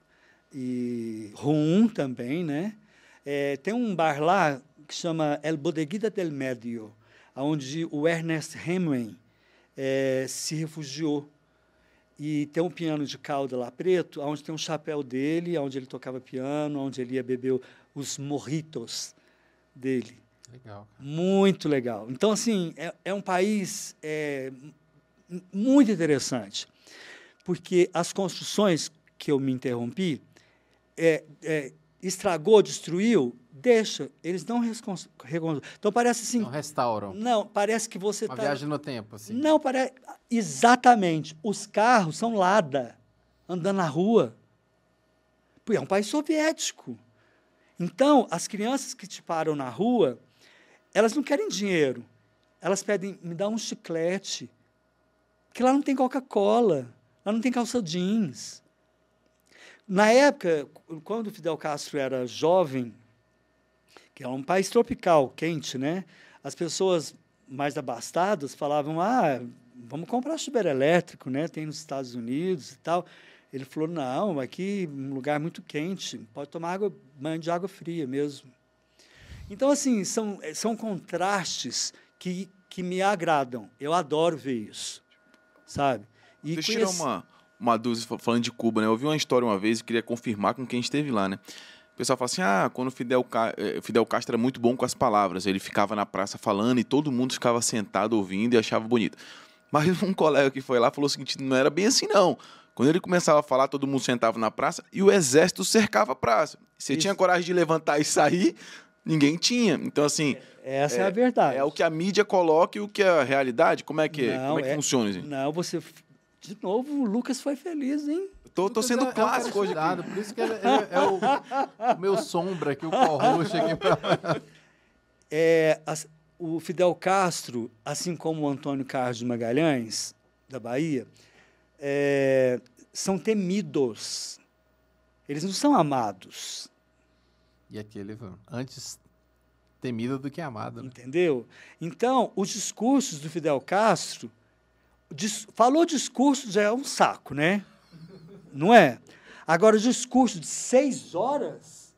[SPEAKER 2] E rum também, né? É, tem um bar lá que chama El Bodeguita del Medio, onde o Ernest Hemingway é, se refugiou. E tem um piano de cauda lá preto, onde tem um chapéu dele, onde ele tocava piano, onde ele ia beber os morritos dele.
[SPEAKER 1] Legal.
[SPEAKER 2] Muito legal. Então, assim, é, é um país é, muito interessante, porque as construções que eu me interrompi, é, é, estragou, destruiu, deixa. Eles não reconstruem. Então parece assim.
[SPEAKER 1] Não restauram.
[SPEAKER 2] Não, parece que você
[SPEAKER 1] Uma
[SPEAKER 2] tá,
[SPEAKER 1] viagem no tempo, assim.
[SPEAKER 2] Não, parece. Exatamente. Os carros são Lada, andando na rua. Porque é um país soviético. Então, as crianças que te param na rua, elas não querem dinheiro. Elas pedem, me dá um chiclete. Que lá não tem Coca-Cola, lá não tem calça jeans. Na época, quando Fidel Castro era jovem, que é um país tropical, quente, né? As pessoas mais abastadas falavam: "Ah, vamos comprar chuveiro elétrico, né? Tem nos Estados Unidos e tal". Ele falou: "Não, aqui um lugar muito quente, pode tomar água, banho de água fria mesmo". Então assim, são são contrastes que que me agradam. Eu adoro ver isso. Sabe?
[SPEAKER 3] E Deixa eu tirar uma uma dúvida falando de Cuba, né? Eu ouvi uma história uma vez e queria confirmar com quem esteve lá, né? O pessoal fala assim: ah, quando Fidel, Ca... Eh, Fidel Castro era muito bom com as palavras, ele ficava na praça falando e todo mundo ficava sentado ouvindo e achava bonito. Mas [LAUGHS] um colega que foi lá falou o seguinte: não era bem assim, não. Quando ele começava a falar, todo mundo sentava na praça e o exército cercava a praça. Você Isso. tinha coragem de levantar e sair, ninguém tinha. Então, assim.
[SPEAKER 2] Essa é, é, a verdade.
[SPEAKER 3] É o que a mídia coloca e o que é a realidade. Como é que, não, como é que é, funciona? Assim?
[SPEAKER 2] Não, você de novo, o Lucas foi feliz, hein?
[SPEAKER 1] Tô, tô sendo é, clássico é hoje. Aqui. Por isso que ele, é, é o, o, meu sombra aqui, o corroxo aqui. Pra... [LAUGHS]
[SPEAKER 2] É, o Fidel Castro, assim como o Antônio Carlos de Magalhães, da Bahia, é, são temidos. Eles não são amados.
[SPEAKER 1] E aquele, antes temido do que amado. Né?
[SPEAKER 2] Entendeu? Então, os discursos do Fidel Castro Dis, falou discurso já é um saco, né? Não é? Agora, o discurso de seis horas,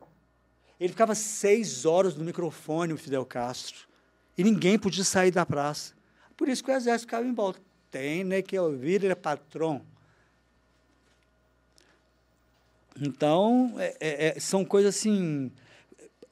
[SPEAKER 2] ele ficava seis horas no microfone, o Fidel Castro, e ninguém podia sair da praça. Por isso que o exército ficava em volta. Tem, né, que ouvir, ele é patrão. Então, é, é, é, são coisas assim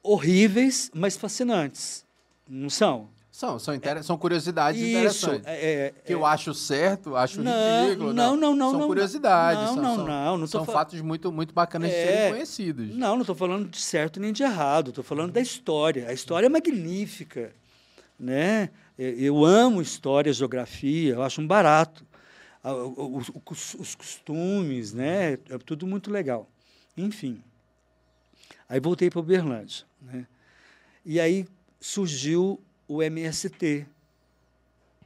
[SPEAKER 2] horríveis, mas fascinantes. Não são?
[SPEAKER 1] São, são, inter... são curiosidades Isso, interessantes. É, é, que eu é. acho certo, acho
[SPEAKER 2] não,
[SPEAKER 1] ridículo.
[SPEAKER 2] Não, não, não.
[SPEAKER 1] São
[SPEAKER 2] não,
[SPEAKER 1] curiosidades.
[SPEAKER 2] Não,
[SPEAKER 1] são,
[SPEAKER 2] não,
[SPEAKER 1] são,
[SPEAKER 2] não. não
[SPEAKER 1] são
[SPEAKER 2] fa...
[SPEAKER 1] fatos muito, muito bacanas de serem conhecidos.
[SPEAKER 2] Não, não estou falando de certo nem de errado. Estou falando da história. A história é magnífica. Né? Eu amo história, geografia. Eu acho um barato. Os, os, os costumes, né? É tudo muito legal. Enfim. Aí voltei para Uberlândia. Né? E aí surgiu o MST,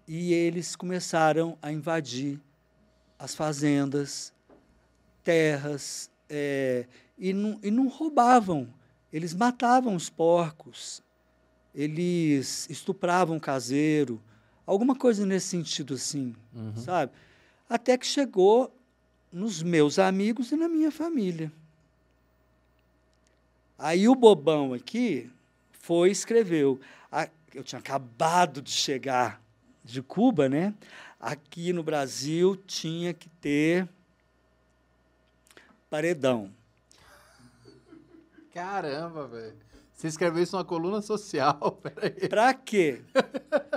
[SPEAKER 2] e eles começaram a invadir as fazendas, terras, é, e, não, e não roubavam, eles matavam os porcos, eles estupravam o caseiro, alguma coisa nesse sentido assim, uhum. sabe? Até que chegou nos meus amigos e na minha família. Aí o bobão aqui foi e escreveu: eu tinha acabado de chegar de Cuba, né? Aqui no Brasil tinha que ter paredão.
[SPEAKER 1] Caramba, velho. Você escreveu isso numa coluna social, [LAUGHS] peraí.
[SPEAKER 2] Pra quê?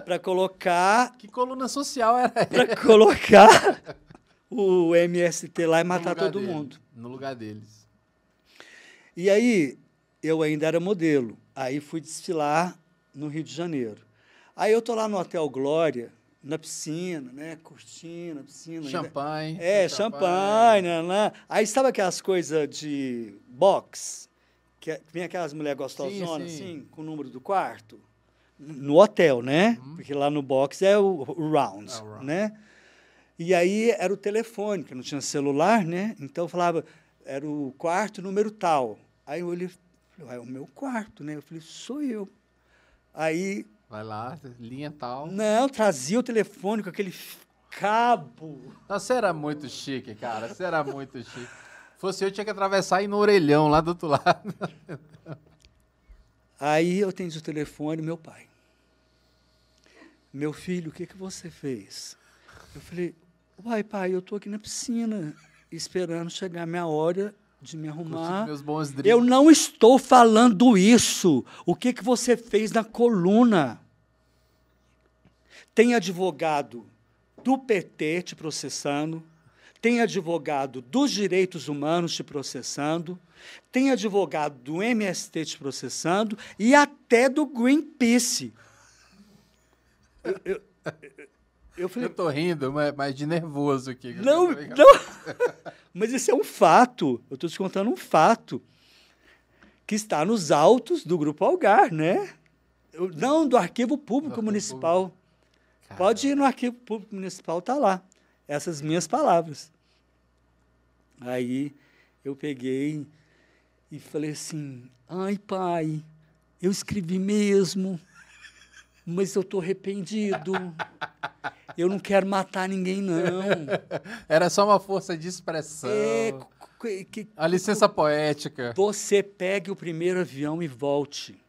[SPEAKER 2] Pra colocar...
[SPEAKER 1] Que coluna social era essa?
[SPEAKER 2] Pra colocar o MST lá e matar todo
[SPEAKER 1] dele,
[SPEAKER 2] mundo.
[SPEAKER 1] No lugar deles.
[SPEAKER 2] E aí, eu ainda era modelo. Aí fui desfilar no Rio de Janeiro. Aí eu tô lá no Hotel Glória, na piscina, né? Curtindo a piscina.
[SPEAKER 1] Champanhe.
[SPEAKER 2] Ainda. É, champanhe, né, né? Aí sabe aquelas coisas de box? Que é, vem aquelas mulheres gostosonas, assim, com o número do quarto? No hotel, né? Uhum. Porque lá no box é o, o round, é o round, né? E aí era o telefone, que não tinha celular, né? Então eu falava, era o quarto número tal. Aí eu olhei, é o meu quarto, né? Eu falei, sou eu. Aí
[SPEAKER 1] Vai lá, linha tal.
[SPEAKER 2] Não, trazia o telefone com aquele cabo.
[SPEAKER 1] Não, você era muito chique, cara. Você era muito chique. Fosse eu, tinha que atravessar e ir no orelhão lá do outro lado.
[SPEAKER 2] Aí eu atendi o telefone, meu pai. Meu filho, o que, que você fez? Eu falei, uai, pai, eu estou aqui na piscina, esperando chegar a minha hora de me arrumar. Eu não estou falando isso. O que, que você fez na coluna? Tem advogado do PT te processando, tem advogado dos direitos humanos te processando, tem advogado do MST te processando e até do Greenpeace.
[SPEAKER 1] Eu, eu, eu, falei, eu tô rindo, mas de nervoso aqui.
[SPEAKER 2] Não, não. [LAUGHS] mas isso é um fato. Eu estou te contando um fato que está nos autos do Grupo Algar, né? Não, do Arquivo Público do Municipal. Público. Pode ir no Arquivo Público Municipal, tá lá. Essas minhas palavras. Aí eu peguei e falei assim: ai, pai, eu escrevi mesmo mas eu estou arrependido. [LAUGHS] Eu não quero matar ninguém, não. [LAUGHS]
[SPEAKER 1] Era só uma força de expressão. É, que, a licença poética.
[SPEAKER 2] Você pegue o primeiro avião e volte.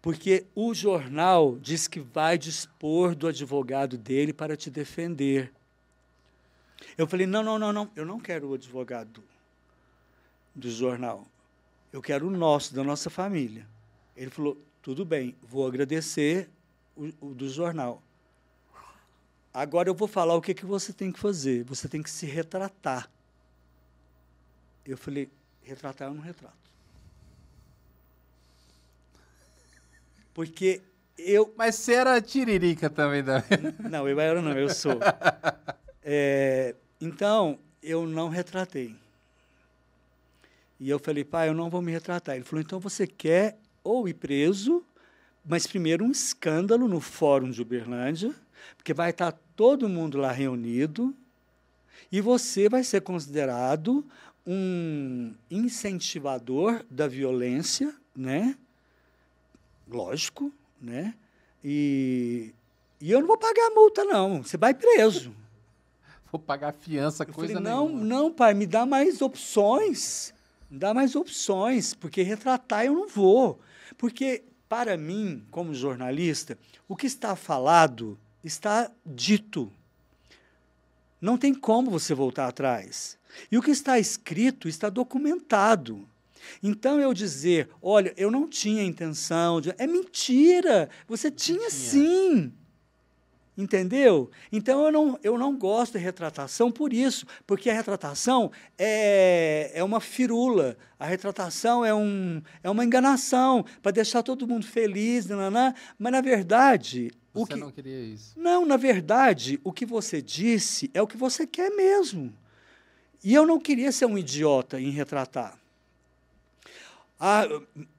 [SPEAKER 2] Porque o jornal diz que vai dispor do advogado dele para te defender. Eu falei: não, não, não, não, eu não quero o advogado do jornal. Eu quero o nosso, da nossa família. Ele falou: tudo bem, vou agradecer o, o do jornal. Agora eu vou falar o que, que você tem que fazer. Você tem que se retratar. Eu falei, retratar eu não retrato. Porque eu.
[SPEAKER 1] Mas você era tiririca também, da...
[SPEAKER 2] Não, eu era não, eu sou. É, então, eu não retratei. E eu falei, pai, eu não vou me retratar. Ele falou, então você quer ou ir preso, mas primeiro um escândalo no Fórum de Uberlândia, porque vai estar todo mundo lá reunido e você vai ser considerado um incentivador da violência, né? Lógico, né? E, e eu não vou pagar a multa, não. Você vai preso. [LAUGHS]
[SPEAKER 1] Vou pagar fiança, eu coisa
[SPEAKER 2] falei, não,
[SPEAKER 1] nenhuma.
[SPEAKER 2] Não, pai, me dá mais opções. Me dá mais opções, porque retratar eu não vou. Porque, para mim, como jornalista, o que está falado está dito. Não tem como você voltar atrás. E o que está escrito está documentado. Então eu dizer, olha, eu não tinha intenção de. É mentira! Você tinha, tinha. sim. Entendeu? Então eu não, eu não gosto de retratação por isso, porque a retratação é, é uma firula, a retratação é, um, é uma enganação para deixar todo mundo feliz, nananã, mas na verdade.
[SPEAKER 1] Você
[SPEAKER 2] que,
[SPEAKER 1] não queria isso.
[SPEAKER 2] Não, na verdade, o que você disse é o que você quer mesmo. E eu não queria ser um idiota em retratar. Ah,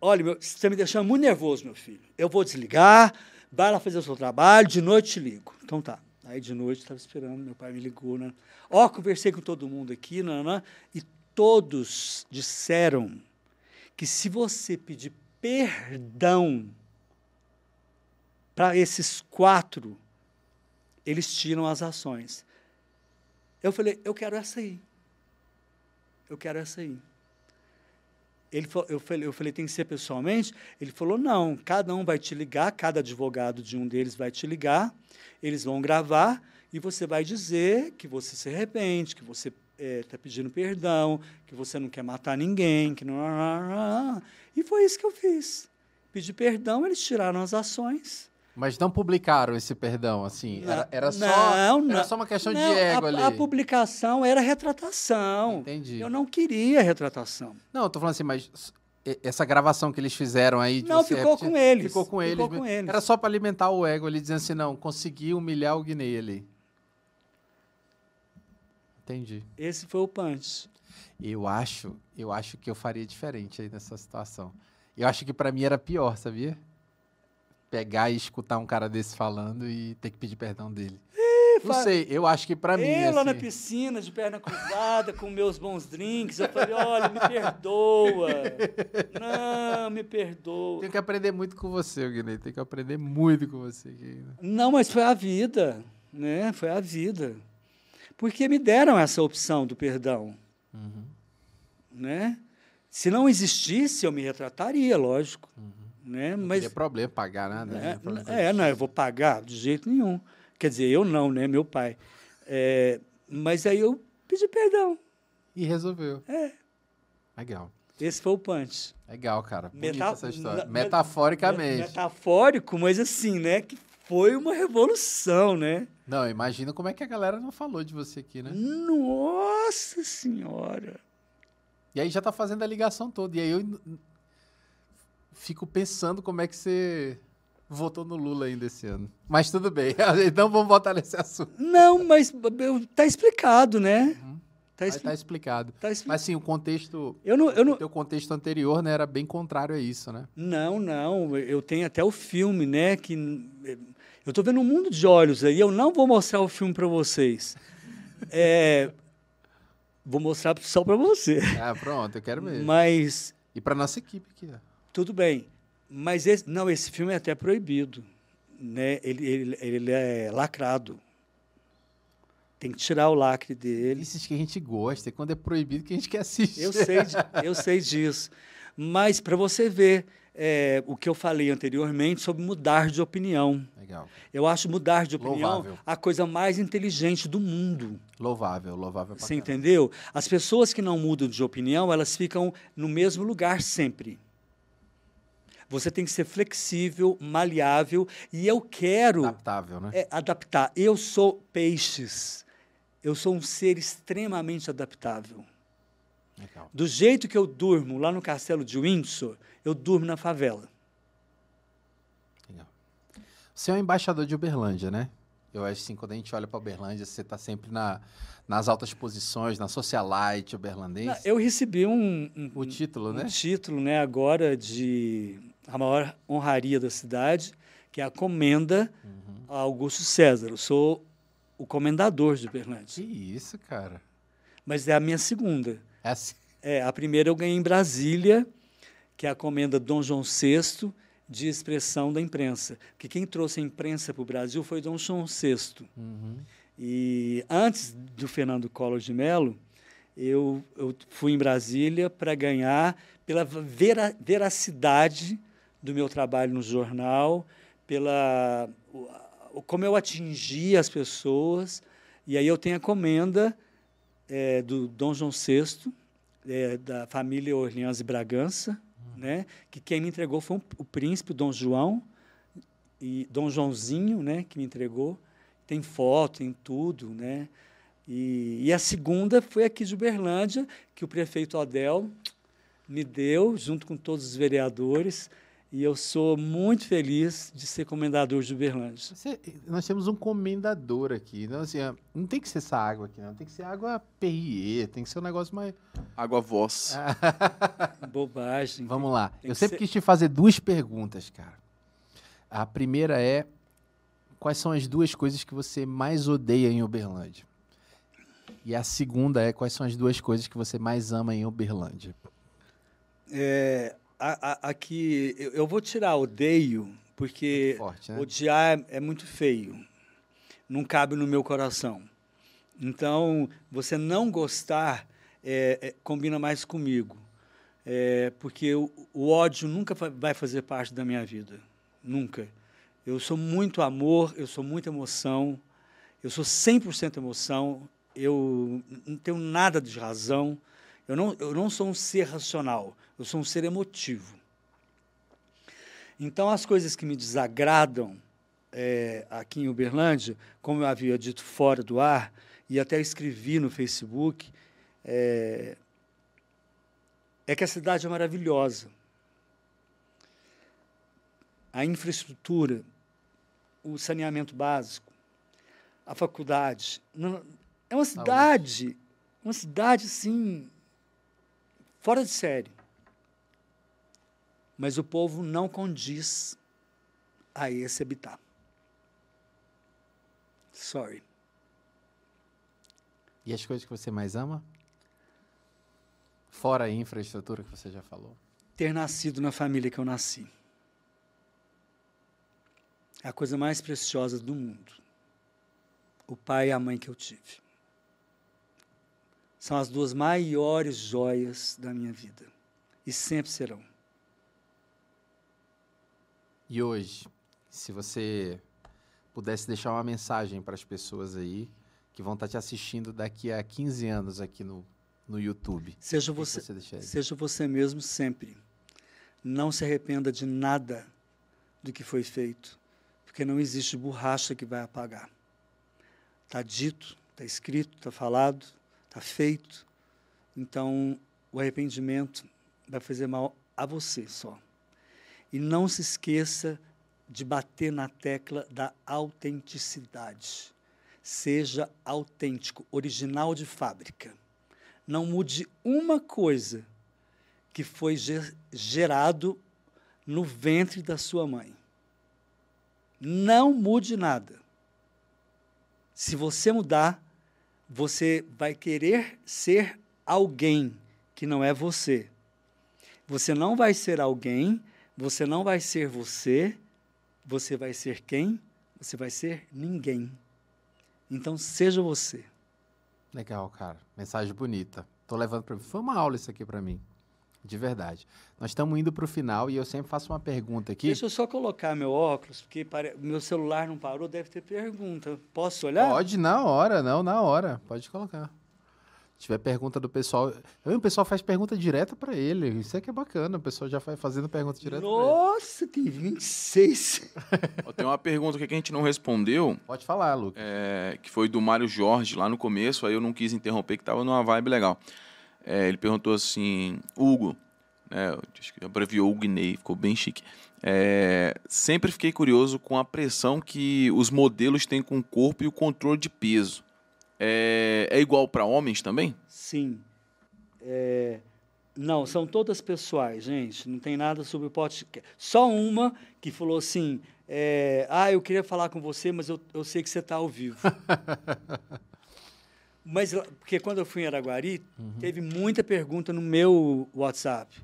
[SPEAKER 2] olha, meu, você está me deixando muito nervoso, meu filho. Eu vou desligar, vai lá fazer o seu trabalho, de noite te ligo. Então tá. Aí de noite estava esperando, meu pai me ligou, né? Ó, conversei com todo mundo aqui, né, né, e todos disseram que se você pedir perdão para esses quatro, eles tiram as ações. Eu falei, eu quero essa aí. Eu quero essa aí. Ele, eu, falei, eu falei, tem que ser pessoalmente? Ele falou, não, cada um vai te ligar, cada advogado de um deles vai te ligar, eles vão gravar e você vai dizer que você se arrepende, que você está é, pedindo perdão, que você não quer matar ninguém, que não... E foi isso que eu fiz. Pedi perdão, eles tiraram as ações.
[SPEAKER 1] Mas não publicaram esse perdão, assim? Era, era só, não, era só uma questão não, de ego
[SPEAKER 2] a,
[SPEAKER 1] ali.
[SPEAKER 2] A publicação era retratação.
[SPEAKER 1] Entendi.
[SPEAKER 2] Eu não queria retratação.
[SPEAKER 1] Não, eu tô falando assim, mas essa gravação que eles fizeram aí...
[SPEAKER 2] não, ficou com eles.
[SPEAKER 1] Ficou com eles.
[SPEAKER 2] Ficou com eles.
[SPEAKER 1] Era só para alimentar o ego ali, dizendo assim, não, consegui humilhar o Guinei ali. Entendi.
[SPEAKER 2] Esse foi o punch.
[SPEAKER 1] Eu acho, eu acho que eu faria diferente aí nessa situação. Eu acho que para mim era pior, sabia? Pegar e escutar um cara desse falando e ter que pedir perdão dele.
[SPEAKER 2] É,
[SPEAKER 1] Não
[SPEAKER 2] fa-
[SPEAKER 1] sei, eu acho que pra mim.
[SPEAKER 2] Eu lá na
[SPEAKER 1] assim,
[SPEAKER 2] piscina, de perna cruzada, com meus bons drinks, eu falei, olha, me perdoa. Não, me perdoa.
[SPEAKER 1] Tenho que aprender muito com você, Guilherme. Tenho que aprender muito com você. ainda.
[SPEAKER 2] Não, mas foi a vida, né? Foi a vida. Porque me deram essa opção do perdão,
[SPEAKER 1] Uhum.
[SPEAKER 2] né? Se não existisse, eu me retrataria, lógico, né?
[SPEAKER 1] Não
[SPEAKER 2] Mas
[SPEAKER 1] teria problema pagar nada. né?
[SPEAKER 2] é,
[SPEAKER 1] Problema
[SPEAKER 2] é, não, eu vou pagar de jeito nenhum. Quer dizer, eu não, né? Meu pai. É, mas aí eu pedi perdão.
[SPEAKER 1] E resolveu.
[SPEAKER 2] É.
[SPEAKER 1] Legal.
[SPEAKER 2] Esse foi o punch.
[SPEAKER 1] Legal, cara. Bonita
[SPEAKER 2] Meta-
[SPEAKER 1] essa história. Metaforicamente.
[SPEAKER 2] Metafórico, mas assim, né? Que foi uma revolução, né?
[SPEAKER 1] Não, imagina como é que a galera não falou de você aqui, né?
[SPEAKER 2] Nossa Senhora!
[SPEAKER 1] E aí já tá fazendo a ligação toda. E aí eu fico pensando como é que você votou no Lula ainda esse ano. Mas tudo bem. [LAUGHS] Então vamos voltar nesse assunto.
[SPEAKER 2] Não, mas tá explicado, né? Tá,
[SPEAKER 1] Mas
[SPEAKER 2] expli
[SPEAKER 1] tá explicado.
[SPEAKER 2] tá expli-
[SPEAKER 1] Mas sim, o contexto.
[SPEAKER 2] Eu não, eu
[SPEAKER 1] O
[SPEAKER 2] não,
[SPEAKER 1] teu contexto anterior, né, era bem contrário a isso, né?
[SPEAKER 2] não, não. Eu tenho até o filme, né? Que eu tô vendo um mundo de olhos aí. Eu não vou mostrar o filme para vocês. [LAUGHS] É, vou mostrar só para você.
[SPEAKER 1] Ah, pronto, eu quero mesmo.
[SPEAKER 2] Mas
[SPEAKER 1] E pra nossa equipe aqui, ó.
[SPEAKER 2] Tudo bem, mas esse, não, esse filme é até proibido, né? Ele, ele, ele é lacrado. Tem que tirar o lacre dele.
[SPEAKER 1] Esses que a gente gosta, e quando é proibido que a gente quer assistir.
[SPEAKER 2] Eu sei, [LAUGHS] eu sei disso. Mas para você ver é, o que eu falei anteriormente sobre mudar de opinião.
[SPEAKER 1] Legal.
[SPEAKER 2] Eu acho mudar de opinião
[SPEAKER 1] Louvável.
[SPEAKER 2] a coisa mais inteligente do mundo.
[SPEAKER 1] Louvável, louvável
[SPEAKER 2] Você
[SPEAKER 1] caramba.
[SPEAKER 2] entendeu? As pessoas que não mudam de opinião, elas ficam no mesmo lugar sempre. Você tem que ser flexível, maleável, e eu quero
[SPEAKER 1] Adaptável, né?
[SPEAKER 2] é, adaptar. Eu sou peixes. Eu sou um ser extremamente adaptável.
[SPEAKER 1] Legal.
[SPEAKER 2] Do jeito que eu durmo lá no castelo de Windsor, eu durmo na favela.
[SPEAKER 1] Legal. Você é o embaixador de Uberlândia, né? Eu acho assim, quando a gente olha para Uberlândia, você está sempre na, nas altas posições, na socialite uberlandense.
[SPEAKER 2] Eu recebi um, um-
[SPEAKER 1] O título,
[SPEAKER 2] um
[SPEAKER 1] né?
[SPEAKER 2] título né, agora de a maior honraria da cidade, que é a comenda
[SPEAKER 1] Uhum.
[SPEAKER 2] a Augusto César. Eu sou o comendador de
[SPEAKER 1] Que
[SPEAKER 2] Uberlândia.
[SPEAKER 1] isso, cara.
[SPEAKER 2] Mas é a minha segunda.
[SPEAKER 1] É assim.
[SPEAKER 2] É, a primeira eu ganhei em Brasília, que é a comenda Dom João VI de expressão da imprensa. Que quem trouxe a imprensa para o Brasil foi Dom João VI.
[SPEAKER 1] Uhum.
[SPEAKER 2] E antes do Fernando Collor de Mello, eu, eu fui em Brasília para ganhar pela vera- veracidade do meu trabalho no jornal, pela como eu atingia as pessoas. E aí eu tenho a comenda eh, do Dom João VI, eh, da família Orleans e Bragança, né? que quem me entregou foi um- o príncipe Dom João, e Dom Joãozinho, né, que me entregou. Tem foto, tem tudo, né? E, e a segunda foi aqui de Uberlândia, que o prefeito Odel me deu, junto com todos os vereadores, e eu sou muito feliz de ser comendador de Uberlândia.
[SPEAKER 1] Você- nós temos um comendador aqui. Não, assim, ó, não tem que ser essa água aqui, não. Tem que ser água PRE, tem que ser um negócio mais.
[SPEAKER 3] Água voz. [LAUGHS]
[SPEAKER 2] Bobagem.
[SPEAKER 1] Vamos lá.
[SPEAKER 2] tem
[SPEAKER 1] Eu sempre
[SPEAKER 2] ser-
[SPEAKER 1] quis te fazer duas perguntas, cara. A primeira é: quais são as duas coisas que você mais odeia em Uberlândia? E a segunda é: quais são as duas coisas que você mais ama em Uberlândia?
[SPEAKER 2] É, aqui, eu, eu vou tirar odeio, porque
[SPEAKER 1] Forte, né?
[SPEAKER 2] odiar é, é muito feio. Não cabe no meu coração. Então, você não gostar é, é, combina mais comigo. É, porque o, o ódio nunca vai fazer parte da minha vida. Nunca. Eu sou muito amor, eu sou muita emoção, eu sou 100% emoção, eu não tenho nada de razão. Eu não, eu não sou um ser racional, eu sou um ser emotivo. Então, as coisas que me desagradam é, aqui em Uberlândia, como eu havia dito fora do ar, e até escrevi no Facebook, é, é que a cidade é maravilhosa. A infraestrutura, o saneamento básico, a faculdade. não- É uma cidade, uma cidade, assim, fora de série. Mas o povo não condiz a esse habitat. Sorry.
[SPEAKER 1] E as coisas que você mais ama? Fora a infraestrutura que você já falou.
[SPEAKER 2] Ter nascido na família que eu nasci. É a coisa mais preciosa do mundo. O pai e a mãe que eu tive. São as duas maiores joias da minha vida. E sempre serão.
[SPEAKER 1] E hoje, se você pudesse deixar uma mensagem para as pessoas aí que vão estar te assistindo daqui a 15 anos aqui no, no YouTube.
[SPEAKER 2] Seja você, você seja você mesmo sempre. Não se arrependa de nada do que foi feito, porque não existe borracha que vai apagar. Está dito, está escrito, está falado, está feito. Então, o arrependimento vai fazer mal a você só. E não se esqueça de bater na tecla da autenticidade. Seja autêntico, original de fábrica. Não mude uma coisa que foi gerado no ventre da sua mãe. Não mude nada. Se você mudar, você vai querer ser alguém que não é você. Você não vai ser alguém, você não vai ser você, você vai ser quem? Você vai ser ninguém. Então seja você.
[SPEAKER 1] Legal, cara. Mensagem bonita. Tô levando para. Foi uma aula isso aqui para mim. De verdade. Nós estamos indo para o final e eu sempre faço uma pergunta aqui.
[SPEAKER 2] Deixa eu só colocar meu óculos, porque pare... meu celular não parou, deve ter pergunta. Posso olhar?
[SPEAKER 1] Pode, na hora, não, na hora. Pode colocar. Se tiver pergunta do pessoal. O pessoal faz pergunta direta para ele. Isso é que é bacana. O pessoal já vai fazendo pergunta direta
[SPEAKER 2] Nossa, tem 26. [LAUGHS]
[SPEAKER 3] tem uma pergunta que a gente não respondeu.
[SPEAKER 1] Pode falar, Lucas.
[SPEAKER 3] É, que foi do Mário Jorge lá no começo. Aí eu não quis interromper, que tava numa vibe legal. É, ele perguntou assim: Hugo, né, acho que abreviou o Guinei, ficou bem chique. É, sempre fiquei curioso com a pressão que os modelos têm com o corpo e o controle de peso é, é igual para homens também?
[SPEAKER 2] Sim. É, não, são todas pessoais, gente. Não tem nada sobre o podcast. Só uma que falou assim: é, Ah, eu queria falar com você, mas eu, eu sei que você está ao vivo. [LAUGHS] mas, porque quando eu fui em Araguari, uhum. teve muita pergunta no meu WhatsApp.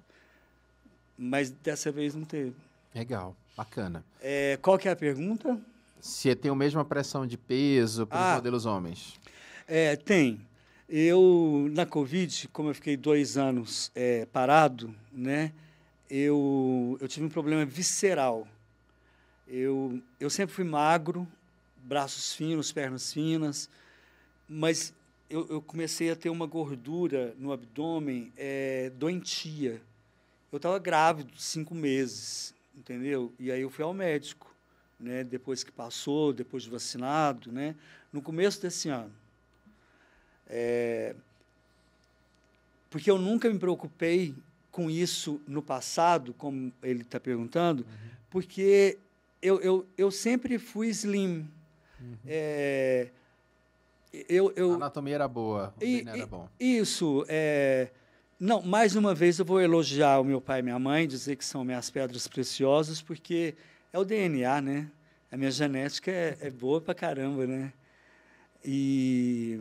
[SPEAKER 2] Mas dessa vez não teve.
[SPEAKER 1] Legal, bacana.
[SPEAKER 2] É, qual que é a pergunta?
[SPEAKER 1] Se tem a mesma pressão de peso para os ah, modelos homens.
[SPEAKER 2] É, tem. Eu, na Covid, como eu fiquei dois anos é, parado, né, eu, eu tive um problema visceral. Eu, eu sempre fui magro, braços finos, pernas finas, mas eu, eu comecei a ter uma gordura no abdômen é, doentia. Eu estava grávido, cinco meses, entendeu? E aí eu fui ao médico, né, depois que passou, depois de vacinado, né, no começo desse ano. É, porque eu nunca me preocupei com isso no passado, como ele está perguntando, uhum. porque eu, eu, eu sempre fui slim. Uhum. É, eu, eu,
[SPEAKER 1] a anatomia era boa, o e, era bom.
[SPEAKER 2] Isso. É, não, mais uma vez eu vou elogiar o meu pai e minha mãe, dizer que são minhas pedras preciosas, porque é o DNA, né? A minha genética é, é boa pra caramba, né? E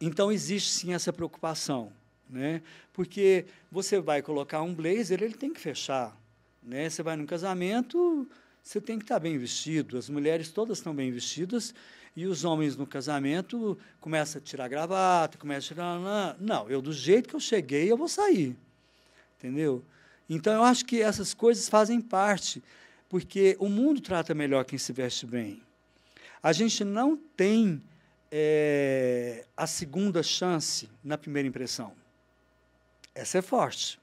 [SPEAKER 2] então, existe sim essa preocupação, né? porque você vai colocar um blazer, ele tem que fechar. Né? Você vai num casamento, você tem que estar bem vestido. As mulheres todas estão bem vestidas e os homens no casamento começam a tirar gravata, começam a tirar. Não, eu do jeito que eu cheguei, eu vou sair. Entendeu? Então, eu acho que essas coisas fazem parte, porque o mundo trata melhor quem se veste bem. A gente não tem é, a segunda chance na primeira impressão. Essa é forte.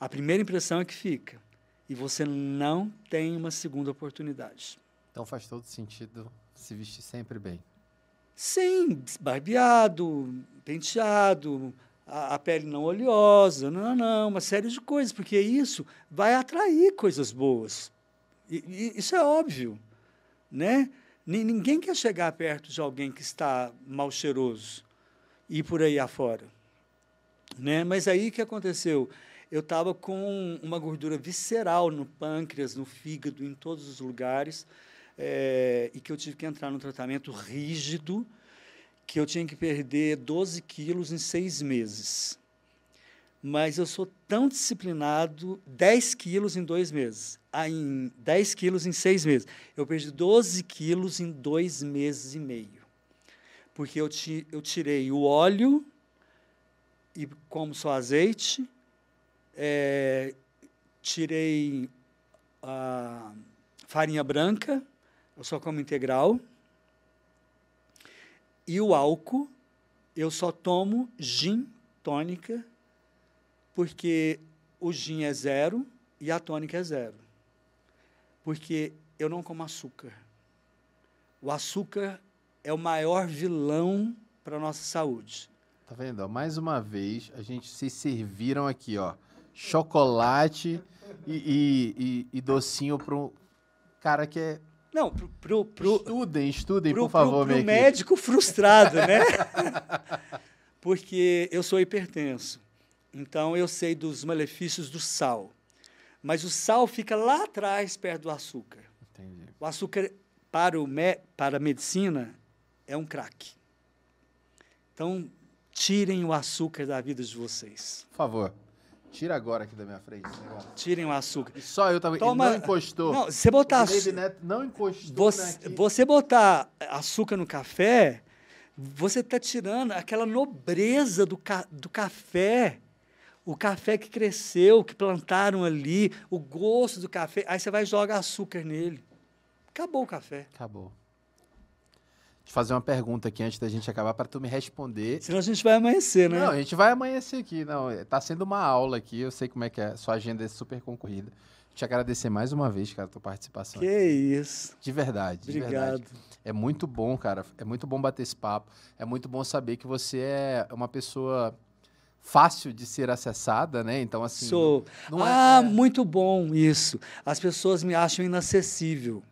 [SPEAKER 2] A primeira impressão é que fica. E você não tem uma segunda oportunidade.
[SPEAKER 1] Então faz todo sentido se vestir sempre bem.
[SPEAKER 2] Sim, barbeado, penteado, a, a, pele não oleosa, não, não, uma série de coisas, porque isso vai atrair coisas boas. E, e, isso é óbvio, né? Ninguém quer chegar perto de alguém que está mal cheiroso e por aí afora. Né? Mas aí o que aconteceu? Eu estava com uma gordura visceral no pâncreas, no fígado, em todos os lugares. É, e que eu tive que entrar num tratamento rígido, que eu tinha que perder 12 quilos em seis meses. Mas eu sou tão disciplinado, 10 quilos em dois meses. Ah, em 10 quilos em seis meses. Eu perdi 12 quilos em dois meses e meio. Porque eu, ti, eu tirei o óleo, e como só azeite, é, tirei a farinha branca, eu só como integral, e o álcool, eu só tomo gin tônica, porque o gin é zero e a tônica é zero. Porque eu não como açúcar. O açúcar é o maior vilão para a nossa saúde.
[SPEAKER 1] Tá vendo? Mais uma vez, a gente se serviram aqui, ó. Chocolate e, e, e, e docinho para um cara que é.
[SPEAKER 2] Não, pro, pro, pro
[SPEAKER 1] estudem, estudem, pro, por favor,
[SPEAKER 2] pro, pro médico frustrado, né? [LAUGHS] Porque eu sou hipertenso. Então eu sei dos malefícios do sal. Mas o sal fica lá atrás, perto do açúcar. Entendi. O açúcar, para, o me, para a medicina, é um crack. Então, tirem o açúcar da vida de vocês.
[SPEAKER 1] Por favor. Tira agora aqui da minha frente.
[SPEAKER 2] Tirem o açúcar.
[SPEAKER 1] E só eu tava. Toma... Ele não encostou.
[SPEAKER 2] Não, você botar.
[SPEAKER 1] O Neto não encostou.
[SPEAKER 2] Você, você botar açúcar no café, você está tirando aquela nobreza do, ca, do café. O café que cresceu, que plantaram ali, o gosto do café. Aí você vai jogar açúcar nele. Acabou o café.
[SPEAKER 1] Acabou te fazer uma pergunta aqui antes da gente acabar para tu me responder.
[SPEAKER 2] Senão a gente vai amanhecer, né?
[SPEAKER 1] Não, a gente vai amanhecer aqui. Não, tá sendo uma aula aqui. Eu sei como é que é. Sua agenda é super concorrida. Te agradecer mais uma vez, cara, a tua participação.
[SPEAKER 2] Que aqui. isso.
[SPEAKER 1] De verdade. De
[SPEAKER 2] Obrigado.
[SPEAKER 1] Verdade. É muito bom, cara. É muito bom bater esse papo. É muito bom saber que você é uma pessoa fácil de ser acessada, né? Então, assim.
[SPEAKER 2] Sou. Não, não é ah, é... muito bom isso. As pessoas me acham inacessível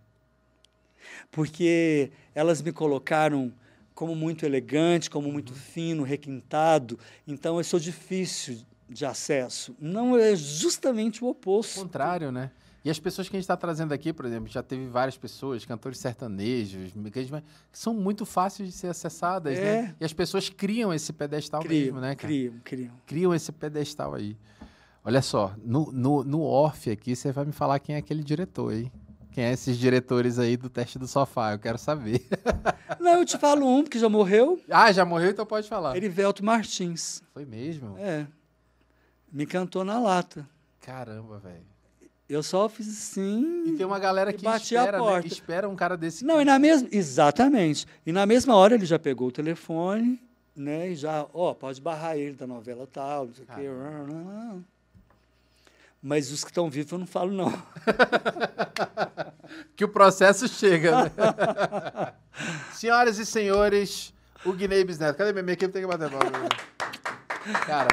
[SPEAKER 2] porque elas me colocaram como muito elegante, como muito fino, requintado, então eu sou difícil de acesso. Não é justamente o oposto.
[SPEAKER 1] O contrário, né? E as pessoas que a gente está trazendo aqui, por exemplo, já teve várias pessoas, cantores sertanejos, que são muito fáceis de ser acessadas, né? é. né? E as pessoas criam esse pedestal criam, mesmo, né?
[SPEAKER 2] Cara? Criam, criam.
[SPEAKER 1] Criam esse pedestal aí. Olha só, no, no, no off aqui, você vai me falar quem é aquele diretor aí. Quem é esses diretores aí do teste do sofá? Eu quero saber. [LAUGHS]
[SPEAKER 2] Não, eu te falo um que já morreu.
[SPEAKER 1] Ah, já morreu, então pode falar.
[SPEAKER 2] Erivelto Martins.
[SPEAKER 1] Foi mesmo?
[SPEAKER 2] É. Me cantou na lata.
[SPEAKER 1] Caramba, velho.
[SPEAKER 2] Eu só fiz assim.
[SPEAKER 1] E tem uma galera que espera, né? espera um cara desse.
[SPEAKER 2] Não, que... e na mesma. Exatamente. E na mesma hora ele já pegou o telefone, né? E já, ó, pode barrar ele da novela tal, não sei o quê. Mas os que estão vivos eu não falo, não. [LAUGHS]
[SPEAKER 1] que o processo chega, né? [LAUGHS] Senhoras e senhores, o Guinei Bisneto. Cadê minha, equipe? Tem que bater bola. Cara,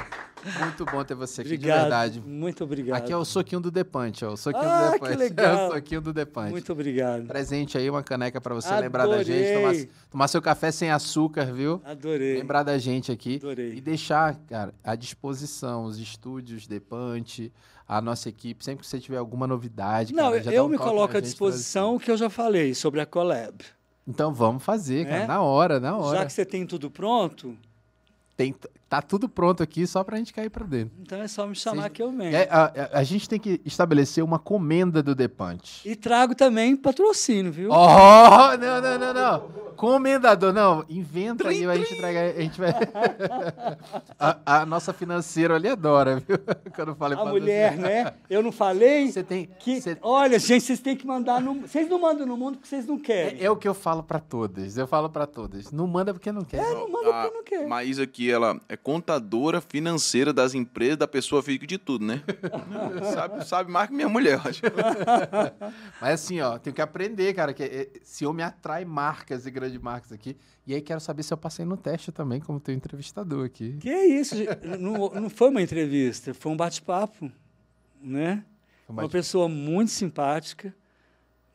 [SPEAKER 1] muito bom ter você aqui,
[SPEAKER 2] obrigado,
[SPEAKER 1] de verdade.
[SPEAKER 2] Muito obrigado.
[SPEAKER 1] Aqui é o soquinho do Depante, ó. O soquinho
[SPEAKER 2] ah,
[SPEAKER 1] do Depante.
[SPEAKER 2] Que [LAUGHS] legal.
[SPEAKER 1] É o soquinho do Depante.
[SPEAKER 2] Muito obrigado.
[SPEAKER 1] Presente aí, uma caneca para você
[SPEAKER 2] Adorei.
[SPEAKER 1] lembrar da gente. Tomar, tomar, seu café sem açúcar, viu?
[SPEAKER 2] Adorei.
[SPEAKER 1] Lembrar da gente aqui.
[SPEAKER 2] Adorei.
[SPEAKER 1] E deixar, cara, à disposição os estúdios Depante, a nossa equipe, sempre que você tiver alguma novidade.
[SPEAKER 2] Não,
[SPEAKER 1] cara,
[SPEAKER 2] eu um me coloco à disposição o que eu já falei sobre a Collab.
[SPEAKER 1] Então vamos fazer, cara, é? na hora, na hora.
[SPEAKER 2] Já que você tem tudo pronto,
[SPEAKER 1] tem, tá tudo pronto aqui só pra gente cair pra dentro.
[SPEAKER 2] Então é só me chamar que eu venho.
[SPEAKER 1] É, a, a, a, gente tem que estabelecer uma comenda do Depante.
[SPEAKER 2] E trago também patrocínio, viu?
[SPEAKER 1] Oh, não, não, não, não. Comendador, não. Inventa aí, a gente traga. A, gente vai... [LAUGHS] a, a, nossa financeira ali adora, viu? [LAUGHS]
[SPEAKER 2] Quando eu falei A mulher, né? Eu não falei?
[SPEAKER 1] Você tem.
[SPEAKER 2] Que,
[SPEAKER 1] cê...
[SPEAKER 2] Olha, gente, vocês têm que mandar no. Vocês não mandam no mundo porque vocês não querem.
[SPEAKER 1] É, é, o que eu falo pra todas. Eu falo pra todas. Não manda porque não quer.
[SPEAKER 2] É, não manda porque não quer.
[SPEAKER 3] Maísa aqui ela é contadora financeira das empresas, da pessoa física de tudo, né? [LAUGHS] sabe, sabe mais que minha mulher, acho. [LAUGHS]
[SPEAKER 1] Mas assim, ó, tenho que aprender, cara, que é, esse homem atrai marcas e grandes marcas aqui. E aí quero saber se eu passei no teste também, como teu entrevistador aqui.
[SPEAKER 2] Que é isso? não, não foi uma entrevista, foi um bate-papo, né? Uma pessoa muito simpática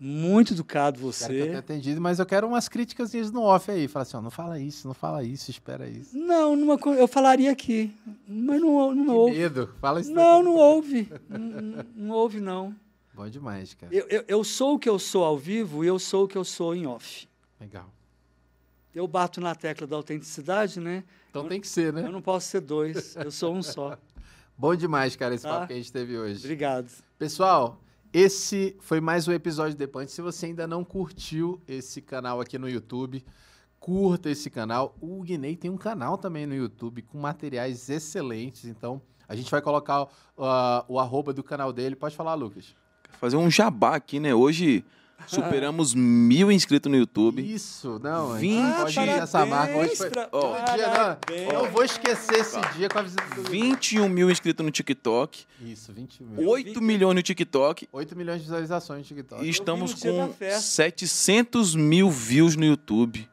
[SPEAKER 2] muito educado você.
[SPEAKER 1] Quero atendido, mas eu quero umas críticas no off aí. Fala assim, ó, não fala isso, não fala isso, espera isso.
[SPEAKER 2] Não, numa, eu falaria aqui, mas não, não
[SPEAKER 1] que
[SPEAKER 2] houve.
[SPEAKER 1] medo, fala isso. [LAUGHS]
[SPEAKER 2] Não, não houve. não, não houve, não.
[SPEAKER 1] Bom demais, cara.
[SPEAKER 2] Eu, eu, eu sou o que eu sou ao vivo e eu sou o que eu sou em off.
[SPEAKER 1] Legal.
[SPEAKER 2] Eu bato na tecla da autenticidade, né?
[SPEAKER 1] Então tem que ser, né?
[SPEAKER 2] Eu não posso ser dois, eu sou um só. [LAUGHS]
[SPEAKER 1] Bom demais, cara, esse
[SPEAKER 2] Tá?
[SPEAKER 1] papo que a gente teve hoje.
[SPEAKER 2] Obrigado.
[SPEAKER 1] Pessoal, esse foi mais um episódio do Depante. Se você ainda não curtiu esse canal aqui no YouTube, curta esse canal. O Guinei tem um canal também no YouTube com materiais excelentes. Então, a gente vai colocar uh, o arroba do canal dele. Pode falar, Lucas.
[SPEAKER 3] Fazer um jabá aqui, né? Hoje superamos mil inscritos no YouTube.
[SPEAKER 1] Isso, não. a gente
[SPEAKER 3] Vinte-
[SPEAKER 1] pode fazer essa marca. Hoje foi,
[SPEAKER 2] pra-
[SPEAKER 1] um dia, não, eu vou esquecer esse dia com a visita do
[SPEAKER 3] 21 mil inscritos no TikTok.
[SPEAKER 1] Isso, 20 mil.
[SPEAKER 3] 8 milhões no TikTok.
[SPEAKER 1] 8 milhões de visualizações no TikTok.
[SPEAKER 3] E estamos com
[SPEAKER 2] festa.
[SPEAKER 3] 700 mil views no YouTube.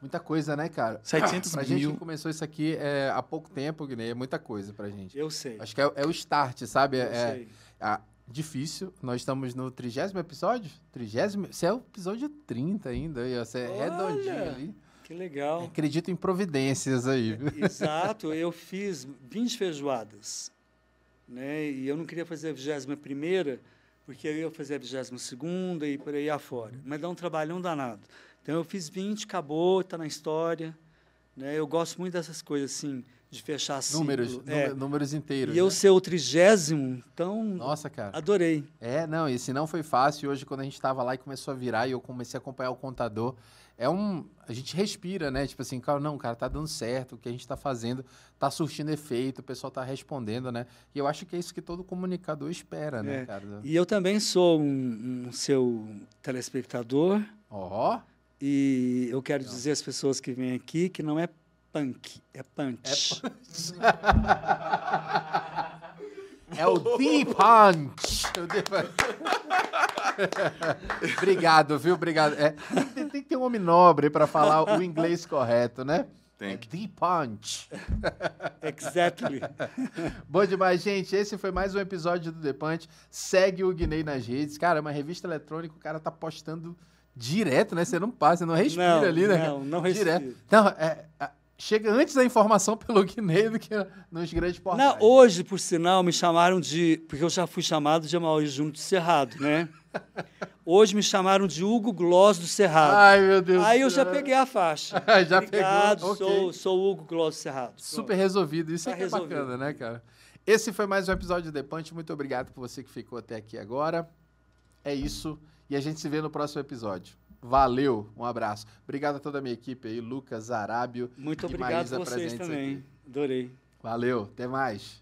[SPEAKER 1] Muita coisa, né, cara?
[SPEAKER 3] 700
[SPEAKER 1] Pra gente
[SPEAKER 3] mil.
[SPEAKER 1] que começou isso aqui é, há pouco tempo, Guinei, é muita coisa pra gente.
[SPEAKER 2] Eu sei.
[SPEAKER 1] Acho que é, é o start, sabe?
[SPEAKER 2] eu
[SPEAKER 1] É,
[SPEAKER 2] sei.
[SPEAKER 1] ah, difícil. Nós estamos no trigésimo episódio? Trigésimo? Você é o episódio 30 ainda, aí, você é redondinho ali.
[SPEAKER 2] Que legal.
[SPEAKER 1] Acredito em providências aí, viu?
[SPEAKER 2] Exato, eu fiz 20 feijoadas. Né? E eu não queria fazer a 21 porque eu ia fazer a 22 e por aí afora. Mas dá um trabalhão danado. Então eu fiz 20, acabou, está na história. Né? Eu gosto muito dessas coisas assim, de fechar ciclo.
[SPEAKER 1] Números,
[SPEAKER 2] É.
[SPEAKER 1] número- números inteiros.
[SPEAKER 2] E eu
[SPEAKER 1] né?
[SPEAKER 2] ser o trigésimo, então
[SPEAKER 1] Nossa, cara.
[SPEAKER 2] adorei.
[SPEAKER 1] É, não, e se não foi fácil, hoje quando a gente tava lá e começou a virar e eu comecei a acompanhar o contador, é um. A gente respira, né? Tipo assim, cara, não, cara, tá dando certo, o que a gente tá fazendo tá surtindo efeito, o pessoal tá respondendo, né? E eu acho que é isso que todo comunicador espera, né,
[SPEAKER 2] É.
[SPEAKER 1] cara?
[SPEAKER 2] E eu também sou um, um seu telespectador.
[SPEAKER 1] Ó,
[SPEAKER 2] E eu quero dizer às pessoas que vêm aqui que não é punk, é punch.
[SPEAKER 1] é [LAUGHS] o Deep Punch. O Deep Punch. [LAUGHS] Obrigado, viu? Obrigado. É, tem, tem que ter um homem nobre pra falar o inglês correto, né?
[SPEAKER 3] Tem
[SPEAKER 1] É
[SPEAKER 3] que.
[SPEAKER 1] Deep Punch. [LAUGHS]
[SPEAKER 2] Exactly.
[SPEAKER 1] Bom demais, gente. Esse foi mais um episódio do The Punch. Segue o Guinei nas redes. Cara, é uma revista eletrônica, o cara tá postando direto, né? Você não passa, você não respira
[SPEAKER 2] Não,
[SPEAKER 1] ali, né?
[SPEAKER 2] não, não.
[SPEAKER 1] Direto. Não, é, é, chega antes da informação pelo Guinei do que nos grandes portais.
[SPEAKER 2] Não, hoje, por sinal, me chamaram de. Porque eu já fui chamado de Amaury Júnior do Cerrado, né? [LAUGHS] Hoje me chamaram de Hugo Gloss do Cerrado.
[SPEAKER 1] Ai, meu Deus
[SPEAKER 2] Aí eu já peguei a faixa. [LAUGHS]
[SPEAKER 1] Já
[SPEAKER 2] Obrigado,
[SPEAKER 1] pegou,
[SPEAKER 2] sou,
[SPEAKER 1] ok.
[SPEAKER 2] sou Hugo Gloss do Cerrado.
[SPEAKER 1] Super resolvido. Isso
[SPEAKER 2] Tá
[SPEAKER 1] é que é
[SPEAKER 2] resolvido.
[SPEAKER 1] bacana, né, cara? Esse foi mais um episódio The Punch. Muito obrigado por você que ficou até aqui agora. É isso. E a gente se vê no próximo episódio. Valeu, um abraço. Obrigado a toda a minha equipe aí, Lucas, Arábio.
[SPEAKER 2] Muito obrigado
[SPEAKER 1] Marisa
[SPEAKER 2] a vocês também.
[SPEAKER 1] Aqui.
[SPEAKER 2] Adorei.
[SPEAKER 1] Valeu, até mais.